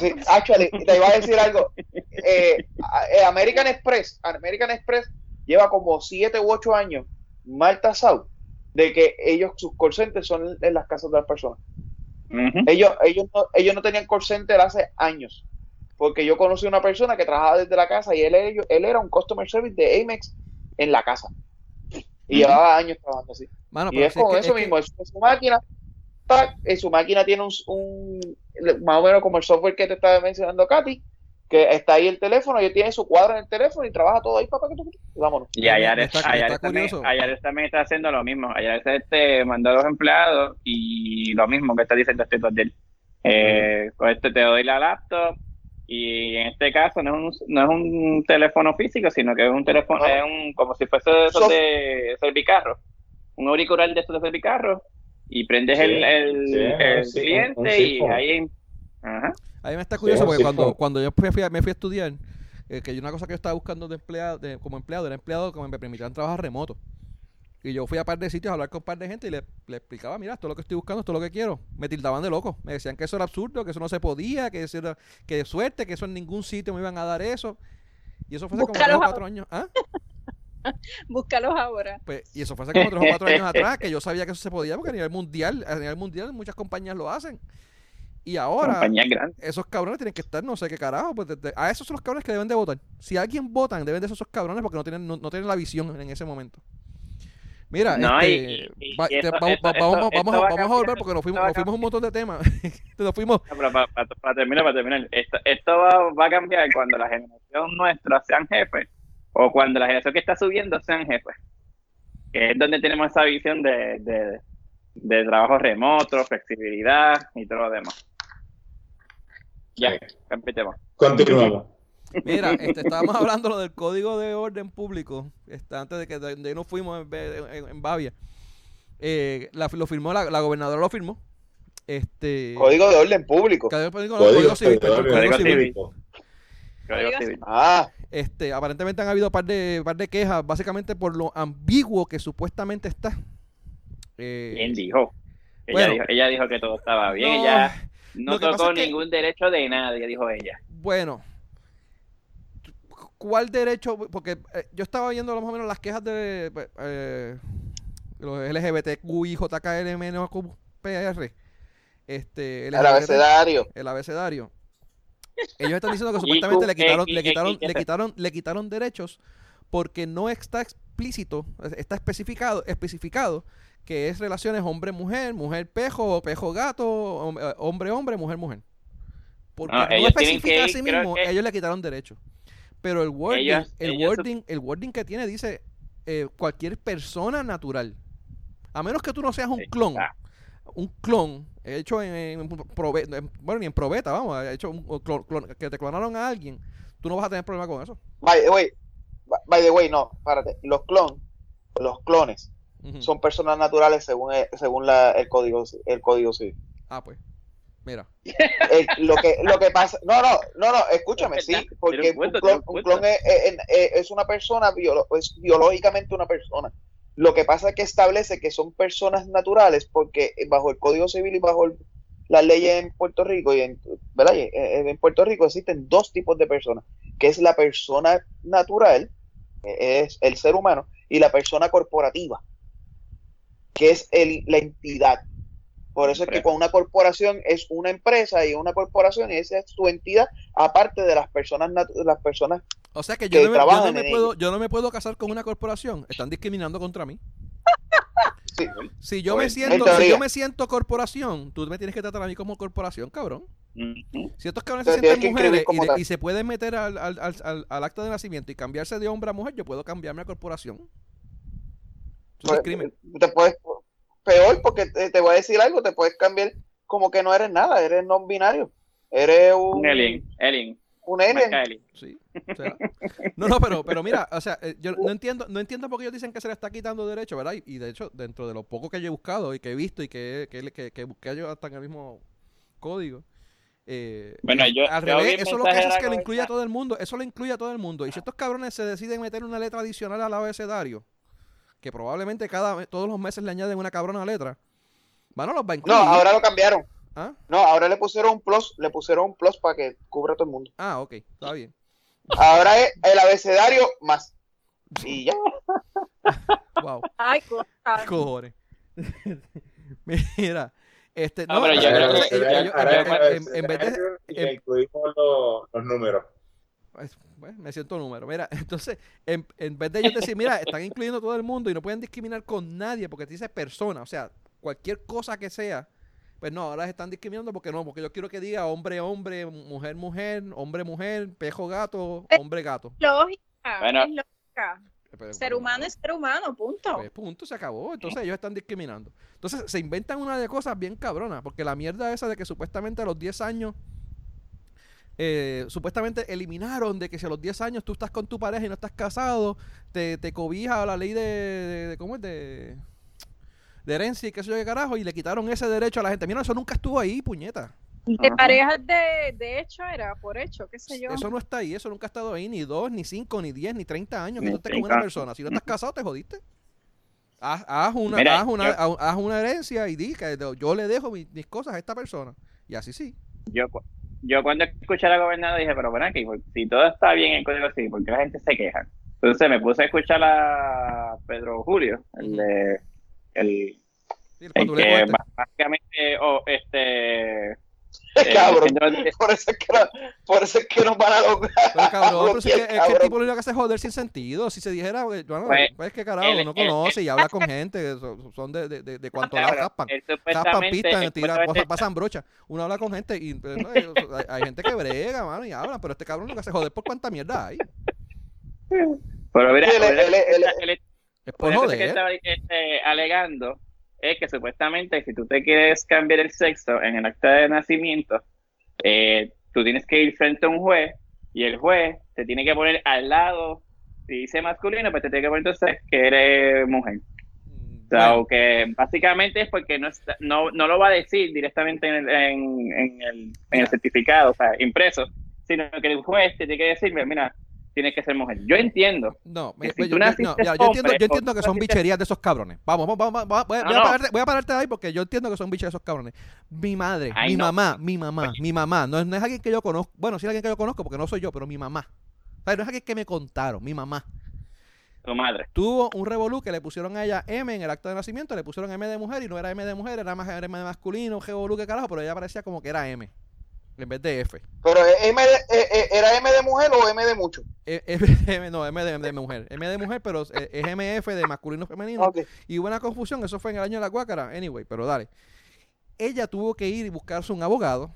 B: Sí, actually, te iba a decir algo. Eh, American Express, American Express lleva como 7 u 8 años mal tasado de que ellos, sus call centers son en las casas de las personas. ellos, ellos, no, ellos no tenían call center hace años. Porque yo conocí a una persona que trabajaba desde la casa y él, él era un customer service de Amex en la casa. Y llevaba años trabajando así. y es con eso mismo, su máquina, en su máquina tiene un, un, más o menos como el software que te estaba mencionando Katy, que está ahí el teléfono, y tiene su cuadro en el teléfono y trabaja todo ahí, papá, que tú, vámonos.
D: Y Ayares, también, también, está haciendo lo mismo. Ayares este mandó a los empleados y lo mismo que está diciendo este de eh, con este te doy la laptop y en este caso no es un, no es un teléfono físico, sino que es un teléfono, es un, como si fuese de esos de servicarro, un auricular de esos de servicarro y prendes el, el, cliente y ahí... Ajá.
A: A mí me está curioso porque cuando, cuando yo fui, me fui a estudiar, eh, que una cosa que yo estaba buscando de empleado, de, como empleado, era empleado que me permitieran trabajar remoto. Y yo fui a par de sitios a hablar con un par de gente y le, le explicaba, mira, esto es lo que estoy buscando, esto es lo que quiero. Me tildaban de loco. Me decían que eso era absurdo, que eso no se podía, que eso era, que de suerte, que eso en ningún sitio me iban a dar eso. Y eso fue hace como
E: Búscalos
A: tres o
E: a-
A: cuatro años. ¿Ah?
E: Búscalos ahora.
A: Pues, y eso fue hace como tres o cuatro años atrás, que yo sabía que eso se podía, porque a nivel mundial, a nivel mundial muchas compañías lo hacen. Y ahora,
D: Compañías grandes.
A: esos cabrones tienen que estar, no sé qué carajo, pues a esos son los cabrones que deben de votar. Si alguien votan, deben de ser esos cabrones porque no tienen, no, no tienen la visión en ese momento. Mira,
D: No,
A: este,
D: y- y-
A: va-
D: y
A: te-
D: esto-
A: vamos,
D: esto-
A: va- vamos,
D: esto-
A: vamos,
D: esto
A: a- vamos volver porque nos fuimos, nos un montón de temas. nos fuimos,
D: No, pero para, para- para terminar, para terminar, esto, esto va, va a cambiar cuando la generación nuestra sean jefes o cuando la generación que está subiendo sean jefes. Que es donde tenemos esa visión de, de, de trabajo remoto, flexibilidad y todo lo demás. Ya,
C: Sí.
D: empecemos.
C: Continuamos.
A: Mira, este, estábamos hablando lo del código de orden público, este, antes de que de, de ahí nos fuimos en, en, en Bavia. Eh, la, lo firmó, la, la gobernadora lo firmó. Este,
B: Código de orden público.
A: Código, código
C: Código
A: civil, perdón, código
D: Código
A: civil.
B: Ah,
A: Este, aparentemente han habido par de, par de quejas, básicamente por lo ambiguo que supuestamente está. Eh,
D: ¿Quién dijo? Ella,
A: Bueno.
D: dijo? ella dijo que todo estaba bien,
A: no,
D: ella no tocó
A: que-
D: ningún derecho de nadie, dijo ella.
A: Bueno, ¿cuál derecho? Porque eh, yo estaba viendo más o menos las quejas de pues, eh, los LGBTQI, JKL, PR, este,
B: el abecedario.
A: el abecedario. Ellos están diciendo que supuestamente le quitaron, le
D: X,
A: quitaron, le quitaron, le quitaron derechos porque no está explícito, está especificado, especificado que es relaciones hombre-mujer, mujer-pejo, pejo-gato, hom- eh, hombre-hombre, mujer-mujer. Porque
D: No,
A: no, especifica
D: que
A: a sí mismo,
D: que-
A: ellos le quitaron derechos. Pero el wording,
D: Ellos-
A: el
D: ellos-
A: wording, el wording que tiene dice eh, cualquier persona natural. A menos que tú no seas un clon.
D: Ah.
A: Un clon hecho en, en bueno, ni en probeta, vamos, hecho un, un clon- clon- que te clonaron a alguien. Tú no vas a tener problema con eso.
B: By the way, by the way, no, párate. Los clon, los clones son personas naturales según el, según la, el código el código civil.
A: Ah, pues. Mira.
B: Eh, lo que lo que pasa, no, no, no, no, escúchame, sí, porque
D: un
B: clon,
D: tiene un
B: un clon
D: punto.
B: es, es- es- es una persona biolo- es biológicamente una persona. Lo que pasa es que establece que son personas naturales porque bajo el Código Civil y bajo el- las leyes en Puerto Rico y en, ¿verdad? Y, eh, en Puerto Rico existen dos tipos de personas, que es la persona natural, que es el ser humano, y la persona corporativa, que es el- la entidad. Por eso es que con una corporación es una empresa y una corporación y esa es su entidad, aparte de las personas las personas
A: O sea que
B: Que
A: yo no, me, yo, no
B: trabajan
A: me
B: en
A: puedo, yo no me puedo casar con una corporación. Están discriminando contra mí.
B: sí,
A: Si yo me siento,
B: en
A: si yo me siento corporación, tú me tienes que tratar a mí como corporación, cabrón. Si estos cabrones se
B: Pero tienes
A: sienten mujeres y, de- se pueden meter al, al, al, al- al acta de nacimiento y cambiarse de hombre a mujer, yo puedo cambiarme a corporación. Eso es
B: pues,
A: crimen.
B: te puedes peor porque te, te voy a decir algo, te puedes cambiar como que no eres nada, eres no binario. Eres un,
D: Un alien, alien,
B: un alien.
A: Sí. o sea, no, no, pero, pero mira, o sea, eh, yo no entiendo, no entiendo por qué ellos dicen que se le está quitando derecho, ¿verdad? Y, y de hecho, dentro de lo poco que yo he buscado y que he visto y que, que, que, que busqué yo hasta en el mismo código. eh,
D: Bueno, yo-
A: al
D: yo
A: revés, eso lo que hace es que lo incluye a todo el mundo, eso lo incluye a todo el mundo. Y si estos cabrones se deciden meter una letra adicional al abecedario, que probablemente cada todos los meses le añaden una cabrona letra, bueno, los va a
B: No,
A: incluir.
B: ahora lo cambiaron.
A: ¿Ah?
B: No, ahora le pusieron un plus, le pusieron un plus para que cubra a todo el mundo.
A: ah, ok, está bien.
B: Ahora es el abecedario más. Y ya.
A: Wow.
E: Ay,
A: cojones. Mira, este,
D: No,
C: Ahora
A: en- vez de,
C: incluimos los, los números.
A: Me siento número. Mira, entonces, en, en vez de ellos decir, mira, están incluyendo a todo el mundo y no pueden discriminar con nadie porque te dice persona, o sea, cualquier cosa que sea, pues no, ahora se están discriminando porque no, porque yo quiero que diga hombre, hombre, mujer, mujer, hombre, mujer, pejo, gato, hombre, gato.
E: Lógica.
D: Bueno.
E: es lógica.
A: Pero,
E: Ser humano es ser humano, punto.
A: Pues punto, se acabó. Entonces ellos están discriminando. Entonces se inventan una de cosas bien cabronas, porque la mierda esa de que supuestamente a los 10 años, eh, supuestamente eliminaron de que si a los 10 años tú estás con tu pareja y no estás casado, te, te cobija la ley de, de- de- ¿cómo es? De, de herencia y qué sé yo qué carajo, y le quitaron ese derecho a la gente. Mira, eso nunca estuvo ahí, puñeta.
E: De
D: Ajá.
E: parejas de, de hecho era, por hecho, qué sé yo.
A: Eso no está ahí, eso nunca ha estado ahí, ni 2, ni 5, ni 10, ni 30 años que
D: Ni
A: tú estés con
D: 30.
A: una persona. Si no estás casado, te jodiste. Haz, haz una,
D: Mira,
A: haz, una,
D: yo-
A: haz- una herencia y di que yo le dejo mi- mis cosas a esta persona. Y así sí.
D: Yo, yo cuando escuché a la gobernadora dije, pero bueno, aquí, si todo está bien en el código civil, ¿por qué la gente se queja? Entonces me puse a escuchar a Pedro Julio, el de, el,
A: Sí, el
D: el
A: patuleco
D: que
A: este.
D: básicamente, o este, eh,
B: Cabrón. Por eso es que, no- por eso es que nos van a lograr.
A: Pero cabrón, pero si es que, es que el
B: cabrón.
A: tipo lo único que hace joder sin sentido. Si se dijera, güey, bueno,
D: Pues,
A: pues que carajo,
D: él-
A: no
D: él-
A: conoce y habla con gente, son son de, de, de, de cuanto la pistan,
D: él
A: tiran,
D: supuestamente-
A: pasan, pasan brocha. Uno habla con gente y pues, no, hay, hay gente que brega, mano, y hablan, pero este cabrón lo que hace joder por cuánta mierda hay.
D: pero mira,
B: él- él- él-
D: él- él-
A: Es por
D: que estaba este, alegando es que supuestamente si tú te quieres cambiar el sexo en el acta de nacimiento, eh, tú tienes que ir frente a un juez y el juez te tiene que poner al lado, si dice masculino, pues te tiene que poner entonces que eres mujer. O sea,
A: Bueno,
D: o que básicamente es porque no, está- no, no lo va a decir directamente en el, en, en el, en el certificado, o sea, impreso, sino que el juez te tiene que decir, mira, tienes que ser mujer. Yo entiendo,
A: No,
D: que
A: me-
D: si
A: yo,
D: tú
A: yo-
D: naciste
A: no, yo entiendo, yo entiendo que son bicherías de esos cabrones. Vamos, vamos, vamos, vamos, voy, a-
D: No,
A: voy a
D: no.
A: pararte, voy a pararte ahí porque yo entiendo que son bicherías de esos cabrones. Mi madre,
D: Ay,
A: mi mamá, mi mamá, mi mamá, no, es- no es alguien que yo conozco, bueno, sí es alguien que yo conozco porque no soy yo, pero mi mamá. O sea, no es alguien que me contaron, mi mamá.
D: tu madre.
A: Tuvo un revolú que le pusieron a ella M en el acto de nacimiento, le pusieron M de mujer y no era M de mujer, era más M de masculino, revolú que carajo, pero ella parecía como que era M en vez de F.
B: Pero M de- eh, eh, ¿era M de mujer o M de mucho?
A: E- F- M, no, M de, de mujer. M de mujer, pero es MF de masculino femenino.
B: Ok.
A: Y hubo una confusión, eso fue en el año de la guácara. Anyway, pero dale. Ella tuvo que ir y buscarse un abogado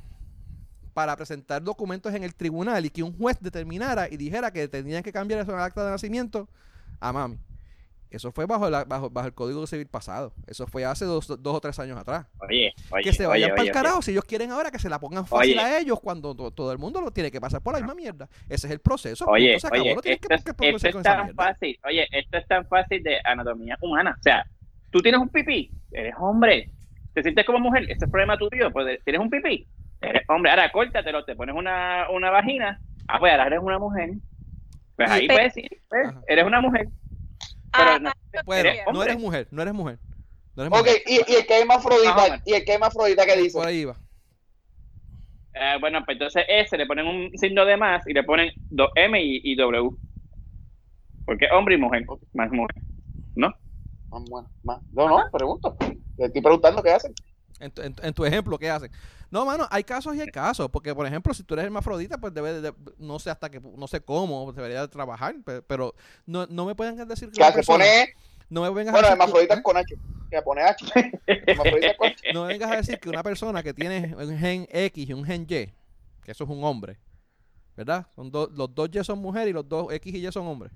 A: para presentar documentos en el tribunal y que un juez determinara y dijera que tenían que cambiar eso en el acta de nacimiento a mami. Eso fue bajo, la- bajo, bajo el Código Civil pasado. Eso fue hace dos, dos o tres años atrás.
D: Oye, oye,
A: que se vayan para el
D: oye,
A: carajo si ellos quieren ahora que se la pongan fácil
D: Oye.
A: a ellos cuando to- todo el mundo lo tiene que pasar por la misma mierda. Ese es el proceso.
D: Oye,
A: se acabó,
D: oye,
A: no
D: esto,
A: que-
D: es,
A: que
D: esto es tan fácil. Oye, esto es tan fácil de anatomía humana. O sea, tú tienes un pipí, eres hombre. ¿Te sientes como mujer? Ese es problema tuyo. Pues tienes un pipí, eres hombre. Ahora córtatelo, te pones una, una vagina. Ah, pues ahora eres una mujer. Pues ahí pues sí, pues, eres una mujer. Pero
E: Ah,
D: no,
A: Bueno,
D: eres
A: no eres mujer, no eres mujer. No eres
B: Ok,
A: mujer.
B: y, y el que es
D: Más menos.
B: y el que es hermafrodita, ¿qué dice?
A: Por ahí va.
D: Eh, bueno, pues entonces S le ponen un signo de más y le ponen do- M y, y W. Porque hombre y mujer, más mujer. ¿No?
B: Ah, bueno, más. No, no, pregunto. Le estoy preguntando qué hacen.
A: En tu, en tu- en tu ejemplo, ¿qué hacen? No, mano, hay casos y hay casos. Porque, por ejemplo, si tú eres hermafrodita, pues debe de, no sé hasta que, no sé cómo, debería de trabajar. pe- Pero no, no me pueden decir que
B: se pone,
A: no me vengas
B: bueno,
A: a decir que-
B: hermafrodita
A: ¿eh?
B: con H. Que pone H. Hermafrodita con H.
A: no me vengas a decir que una persona que tiene un gen X y un gen Y, que eso es un hombre, ¿verdad? Son dos- los dos Y son mujeres y los dos X y Y son hombres.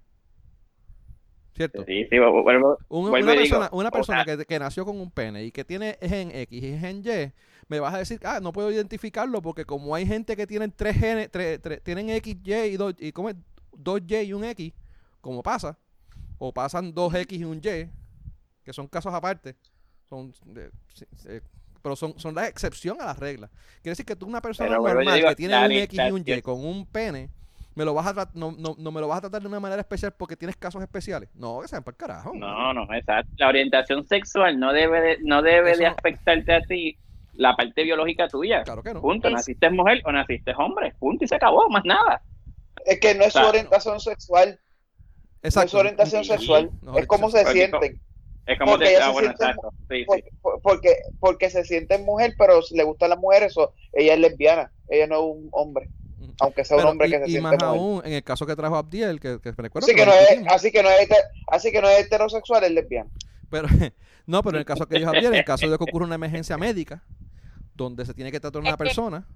A: ¿Cierto?
D: Sí, sí, vuelvo- vuelvo-
A: Un-
D: Vuelvo
A: una
D: digo,
A: persona, una
D: o
A: persona
D: sea-
A: que, que nació con un pene y que tiene gen X y gen Y, me vas a decir, ah, no puedo identificarlo porque como hay gente que tienen tres genes, tres, tres- tienen X, Y y dos, y ¿cómo es? dos Y y un X, como pasa, o pasan dos X y un Y, que son casos aparte, son, si- si- pero son, son la excepción a las reglas. Quiere decir que tú una persona
D: Pero
A: normal
D: digo,
A: que tiene un X y un Y con un pene, me lo vas a no, no, no me lo vas a tratar de una manera especial porque tienes casos especiales. No, que sean para el carajo.
D: No, no, exacto. La orientación sexual no debe de, no debe
A: Eso
D: de
A: no-
D: afectarte a ti la parte biológica tuya.
A: Claro que no.
D: Punto.
E: Es-
D: Naciste mujer o naciste hombre. Punto y se acabó, más nada.
B: Es que no es su
D: Exacto.
B: orientación sexual. No es
A: Exacto.
B: su orientación
D: Sí,
B: sexual.
A: no,
B: Es como se sienten.
D: Es como
B: Porque
D: te ah,
B: se
D: bueno,
B: siente-
D: exacto. Sí,
B: Por-
D: sí.
B: por- Porque, porque se sienten mujer, pero le gustan las mujeres. o ella es lesbiana. Ella no es un hombre.
A: Ujú.
B: Aunque sea un hombre
A: y,
B: que se
A: y
B: siente
A: más
B: mujer.
A: aún, en el caso que trajo Abdiel, que, que me recuerdo
B: Así
A: que
B: no es, así, que no es, heter- así que no es heterosexual, es lesbiana.
A: Pero, no, pero en el caso que dijo Abdiel, en el caso de que ocurra una emergencia médica, donde se tiene que tratar a una persona,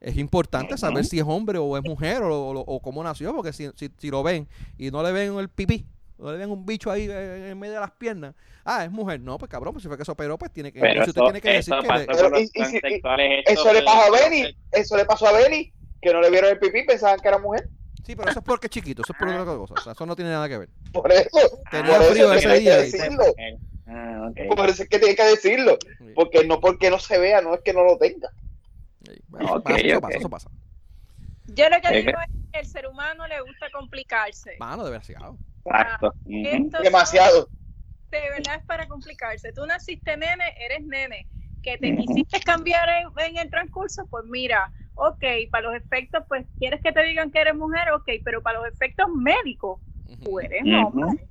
A: es importante saber si es hombre o es mujer o, o- o cómo nació, porque si, si, si lo ven y no le ven el pipí, no le ven un bicho ahí eh, en medio de las piernas, ah, es mujer. No, pues cabrón, pues si fue que se operó, pues tiene que,
D: Pero
A: entonces usted
D: eso,
A: tiene que decir
D: eso
A: que...
D: pasa
A: le-
B: Pero,
D: por los
B: y- y si- y-
D: transexuales.
B: Eso le pasó a Benny. Eso le pasó a Benny. Que no le vieron el pipí, pensaban que era mujer.
A: Sí, pero eso es porque es chiquito, eso es por otra cosa, o sea, eso no tiene nada que ver.
B: Por eso.
A: Tenía
B: por
A: frío ese día.
D: Ah.
B: Por eso es que tiene que decirlo. Porque no porque no se vea, no es que no lo tenga.
A: Sí, bueno, eso pasa, eso pasa.
E: Yo lo que digo es que el ser humano le gusta complicarse.
A: Mano, desgraciado.
D: Exacto. Ujú.
E: Estos son-
B: Demasiado.
E: de verdad es para complicarse. Tú naciste nene, eres nene. Que te quisiste cambiar en, en el transcurso, pues mira, ok, para los efectos, pues quieres que te digan que eres mujer, ok, pero para los efectos médicos, tú eres hombre.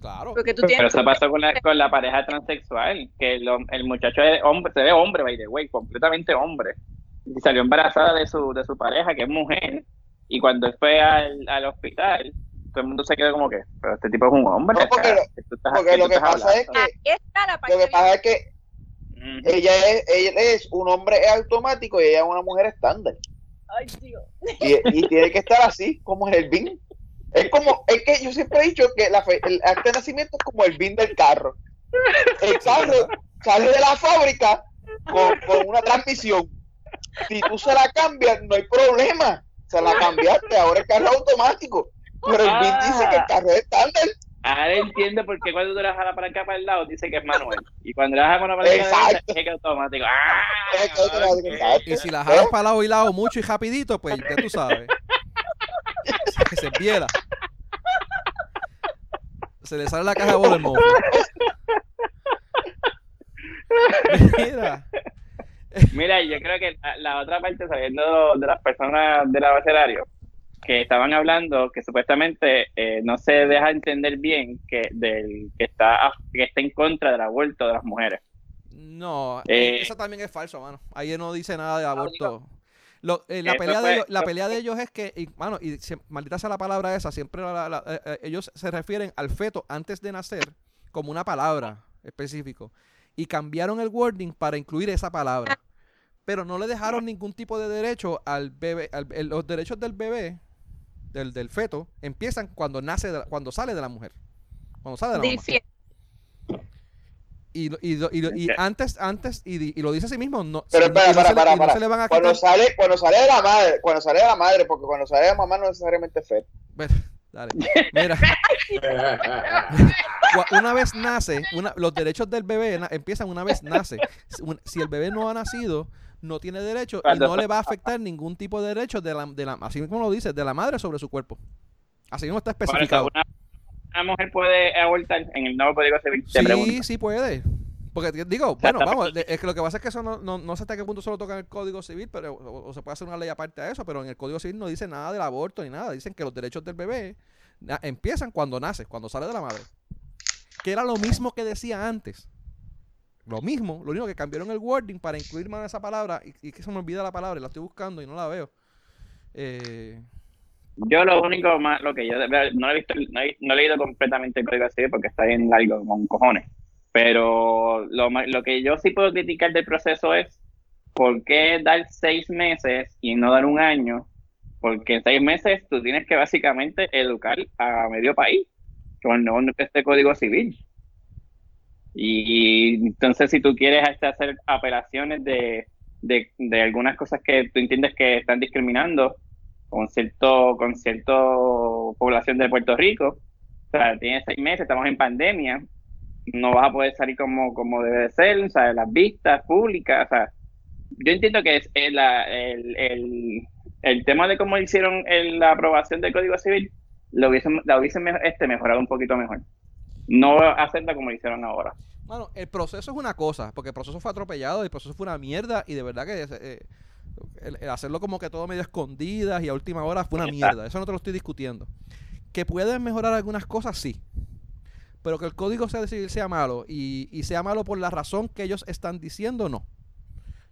A: Claro.
E: Porque tú
D: Pero eso pasó con la, con la pareja transexual, que el, hom- el muchacho es hombre, se ve hombre, by the way, completamente hombre. Y salió embarazada de su, de su pareja, que es mujer, y cuando fue al, al hospital, todo el mundo se quedó como que, pero este tipo es un hombre.
B: No, porque lo-
D: ¿qué tú estás-
B: porque lo que pasa es que
E: Ahí está la parte
B: lo que pasa es que
D: Ujú.
B: ella es, ella es un hombre automático y ella es una mujer estándar.
E: Ay, Dios.
B: Y, y tiene que estar así, como el BIN. Es como, es que yo siempre he dicho que la fe- el acta de nacimiento es como el BIN del carro. El carro sale de la fábrica con, con una transmisión. Si tú se la cambias, no hay problema. Se la cambiaste, ahora el carro es automático. Pero el BIN dice que el carro es estándar.
D: Ahora entiendo por qué cuando tú le das a la palanca para el lado dice que es manual. Y cuando le das a la palanca para la derecha
B: Exacto.
D: es que es automático. ¡Ah!
B: Exacto.
A: Y si la jalas para lado y lado mucho y rapidito, pues ya tú sabes. Que se pierda. Se le sale la caja de bola el mofo. Mira.
D: Mira, yo creo que la, la otra parte, saliendo de las personas del abecedario, que estaban hablando que supuestamente eh, no se deja entender bien que del que está que está en contra del aborto de las mujeres.
A: No,
D: Eh,
A: eso también es falso, mano. Ahí no dice nada de aborto. Lo- eh, la, pelea
D: fue-
A: de ellos, la pelea de ellos es que, y, mano, y maldita sea la palabra esa, siempre la- la- eh, eh, ellos se refieren al feto antes de nacer como una palabra específico. Y cambiaron el wording para incluir esa palabra. Pero no le dejaron ningún tipo de derecho al bebé. al- el- los derechos del bebé, del, del feto, empiezan cuando nace, de la- cuando sale de la mujer. Cuando sale de la mamá. Y, lo- y, lo- y, lo- y antes, antes, y, lo dice a sí mismo, no,
B: Pero espera, para,
A: se le-
B: para,
A: se le van a
B: Cuando
A: quitar-
B: sale, cuando sale de la madre, cuando sale de la madre, porque cuando sale de la mamá no necesariamente es.
A: Bueno, dale. Mira, una vez nace, una- los derechos del bebé na- empiezan una vez nace. Si el bebé no ha nacido, no tiene derecho y no le va a afectar ningún tipo de derecho de la, de la, así como lo dice, de la madre sobre su cuerpo. Así mismo está especificado.
D: Una mujer puede abortar en el nuevo código civil. Te pregunto.
A: Sí, sí puede. Porque digo, bueno, vamos, es que lo que pasa es que eso no, no, no sé hasta qué punto solo toca en el Código Civil, pero o, o se puede hacer una ley aparte a eso, pero en el Código Civil no dice nada del aborto ni nada. Dicen que los derechos del bebé empiezan cuando nace, cuando sale de la madre. Que era lo mismo que decía antes. Lo mismo, lo único que cambiaron el wording para incluir más esa palabra y, y que se me olvida la palabra, y la estoy buscando y no la veo. Eh,
D: Yo lo único más, lo que yo no he visto, no he, leído completamente el código civil porque está bien largo con cojones. Pero lo, lo que yo sí puedo criticar del proceso es por qué dar seis meses y no dar un año, porque en seis meses tú tienes que básicamente educar a medio país con este código civil. Y entonces si tú quieres hacer apelaciones de, de, de algunas cosas que tú entiendes que están discriminando, con cierto, con cierto población de Puerto Rico. O sea, tiene seis meses, estamos en pandemia, no vas a poder salir como, como debe de ser, o sea, las vistas públicas, o sea, yo entiendo que es el, el, el, el tema de cómo hicieron la aprobación del Código Civil, lo hubiesen, la hubiesen este, mejorado un poquito mejor. No hacerla como hicieron ahora.
A: Bueno, el proceso es una cosa, porque el proceso fue atropellado, el proceso fue una mierda y de verdad que eh, el, el hacerlo como que todo medio escondidas y a última hora fue una mierda. Eso no te lo estoy discutiendo. Que pueden mejorar algunas cosas, sí. Pero que el código sea, civil sea malo y, y sea malo por la razón que ellos están diciendo, no.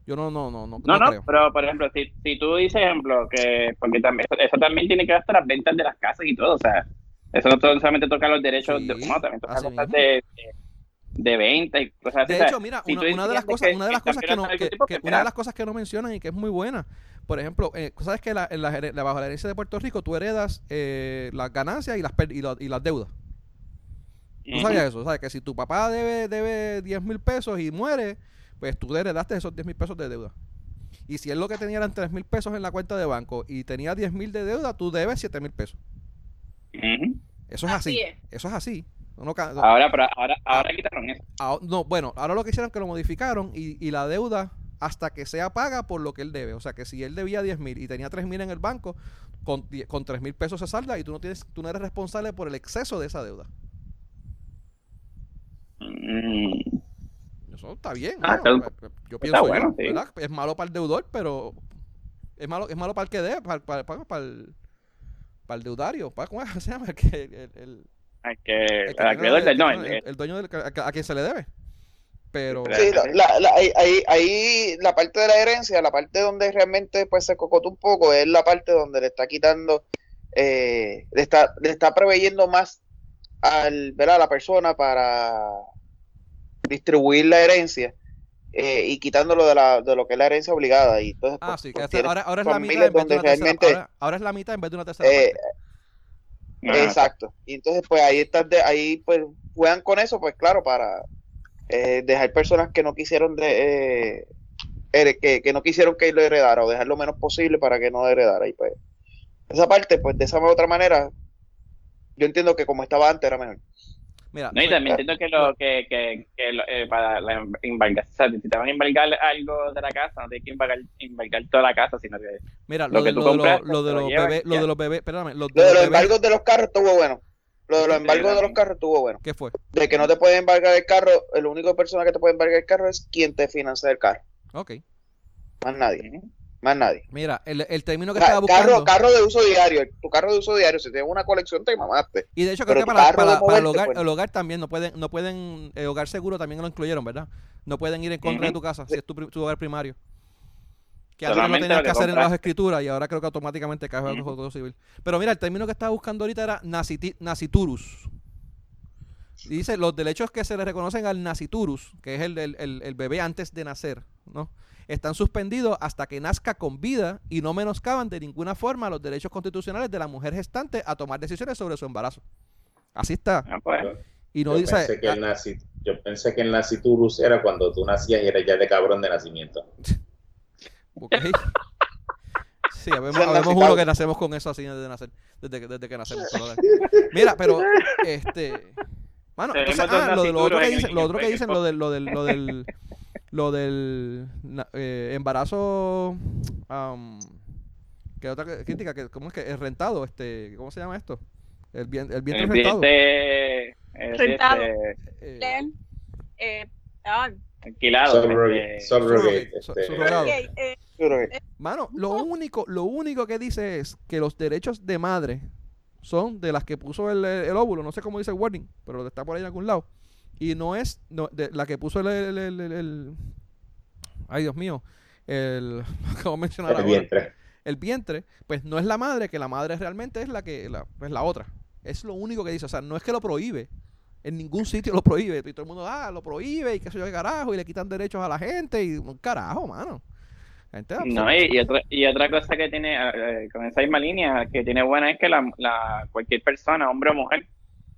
A: Yo no, no, no, no,
D: No, no,
A: creo.
D: pero por ejemplo, si, si tú dices, ejemplo, que, porque también, eso, eso también tiene que ver hasta las ventas de las casas y todo, o sea, eso no solamente toca los derechos,
A: Sí,
D: de, no, también toca cosas de, de venta y cosas así.
A: De
D: o sea,
A: hecho, mira,
D: si
A: una, una de las cosas,
D: que-
A: una de las
D: que
A: cosas que no, que- que una de las cosas que no mencionan y que es muy buena, por ejemplo, eh, sabes que la, en la, la- bajo la herencia de Puerto Rico tú heredas eh, las ganancias y las y, la- y las deudas. ¿Tú
D: ujú,
A: sabías eso? ¿Sabes? Que si tu papá debe, debe 10 mil pesos y muere, pues tú heredaste esos 10 mil pesos de deuda. Y si él lo que tenía eran 3 mil pesos en la cuenta de banco y tenía 10 mil de deuda, tú debes 7 mil pesos. Eso es así.
E: Así es.
A: Eso es así. No, no ca-
D: Ahora, pero ahora, ahora quitaron eso.
A: Ah, no, bueno, ahora lo que hicieron es que lo modificaron y, y la deuda hasta que sea paga por lo que él debe. O sea que si él debía 10 mil y tenía 3 mil en el banco, con, con 3 mil pesos se salda y tú no tienes, tú no eres responsable por el exceso de esa deuda.
D: Mm,
A: Eso está bien.
D: Ah,
A: mano.
D: está-
A: yo pienso yo,
D: bueno.
A: Es malo para el deudor, pero es malo, es malo para el que debe, para, para, para, para el, para el deudario. Para, ¿Cómo se llama? El, que- el, el-
D: al que,
A: el que
D: al
A: tiene-
D: acreedor del-
A: el-
D: no,
A: el-
D: el-
A: el dueño del, a, a quien se le debe. Pero
B: Sí, la, la- la- ahí, ahí, ahí la parte de la herencia, la parte donde realmente pues se cocotó un poco, es la parte donde le está quitando, eh, le está, le está proveyendo más al, ¿verdad? a la persona para distribuir la herencia eh, y quitándolo de, la, de lo que es la herencia obligada. Y entonces,
A: Ah,
B: pues,
A: sí, que
B: pues,
A: ahora, ahora es la mitad en vez de una tercera ahora es la mitad en vez de una tercera
B: eh,
A: parte.
B: Exacto. Y entonces, pues ahí estás de, ahí pues juegan con eso, pues claro, para eh, dejar personas que no quisieron de eh, que, que no quisieron que lo heredara o dejar lo menos posible para que no heredara. Y pues esa parte, pues de esa otra manera, yo entiendo que como estaba antes era mejor.
A: Mira,
D: No, y
A: fue-
D: también entiendo que, lo, que, que, que lo- eh, para la em- embargar, o sea, si te van a embargar algo de la casa, no tienes que embargar, embargar toda la casa, sino que
A: mira,
D: lo
A: lo, de,
D: que tú compraste,
A: lo de los bebés, lo de los bebés, espérame, lo de
B: Lo de
A: los
B: los embargos de los carros estuvo bueno. Lo de los embargos de los carros estuvo bueno.
A: ¿qué fue?
B: De que no te puede embargar el carro, el único persona que te puede embargar el carro es quien te financia el carro.
A: Ok.
B: Más nadie, más nadie.
A: Mira, el, el término que
B: Ca-
A: estaba buscando,
B: carro, carro de uso diario, tu carro de uso diario, si tienes una colección te mamaste.
A: y de hecho creo
B: pero
A: que para, para, para el, hogar,
B: pues.
A: el hogar también no pueden, no pueden, eh, hogar seguro también lo incluyeron, ¿verdad? No pueden ir en contra de tu casa si es tu, pri- tu hogar primario. Que antes
D: Solamente
A: tenías que
D: que
A: hacer en las escrituras y ahora creo que automáticamente cae bajo el. Código Civil. Pero mira, el término que estaba buscando ahorita era naciti- naciturus. Dice, los derechos que se le reconocen al naciturus, que es el, el, el- el bebé antes de nacer, ¿no? Están suspendidos hasta que nazca con vida y no menoscaban de ninguna forma los derechos constitucionales de la mujer gestante a tomar decisiones sobre su embarazo. Así está.
D: ah, pues,
A: Y no
C: yo,
A: dice...
C: pensé que
A: ah,
C: el yo pensé que el naciturus era cuando tú nacías y eras ya de cabrón de nacimiento.
A: ok. Sí, habemos, habemos uno que nacemos con eso así desde nacer, desde que, desde que nacemos. Mira, pero este, Mano, entonces, ah, lo, de- lo otro que dicen,
D: en
A: lo otro que dicen,
D: Facebook.
A: lo del, lo del, lo del, lo del eh, embarazo, am, que otra crítica, que cómo es que es rentado, este, ¿cómo se llama esto? El bien, el vientre
D: el
A: rentado.
D: eh,
E: Rentado.
D: este,
A: Eh,
E: eh, ah,
D: alquilado.
C: Subrogate.
D: este,
C: Subrogate, este,
A: subrogado.
E: ok, eh,
A: Mano, lo único, lo único que dice es que los derechos de madre son de las que puso el, el óvulo, no sé cómo dice el wording, pero está por ahí en algún lado. Y no es no, de la que puso el, el- el- el- el- ay Dios mío, el ¿cómo mencionar
C: el
A: ahora?
C: vientre.
A: El vientre, pues no es la madre, que la madre realmente es la que la, es la otra. Es lo único que dice, o sea, no es que lo prohíbe. En ningún sitio lo prohíbe. Y todo el mundo, ah, lo prohíbe y qué sé yo qué carajo, y le quitan derechos a la gente y un carajo, mano.
D: No, y, y otra, y otra cosa que tiene, eh, con esa misma línea, que tiene buena es que la, la- cualquier persona, hombre o mujer,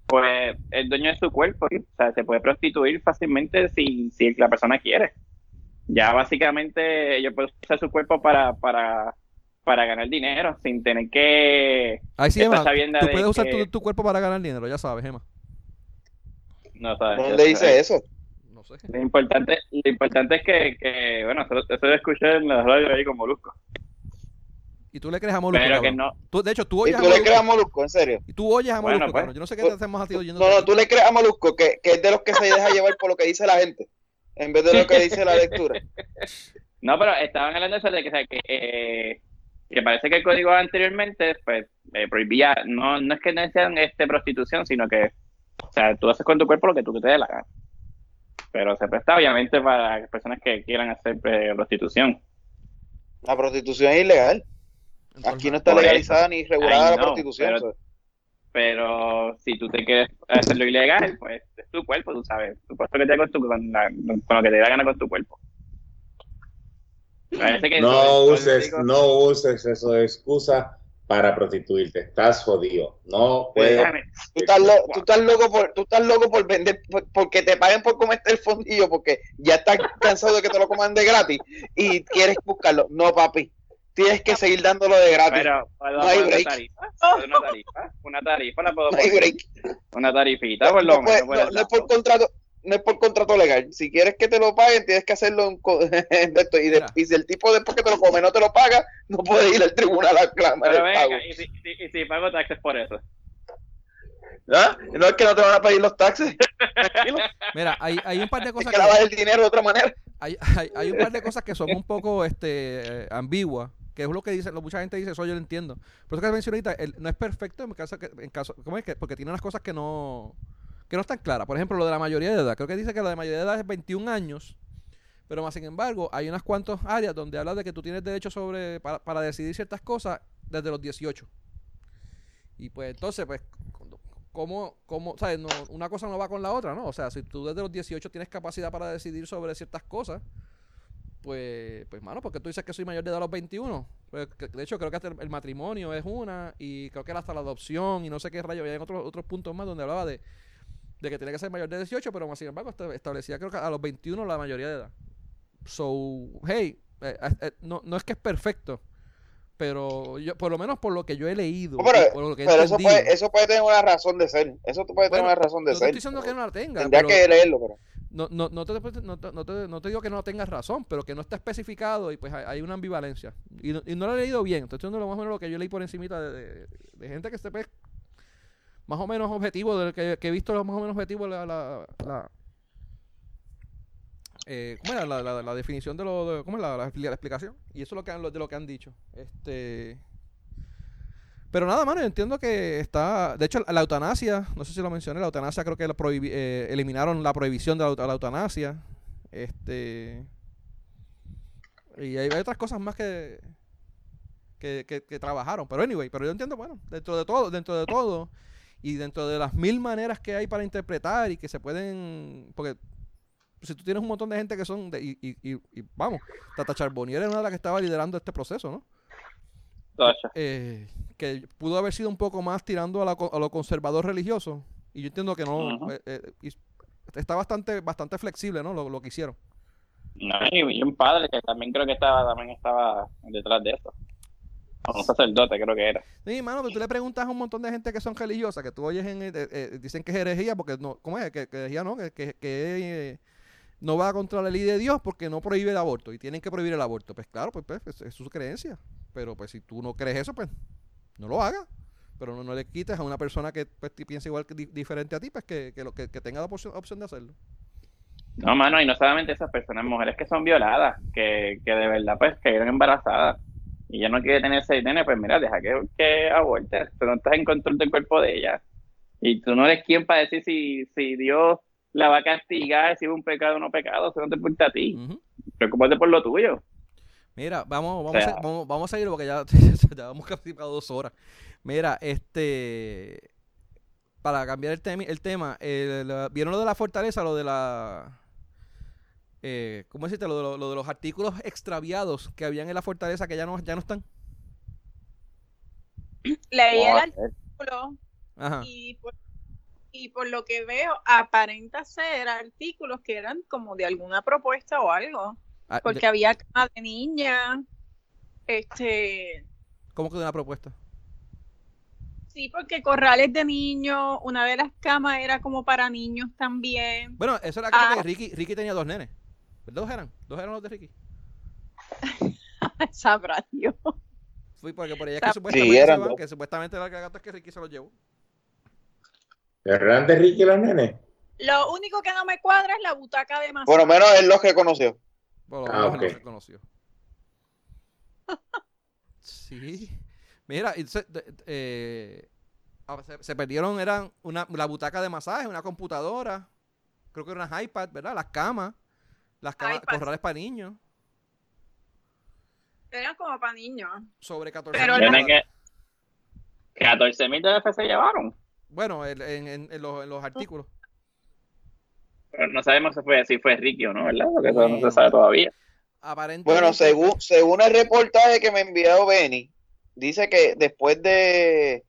D: pues es dueño de su cuerpo, ¿sí? o sea, se puede prostituir fácilmente si, si la persona quiere. Ya básicamente ellos pueden usar su cuerpo para, para, para ganar dinero, sin tener que...
A: Ahí sí, Emma, tú
D: de
A: puedes usar
D: que-
A: tu, tu cuerpo para ganar dinero, ya sabes, Emma.
D: No, sabes,
B: ¿Dónde dice eso?
A: No sé.
D: Lo importante, lo importante es que, que bueno, eso, eso lo escuché en la radio ahí con Molusco.
A: Y tú le crees a Molusco,
D: Pero que no,
A: Tú- de hecho, tú
B: ¿Y
A: oyes a
B: tú le
A: Molusco.
B: crees a Molusco? ¿En serio?
A: Y tú oyes a
D: Bueno,
A: Molusco,
D: pues.
A: cabrón. Yo no sé qué te hacemos a ti oyendo.
B: No, no, tú le crees a Molusco, que, que es de los que se deja llevar por lo que dice la gente, en vez de lo que dice la lectura.
D: No, pero estaban hablando de eso de que, o sea, que, eh, que parece que el código anteriormente pues eh, prohibía, no, no es que no decían este prostitución, sino que, o sea, tú haces con tu cuerpo lo que tú te dé la gana. Pero se presta obviamente para personas que quieran hacer eh, prostitución.
B: La prostitución es ilegal. Aquí no está
D: eso.
B: legalizada ni regulada
D: Ay,
B: la
D: no,
B: prostitución.
D: pero- si tú te quieres hacerlo ilegal, pues es tu cuerpo, tú sabes. Tú puedes que te con, tu, con, la- con lo que te dé la gana con tu cuerpo. Que
C: No uses, no uses eso de excusa para prostituirte. Estás jodido. No puedes.
D: Déjame-
B: Tú estás, lo- tú estás loco por, tú estás loco por vender, por- porque te paguen por comerte el fondillo, porque ya estás cansado de que te lo coman de gratis y quieres buscarlo. No, papi. Tienes que seguir dándolo de gratis.
D: Pero puedo
B: No hay break.
D: una tarifa, una tarifa, una tarifa la puedo
B: no hay
D: poner,
B: break.
D: una tarifita por lo
B: No,
D: menos.
B: es por contrato, no es por contrato legal. Si quieres que te lo paguen, tienes que hacerlo en co- de esto. Y, de- y si el tipo después que te lo come no te lo paga, no puede ir al tribunal a clamar
D: Pero
B: el pago.
D: venga, y si, y si- y si pago taxes por eso.
B: ¿Ah? No es que no te van a pedir los taxes.
A: Mira, hay, hay un par de
B: Es
A: cosas
B: que lavas el dinero de otra manera.
A: hay, hay, hay un par de cosas que son un poco este, eh, ambiguas, que es lo que dice, lo, mucha gente dice, eso yo lo entiendo. Por eso que mencioné ahorita, no es perfecto en caso que, en caso, ¿cómo es que? Porque tiene unas cosas que no, que no están claras. Por ejemplo, lo de la mayoría de edad. Creo que dice que la de mayoría de edad es 21 años, pero más sin embargo, hay unas cuantas áreas donde habla de que tú tienes derecho sobre, para, para decidir ciertas cosas desde los 18. Y pues entonces, pues, ¿cómo, cómo, sabes? No, una cosa no va con la otra, ¿no? O sea, si tú desde los 18 tienes capacidad para decidir sobre ciertas cosas, pues, pues, mano, porque tú dices que soy mayor de edad a los 21. Pues, de hecho, creo que hasta el, el matrimonio es una, y creo que hasta la adopción, y no sé qué rayo, había otros otros puntos más donde hablaba de, de que tenía que ser mayor de 18, pero más sin embargo, esta- establecía creo que a los 21 la mayoría de edad. So, hey, eh, eh, no, no es que es perfecto, pero yo, por lo menos por lo que yo he leído,
B: No, pero-
A: y por lo que he
B: Pero eso puede, eso puede tener una razón de ser. Eso puede tener
A: Bueno,
B: una razón de
A: no
B: ser.
A: estoy diciendo que no la tenga,
B: Tendría
A: pero-
B: que leerlo, pero.
A: No, no, no, te, no, te, no, te, no te digo que no tengas razón, pero que no está especificado y pues hay, una ambivalencia. Y, no- y no lo he leído bien, estoy diciendo lo más o menos lo que yo leí por encimita de, gente que se ve más o menos objetivo, del que, he visto más o menos objetivo la... la, la eh, ¿Cómo era la, definición de lo de, ¿Cómo es la, la explicación? Y eso es lo que han, lo- de lo que han dicho. Este... Pero nada, mano, yo entiendo que está. De hecho, la eutanasia, no sé si lo mencioné, la eutanasia creo que la prohibi- eh, eliminaron la prohibición de la, eut- la eutanasia. Este. Y hay, otras cosas más que, que, trabajaron. Pero anyway, pero yo entiendo, bueno, dentro de todo, dentro de todo, y dentro de las mil maneras que hay para interpretar y que se pueden. Porque si tú tienes un montón de gente que son. De, y, y, y, y vamos, Tata Charbonnier era una de las que estaba liderando este proceso, ¿no? Eh, que pudo haber sido un poco más tirando a, la a lo conservador religioso. Y yo entiendo que no. Eh, eh, está bastante, bastante flexible, ¿no? Lo, lo que hicieron.
D: No, y un padre que también creo que estaba también estaba detrás de eso. Un sacerdote creo que era.
A: Sí, mano, pero tú le preguntas a un montón de gente que son religiosas, que tú oyes en. dicen que es herejía, porque no. ¿Cómo es? Que, que herejía no, que, que, que, no va contra la ley de Dios porque no prohíbe el aborto y tienen que prohibir el aborto. Pues claro, pues, pues, es, es su creencia. Pero pues si tú no crees eso, pues no lo hagas. Pero no, no le quites a una persona que pues, piensa igual que di- diferente a ti, pues que, que, que, que tenga la opción, opción de hacerlo.
D: No, mano, y no solamente esas personas, mujeres que son violadas, que, que de verdad pues cayeron embarazadas y ya no quiere tener ese nene, pues mira, deja que, que aborte. Tú no estás en control del cuerpo de ella. Y tú no eres quien para decir si, si Dios la va a castigar, si es un pecado o no pecado, eso no te importa a ti.
A: Ujú.
D: Preocúpate por lo tuyo.
A: Mira, vamos, vamos,
D: O sea-
A: a, vamos, vamos a seguir porque ya, ya vamos casi para dos horas. Mira, este. Para cambiar el, temi- el tema, la- ¿vieron lo de la fortaleza? Lo de la. Eh, ¿Cómo decirte? Lo de, lo- lo de los artículos extraviados que habían en la fortaleza que ya no, ya no están.
E: Leí el artículo
A: Ajá.
E: y por, y por lo que veo aparenta ser artículos que eran como de alguna propuesta o algo,
A: Ah, de-
E: porque había cama de niña, este,
A: ¿Cómo que de una propuesta?
E: sí, porque corrales de niños, una de las camas era como para niños también.
A: Bueno, eso era
E: Ah.
A: que Ricky, Ricky tenía dos nenes. ¿Dos eran? ¿Dos eran los de Ricky?
E: Sabrá Dios.
A: Fui porque por allá
E: Sí,
A: que supuestamente,
B: eran
A: van, que supuestamente la es que Ricky se los llevó.
C: ¿Verdad de Ricky y los nenes?
E: Lo único que no me cuadra es la butaca de
B: Por lo
E: masaje.
B: menos él los que conoció.
A: Por lo
C: Ah,
A: menos
C: ok.
A: no se conoció. Sí. Mira, eh, se, se perdieron, eran una, la butaca de masaje, una computadora, creo que eran unas iPads, ¿verdad? Las camas, las camas, corrales para niños,
E: Eran como para niños.
A: sobre 14
E: Pero
A: mil
E: la-
D: Tienen
A: dólares.
D: que 14 mil dólares se llevaron.
A: Bueno, el- en, en- en los, en los artículos.
D: Pero no sabemos si fue, si fue Ricky o no, ¿verdad? Porque eso no se sabe todavía.
A: Aparentemente.
B: Bueno, según, según el reportaje que me envió Benny, dice que después de,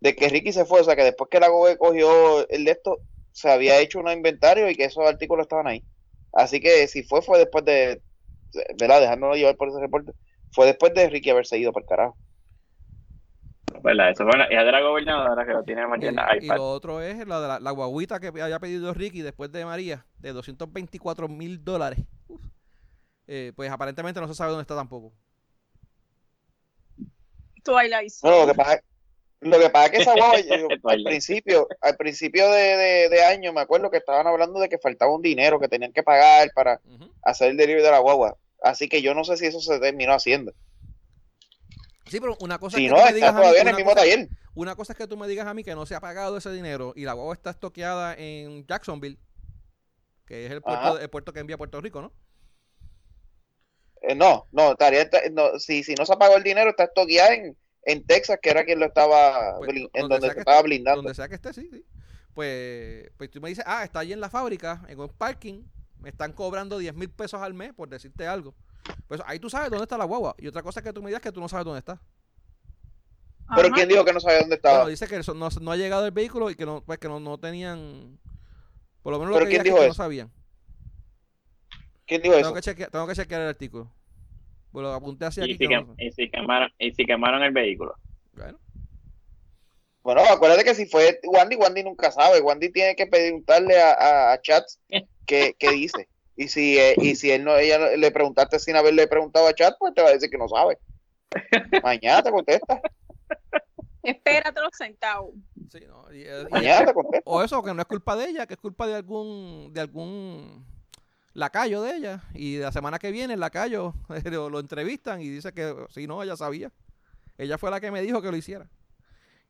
B: de que Ricky se fue, o sea, que después que la GOE cogió el de esto, se había hecho un inventario y que esos artículos estaban ahí. Así que si fue, fue después de, ¿verdad? Dejándolo llevar por ese reporte, fue después de Ricky haberse ido por carajo.
D: ¿Verdad? Eso fue la hija de la gobernadora que lo tiene la
A: Y, lo otro es la, de la, la guaguita que había pedido Ricky después de María, de 224 mil dólares. Eh, pues aparentemente no se sabe dónde está tampoco.
E: Twilight
B: No, lo que pasa, Lo que pasa es que esa guagua, yo- al principio, al principio de, de- de año, me acuerdo que estaban hablando de que faltaba un dinero que tenían que pagar para hacer el delivery de la guagua. Así que yo no sé si eso se terminó haciendo.
A: Sí, pero una cosa
B: Si
A: es que
B: no,
A: tú me digas a mí,
B: en el mismo
A: cosa-
B: taller.
A: Una cosa es que tú me digas a mí que no se ha pagado ese dinero y la guagua está estoqueada en Jacksonville, que es el puerto, el puerto que envía a Puerto Rico, ¿no?
B: Eh, no, no, estaría, no, si, si no se pagó el dinero, está estoqueada en, en Texas, que era quien lo estaba,
A: Pues, donde
B: en donde se estaba
A: esté,
B: blindando.
A: Donde sea que esté, sí, sí. Pues, pues tú me dices, ah, está allí en la fábrica, en un parking, me están cobrando 10 mil pesos al mes por decirte algo. Pues ahí tú sabes dónde está la guagua. Y otra cosa es que tú me digas que tú no sabes dónde está.
B: Pero
E: Ajá.
B: ¿quién dijo que no sabía dónde estaba?
A: Bueno, dice que no, no ha llegado el vehículo y que no, pues que no, no tenían. Por lo menos lo
B: ¿Pero
A: que
B: quién dijo
A: que no sabían.
B: ¿Quién dijo
A: Tengo
B: eso?
A: que, chequear, tengo que chequear el artículo. Pues lo apunté así
D: Y
A: aquí.
D: si,
A: que
D: quem-
A: no-
D: y si quemaron, y si quemaron el vehículo.
A: bueno,
B: Bueno, acuérdate que si fue Wandy, Wandy nunca sabe. Wandy tiene que preguntarle a, a, a Chat qué, qué dice. Y si, eh, y si él no, ella le preguntaste sin haberle preguntado a Chat, pues te va a decir que no sabe. Mañana te contesta.
E: Espérate los centavos.
A: sí, no, y- y-
B: Mañana te contesta.
A: o eso, que no es culpa de ella, que es culpa de algún de algún lacayo de ella. Y la semana que viene el lacayo lo, lo entrevistan y dice que sí, no, ella sabía. Ella fue la que me dijo que lo hiciera.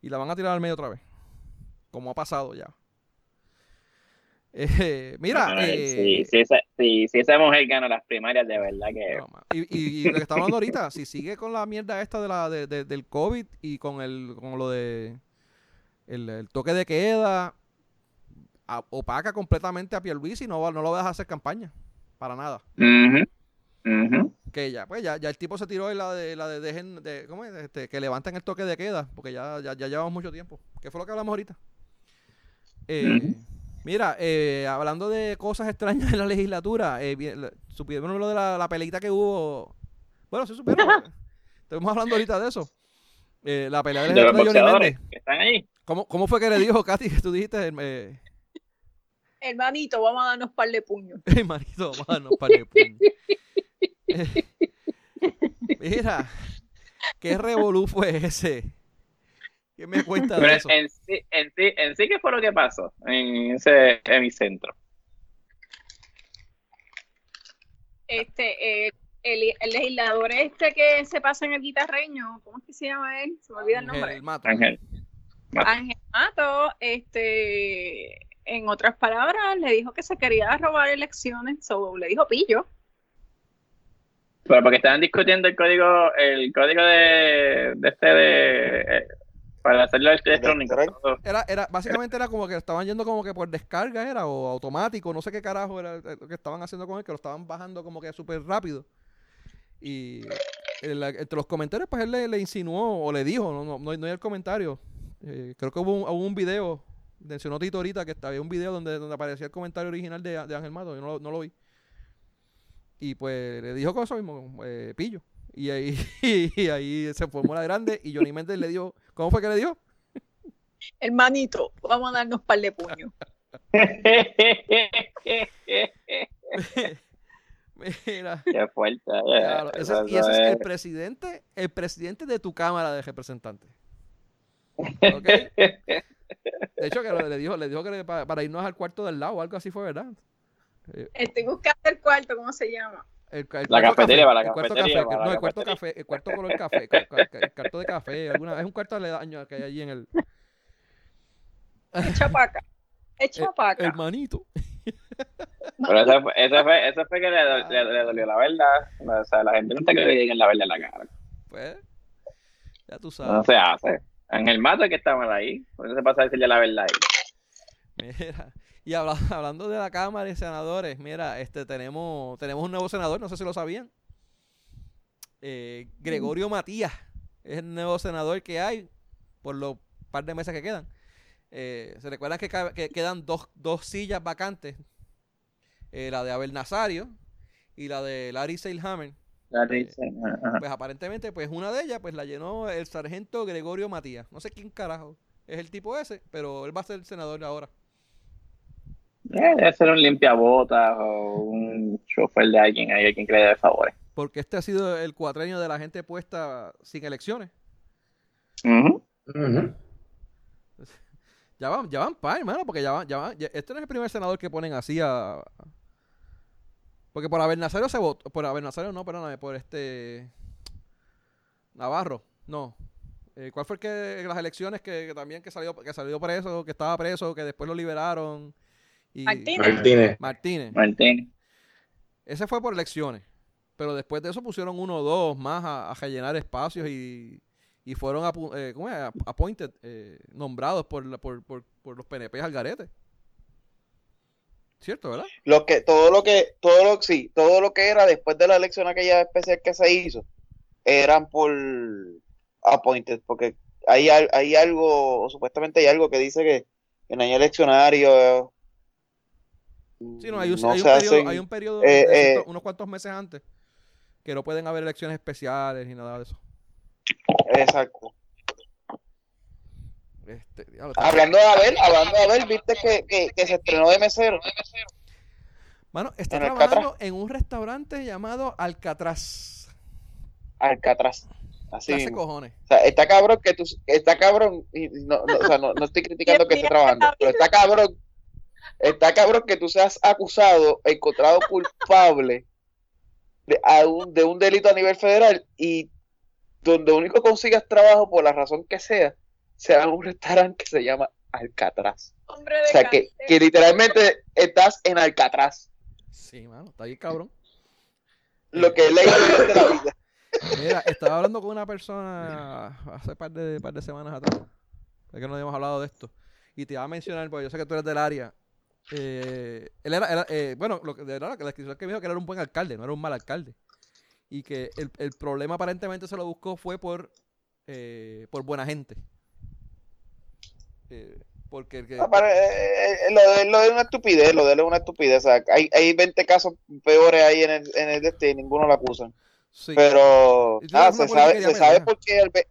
A: Y la van a tirar al medio otra vez. Como ha pasado ya. Eh, mira,
D: Bueno,
A: eh,
D: si, si esa, si, si esa mujer gana las primarias, de verdad que.
A: No, y, y- y lo que estamos hablando ahorita, si sigue con la mierda esta de la, de- de- del COVID y con el con lo de el, el toque de queda, a- opaca completamente a Pierluisi y no, no lo va a dejar hacer campaña. Para nada. Que ya, pues ya, ya el tipo se tiró en la de la de dejen de, ¿cómo es? Este, que levanten el toque de queda, porque ya, ya, ya llevamos mucho tiempo. ¿Qué fue lo que hablamos ahorita? Eh. Mira, eh, hablando de cosas extrañas en la legislatura, eh, supieron lo de la, la peleita que hubo. Bueno, sí supieron. Estamos hablando ahorita de eso. Eh, la pelea de,
D: De los
A: de Johnny
D: boxeadores
A: Méndez.
D: que están ahí.
A: ¿Cómo, ¿Cómo fue que le dijo, Katy, que tú dijiste? Eh,
E: Hermanito, vamos a darnos par de puños.
A: Hey, manito, vamos a darnos un par de puños. Eh, Mira, ¿qué revolú fue ese? ¿Qué me cuenta de
D: Pero
A: eso?
D: en sí, en sí, en sí, ¿qué fue lo que pasó en ese hemicentro?
E: Este, eh, el, el legislador este que se pasa en el guitarreño, ¿cómo es que se llama él? Se me olvida el nombre.
A: Ángel Mato.
D: Ángel.
E: Ángel Mato, este, en otras palabras, le dijo que se quería robar elecciones, so, le dijo pillo.
D: Pero porque estaban discutiendo el código, el código de, de este de eh, para hacerlo electrónico.
B: Electoral.
A: Era, era, básicamente era como que estaban yendo como que por descarga era o automático, no sé qué carajo era lo que estaban haciendo con él, que lo estaban bajando como que súper rápido. Y el- entre los comentarios, pues él le, le insinuó o le dijo, no, no, no, hay- no hay el comentario. Eh, creo que hubo un, hubo un video, mencionó Tito ahorita que había un video donde, donde aparecía el comentario original de, de Ángel Mato, yo no, lo- no lo vi. Y pues le dijo con eso mismo, eh, pillo. Y ahí, y ahí se formó la grande y Johnny Méndez le dijo, ¿cómo fue que le dijo?
E: Hermanito, vamos a darnos par de puños.
A: Mira.
D: Qué fuerte. eh.
A: Claro, ese-
D: Eso
A: y ese es el
D: es-
A: presidente, el presidente de tu Cámara de Representantes. De hecho, que le dijo, le dijo que le- para, para irnos al cuarto del lado, algo así fue, ¿verdad? Eh,
E: Estoy buscando el cuarto, ¿cómo se llama?
A: El, el
D: La cafetería,
A: café,
D: para la
A: el cuarto
D: cafetería,
A: café, no, el cuarto
D: cafetería.
A: café, el cuarto color café, ca- ca- ca- el cuarto de café, alguna, es un cuarto aledaño que hay allí en el,
E: Es chapaca. Es chapaca.
A: hermanito.
D: Pero eso fue, eso fue, eso fue que le, do- le- le dolió la verdad. O sea, la gente no está que le digan la verdad en la cara.
A: Pues, ya tú
D: No
A: sabes.
D: se hace. Ángel Mato es que está mal ahí. Por eso se pasa a decirle la verdad ahí.
A: Mira, y habla- hablando de la Cámara y senadores, mira, este tenemos, tenemos un nuevo senador, no sé si lo sabían. Eh, Gregorio Matías es el nuevo senador que hay por los par de meses que quedan. Eh, Se recuerdan que, quedan dos, dos sillas vacantes, eh, la de Abel Nazario y la de Larry Seilhammer.
D: Te dice, ajá.
A: Pues aparentemente, pues una de ellas, pues la llenó el sargento Gregorio Matías. No sé quién carajo es el tipo ese, pero él va a ser el senador ahora.
D: Eh, Debe ser un limpiabotas o un chofer de alguien ahí, alguien que le dé favores.
A: Porque este ha sido el cuatrenio de la gente puesta sin elecciones.
D: Ujú.
C: Ujú.
A: Ya van, ya van par, hermano, porque ya van, ya van. ya- este no es el primer senador que ponen así a. Porque por Abel Nazario se votó. Por Abel Nazario no, perdóname, por este. Navarro, no. Eh, ¿Cuál fue el que las elecciones que, que también que salió, que salió preso, que estaba preso, que después lo liberaron? Y
E: Martínez.
C: Martínez.
A: Martínez.
D: Martín.
A: Ese fue por elecciones. Pero después de eso pusieron uno o dos más a, a rellenar espacios y, y fueron apu- eh, ¿cómo es? Ap- appointed, eh, nombrados por, la- por, por, por los PNP al garete. ¿Cierto, verdad?
B: Lo que, todo lo que, todo lo, sí, todo lo que era después de la elección aquella especial que se hizo, eran por appointed, porque hay, hay algo, o supuestamente hay algo que dice que en año eleccionario
A: Sí, no, hay un,
B: no
A: hay un periodo,
B: hacen-
A: hay un periodo
B: eh,
A: de
B: eh,
A: unos cuantos meses antes que no pueden haber elecciones especiales ni nada de eso.
B: Exacto.
A: Este, diablo,
B: Hablando de Abel, hablando de Abel, viste que, que, que se estrenó de mesero.
A: Mano, está
B: en
A: trabajando
B: Alcatraz.
A: en un restaurante llamado Alcatraz.
B: Alcatraz. Así
A: cojones.
B: O sea, está cabrón que tú, está cabrón, y no, no, o sea, no, no estoy criticando que esté trabajando, pero está cabrón, está cabrón que tú seas acusado, encontrado culpable de, a un, de un delito a nivel federal y donde único consigas trabajo por la razón que sea, sea en un restaurante que se llama Alcatraz.
E: Hombre de
B: O sea, que, que literalmente estás en Alcatraz,
A: Sí, mano, está ahí cabrón.
B: lo que es la historia de la vida.
A: Mira, estaba hablando con una persona hace par de, par de semanas atrás. Es que no habíamos hablado de esto. Y te iba a mencionar, porque yo sé que tú eres del área. Eh, él era, era, eh, bueno, lo que, verdad, la descripción que me dijo que era un buen alcalde, no era un mal alcalde. Y que el, el problema aparentemente se lo buscó fue por, eh, por buena gente. Eh, porque el que,
B: Ah, para- eh, lo, de, lo de una estupidez, lo de él es una estupidez. O sea, hay, hay 20 casos peores ahí en el, en el este y ninguno lo acusan.
A: sí.
B: Pero ah,
A: una
B: se sabe, se sabe
A: pendeja.
B: por qué el ve-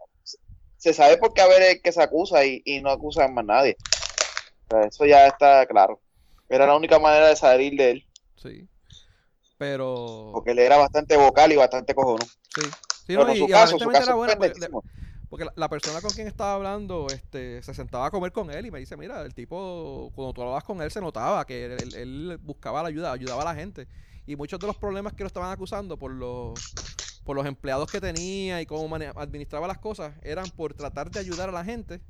B: se sabe por qué a ver el que se acusa y, y no acusan más nadie. O sea, eso ya está claro. Era la única manera de salir de él,
A: sí. Pero.
B: porque él era bastante vocal y bastante cojonudo.
A: Sí. Sí,
B: Pero
A: no, y,
B: su
A: y
B: caso, su caso
A: era bueno. porque- la, la persona con quien estaba hablando este, se sentaba a comer con él y me dice, mira, el tipo, cuando tú hablabas con él se notaba que él, él- él buscaba la ayuda, ayudaba a la gente. Y muchos de los problemas que lo estaban acusando por los, por los empleados que tenía y cómo administraba las cosas eran por tratar de ayudar a la gente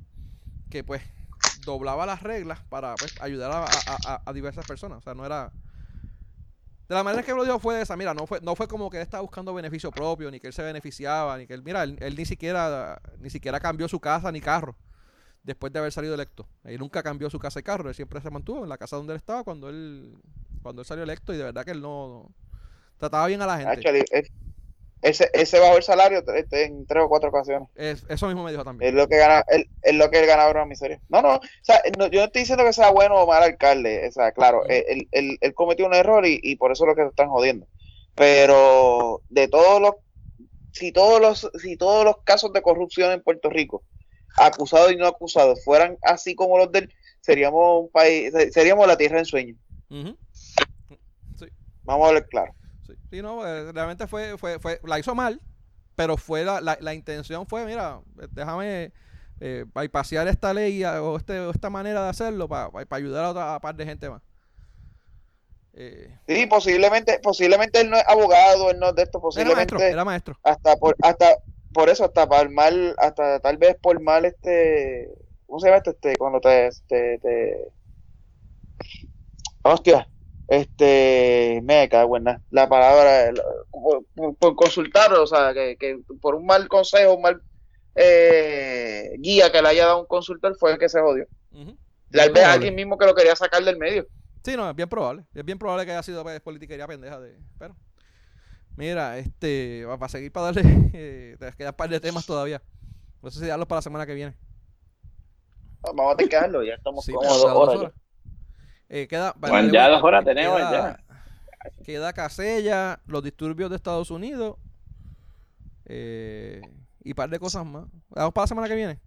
A: que pues doblaba las reglas para pues, ayudar a, diversas personas. O sea, no era... De la manera que lo dijo fue esa, mira, no fue, no fue como que él estaba buscando beneficio propio, ni que él se beneficiaba, ni que él, mira, él, él ni siquiera, ni siquiera cambió su casa ni carro después de haber salido electo. Él nunca cambió su casa y carro, él siempre se mantuvo en la casa donde él estaba cuando él, cuando él salió electo y de verdad que él no, trataba bien a la gente.
B: Actually, ese, ese bajó el salario en tres o cuatro ocasiones.
A: Es- eso mismo me dijo también.
B: Es lo que gana, es, es lo que él ganaba una miseria. No, no, o sea, no, yo no estoy diciendo que sea bueno o mal alcalde, o sea, claro, él, él- él- él cometió un error y, y por eso es lo que se están jodiendo. Pero de todos los, si todos los, si todos los casos de corrupción en Puerto Rico, acusados y no acusados, fueran así como los del, seríamos un país, se- seríamos la tierra en sueño.
A: Ujú.
B: Vamos a hablar claro.
A: Sí, sí, no, eh, realmente fue, fue, fue, la hizo mal, pero fue la, la, la intención fue, mira, eh, déjame eh, bypasear esta ley o, este, o esta manera de hacerlo para ayudar a otra par de gente más. Eh,
B: Sí, posiblemente, posiblemente él no es abogado, él no es de esto,
A: era
B: posiblemente
A: maestro, era maestro.
B: hasta por, hasta por eso, hasta para el mal, hasta tal vez por mal este, ¿cómo se llama esto? Este, cuando te, te, te- hostia, este, me cago en la palabra, el- por, por- por consultar, o sea, que, que por un mal consejo, un mal eh, guía que le haya dado un consultor fue el que se jodió.
A: Ujú.
B: Tal vez alguien mismo que lo quería sacar del medio.
A: Sí, no, es bien probable. Es bien probable que haya sido pues, politiquería pendeja de. Pero. Mira, este. Para seguir para darle. Eh, te quedan un par de temas todavía. No sé si darlos para la semana que viene.
B: Vamos a tener que dejarlo, ya estamos
A: Sí,
B: como dos horas.
A: horas. Eh, queda,
D: Bueno, ya dos horas tenemos,
A: queda, Queda Casella, los disturbios de Estados Unidos. Eh, y un par de cosas más. ¿Vamos para la semana que viene?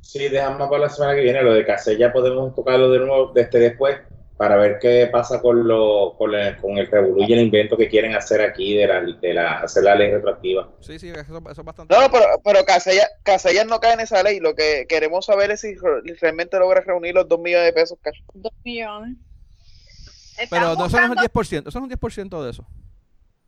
C: Sí, dejamos para la semana que viene. Lo de Casella podemos tocarlo de nuevo desde después para ver qué pasa con, lo, con, la, con el revolú y el invento que quieren hacer aquí de la, de la hacer la ley retroactiva.
A: Sí, sí, eso, eso es bastante.
B: No, no pero, pero Casellas, Casellas, no cae en esa ley. Lo que queremos saber es si realmente logra reunir los 2 millones de pesos. Cash.
E: 2 millones.
A: Pero no
E: son
A: un 10%, son un 10% de eso.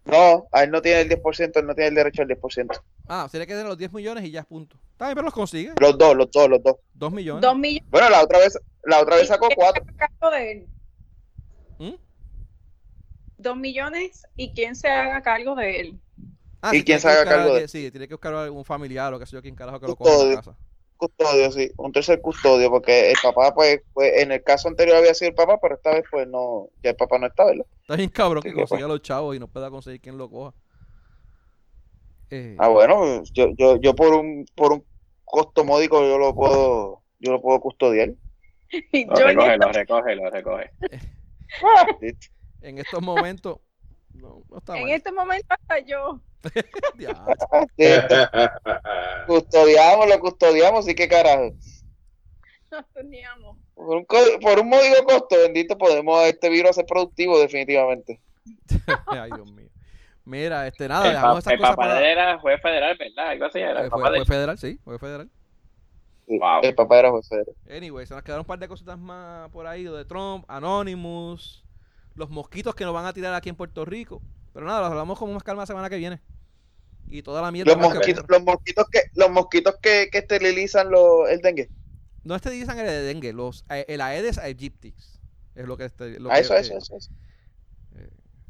B: No, él no tiene el 10%, él no tiene el derecho al 10%.
A: Ah, tiene que tener los 10 millones y ya es punto. Está bien, pero los consigue.
B: Los dos, los dos, los dos.
A: 2 millones.
E: 2 millones.
B: Bueno, la otra vez, la otra vez sacó
E: 4.
A: ¿Mm?
E: Dos millones y quién se haga cargo de él.
A: Ah,
B: ¿Y
A: sí,
B: quién se haga cargo de-
A: alguien- Sí, tiene que buscar a algún familiar o qué sé yo, quién carajo que lo coja de la
B: Custodio.
A: casa.
B: Custodio, sí, un tercer custodio, porque el papá, pues, pues, en el caso anterior había sido el papá, pero esta vez, pues, no, ya el papá no está, ¿verdad?
A: Está bien cabrón
B: Sí,
A: que consiga a los chavos y no pueda conseguir quien lo coja. Eh,
B: Ah, bueno, yo, yo, yo por un, por un costo módico yo lo puedo, yo lo puedo custodiar.
D: Lo
E: en
D: recoge, lo recoge, lo recoge.
A: En estos momentos, no, no está
E: en
A: mal.
E: este momento hasta yo.
B: Custodiamos, lo custodiamos, y qué carajo.
E: Nos teníamos.
B: Por un, por un módico costo, bendito, podemos este virus ser productivo, definitivamente.
A: Ay, Dios mío. Mira, este, nada,
D: El,
A: dejamos
D: pa-
A: esas
D: el
A: cosas
D: papá
A: para...
D: de él era juez federal, ¿verdad? Algo así era.
A: Eh,
D: El
A: Fue, federal, sí, fue federal.
D: Wow.
B: El papá era federal.
A: Anyway, se nos quedaron un par de cositas más por ahí, lo de Trump, Anonymous, los mosquitos que nos van a tirar aquí en Puerto Rico. Pero nada, los hablamos con más calma la semana que viene. Y toda la mierda.
B: Los
A: más que-
B: mosquitos, los mosquitos que, los mosquitos que, que esterilizan los, el dengue.
A: No esterilizan el de dengue, los, eh, el Aedes aegyptis. Es lo que... Este, lo
B: A
A: que,
B: eso,
A: eh,
B: eso, eso, eso.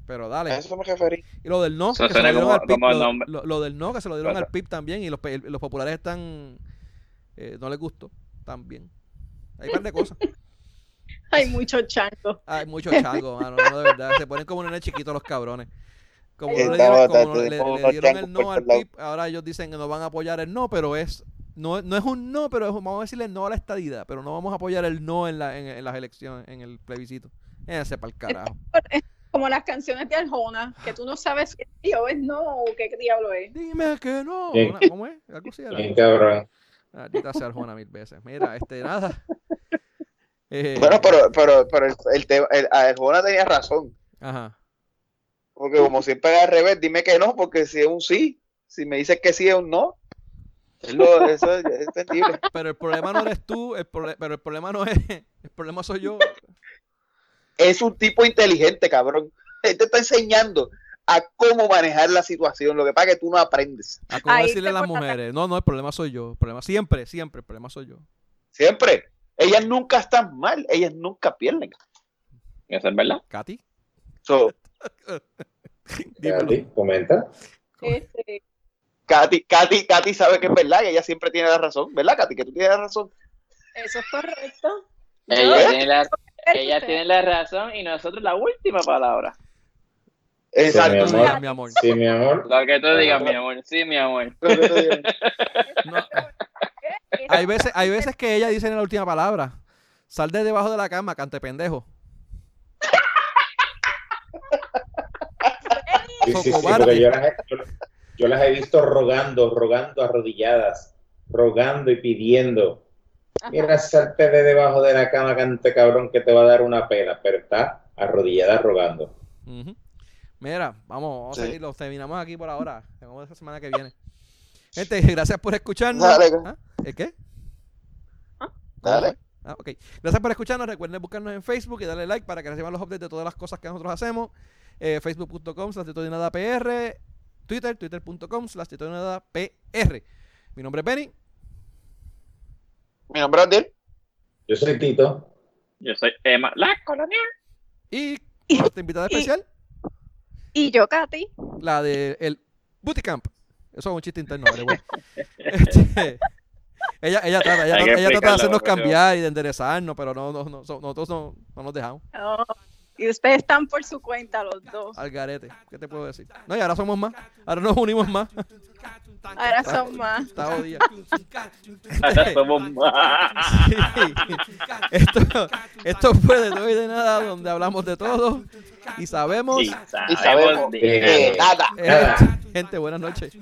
A: Pero
B: A
A: dale.
B: eso me referí.
A: Y lo del no, que se lo dieron
D: como-
A: al PIB. Lo, lo- lo del no, que se lo dieron al PIB también. Y los, pe- los populares están... eh, no les gustó también. Hay un par de cosas.
E: Hay muchos changos.
A: Hay muchos changos, mano, no, de verdad. Se ponen como nenes chiquitos los cabrones. Como no le dieron, como no le- dieron el no al. PIB, ahora ellos dicen que no van a apoyar el no, pero es no, no es un no, pero es, vamos a decirle no a la estadidad, pero no vamos a apoyar el no en, la, en, en las elecciones, en el plebiscito. Ese para el carajo.
E: Como las canciones de Arjona, que tú no sabes si es sí o es no o qué diablo es.
A: Dime que no. ¿Cómo es? Algo así.
C: Bien cabrón.
A: Maldita sea Arjona mil veces. Mira, este, nada. Eh,
B: Bueno, pero, pero, pero el, el tema, el, Arjona tenía razón.
A: Ajá.
B: Porque como siempre es al revés, dime que no, porque si es un sí, si me dices que sí es un no, lo- eso es, es entendible.
A: Pero el problema no eres tú, el prole- pero el problema no es, el problema soy yo.
B: Es un tipo inteligente, cabrón. Él te está enseñando a cómo manejar la situación. Lo que pasa es que tú no aprendes.
A: A cómo
E: Ahí
A: decirle a las mujeres. No, no, el problema soy yo. El problema siempre, siempre, el problema soy yo.
B: Siempre. Ellas nunca están mal, ellas nunca pierden.
D: Eso es verdad.
A: Katy,
B: So.
C: Katy, comenta.
E: Este,
B: Katy, Katy, Katy sabe que es verdad y ella siempre tiene la razón. ¿Verdad, Katy? Que tú tienes la razón.
E: eso es correcto.
D: Ella, tiene la, ella tiene la razón y nosotros la última palabra.
B: Exacto.
C: mi
A: Tú
C: amor.
A: mi amor.
C: Sí, mi amor.
D: Lo que tú digas, mi amor. Sí, mi amor.
A: No, hay veces, hay veces que ella dice en la última palabra. Sal de debajo de la cama, cante pendejo.
C: Sí, sí, sí, porque yo las, he, yo, yo las he visto rogando, rogando arrodilladas, rogando y pidiendo. Mira, salte de debajo de la cama, cante cabrón, que te va a dar una pela, pero está arrodillada rogando.
A: Ujú. Mira, vamos, vamos a seguir. Los terminamos aquí por ahora. Nos vemos esta semana que viene. Gente, gracias por escucharnos.
B: Dale.
A: ¿Ah? ¿El qué?
E: ¿Ah?
A: ¿Cómo
B: Dale.
A: Ah, ok. Gracias por escucharnos. Recuerden buscarnos en Facebook y darle like para que reciban los updates de todas las cosas que nosotros hacemos. Eh, Facebook.com slash PR. Twitter, twitter.com slash PR. Mi nombre es Benny.
B: Mi nombre es Abdiel.
C: Yo soy Tito.
D: Yo soy Emma, la colonial.
A: Y nuestra invitada especial,
E: Y yo, Katy.
A: la de el Booty Camp. Eso es un chiste interno, pero bueno. Este, ella, ella trata, ella, ella trata de hacernos cambiar y de enderezarnos, pero no, no, no, so- nosotros no, no nos dejamos.
E: Oh, y ustedes están por su cuenta los dos.
A: Al garete. ¿Qué te puedo decir? No, y ahora somos más. Ahora nos unimos más.
E: Ahora son más.
A: Está jodida.
D: Ahora somos más.
A: Sí. Esto, esto fue de todo y de nada, donde hablamos de todo y sabemos.
D: Y
B: Y sabemos
D: de-
B: nada.
A: Eh, gente, buenas noches.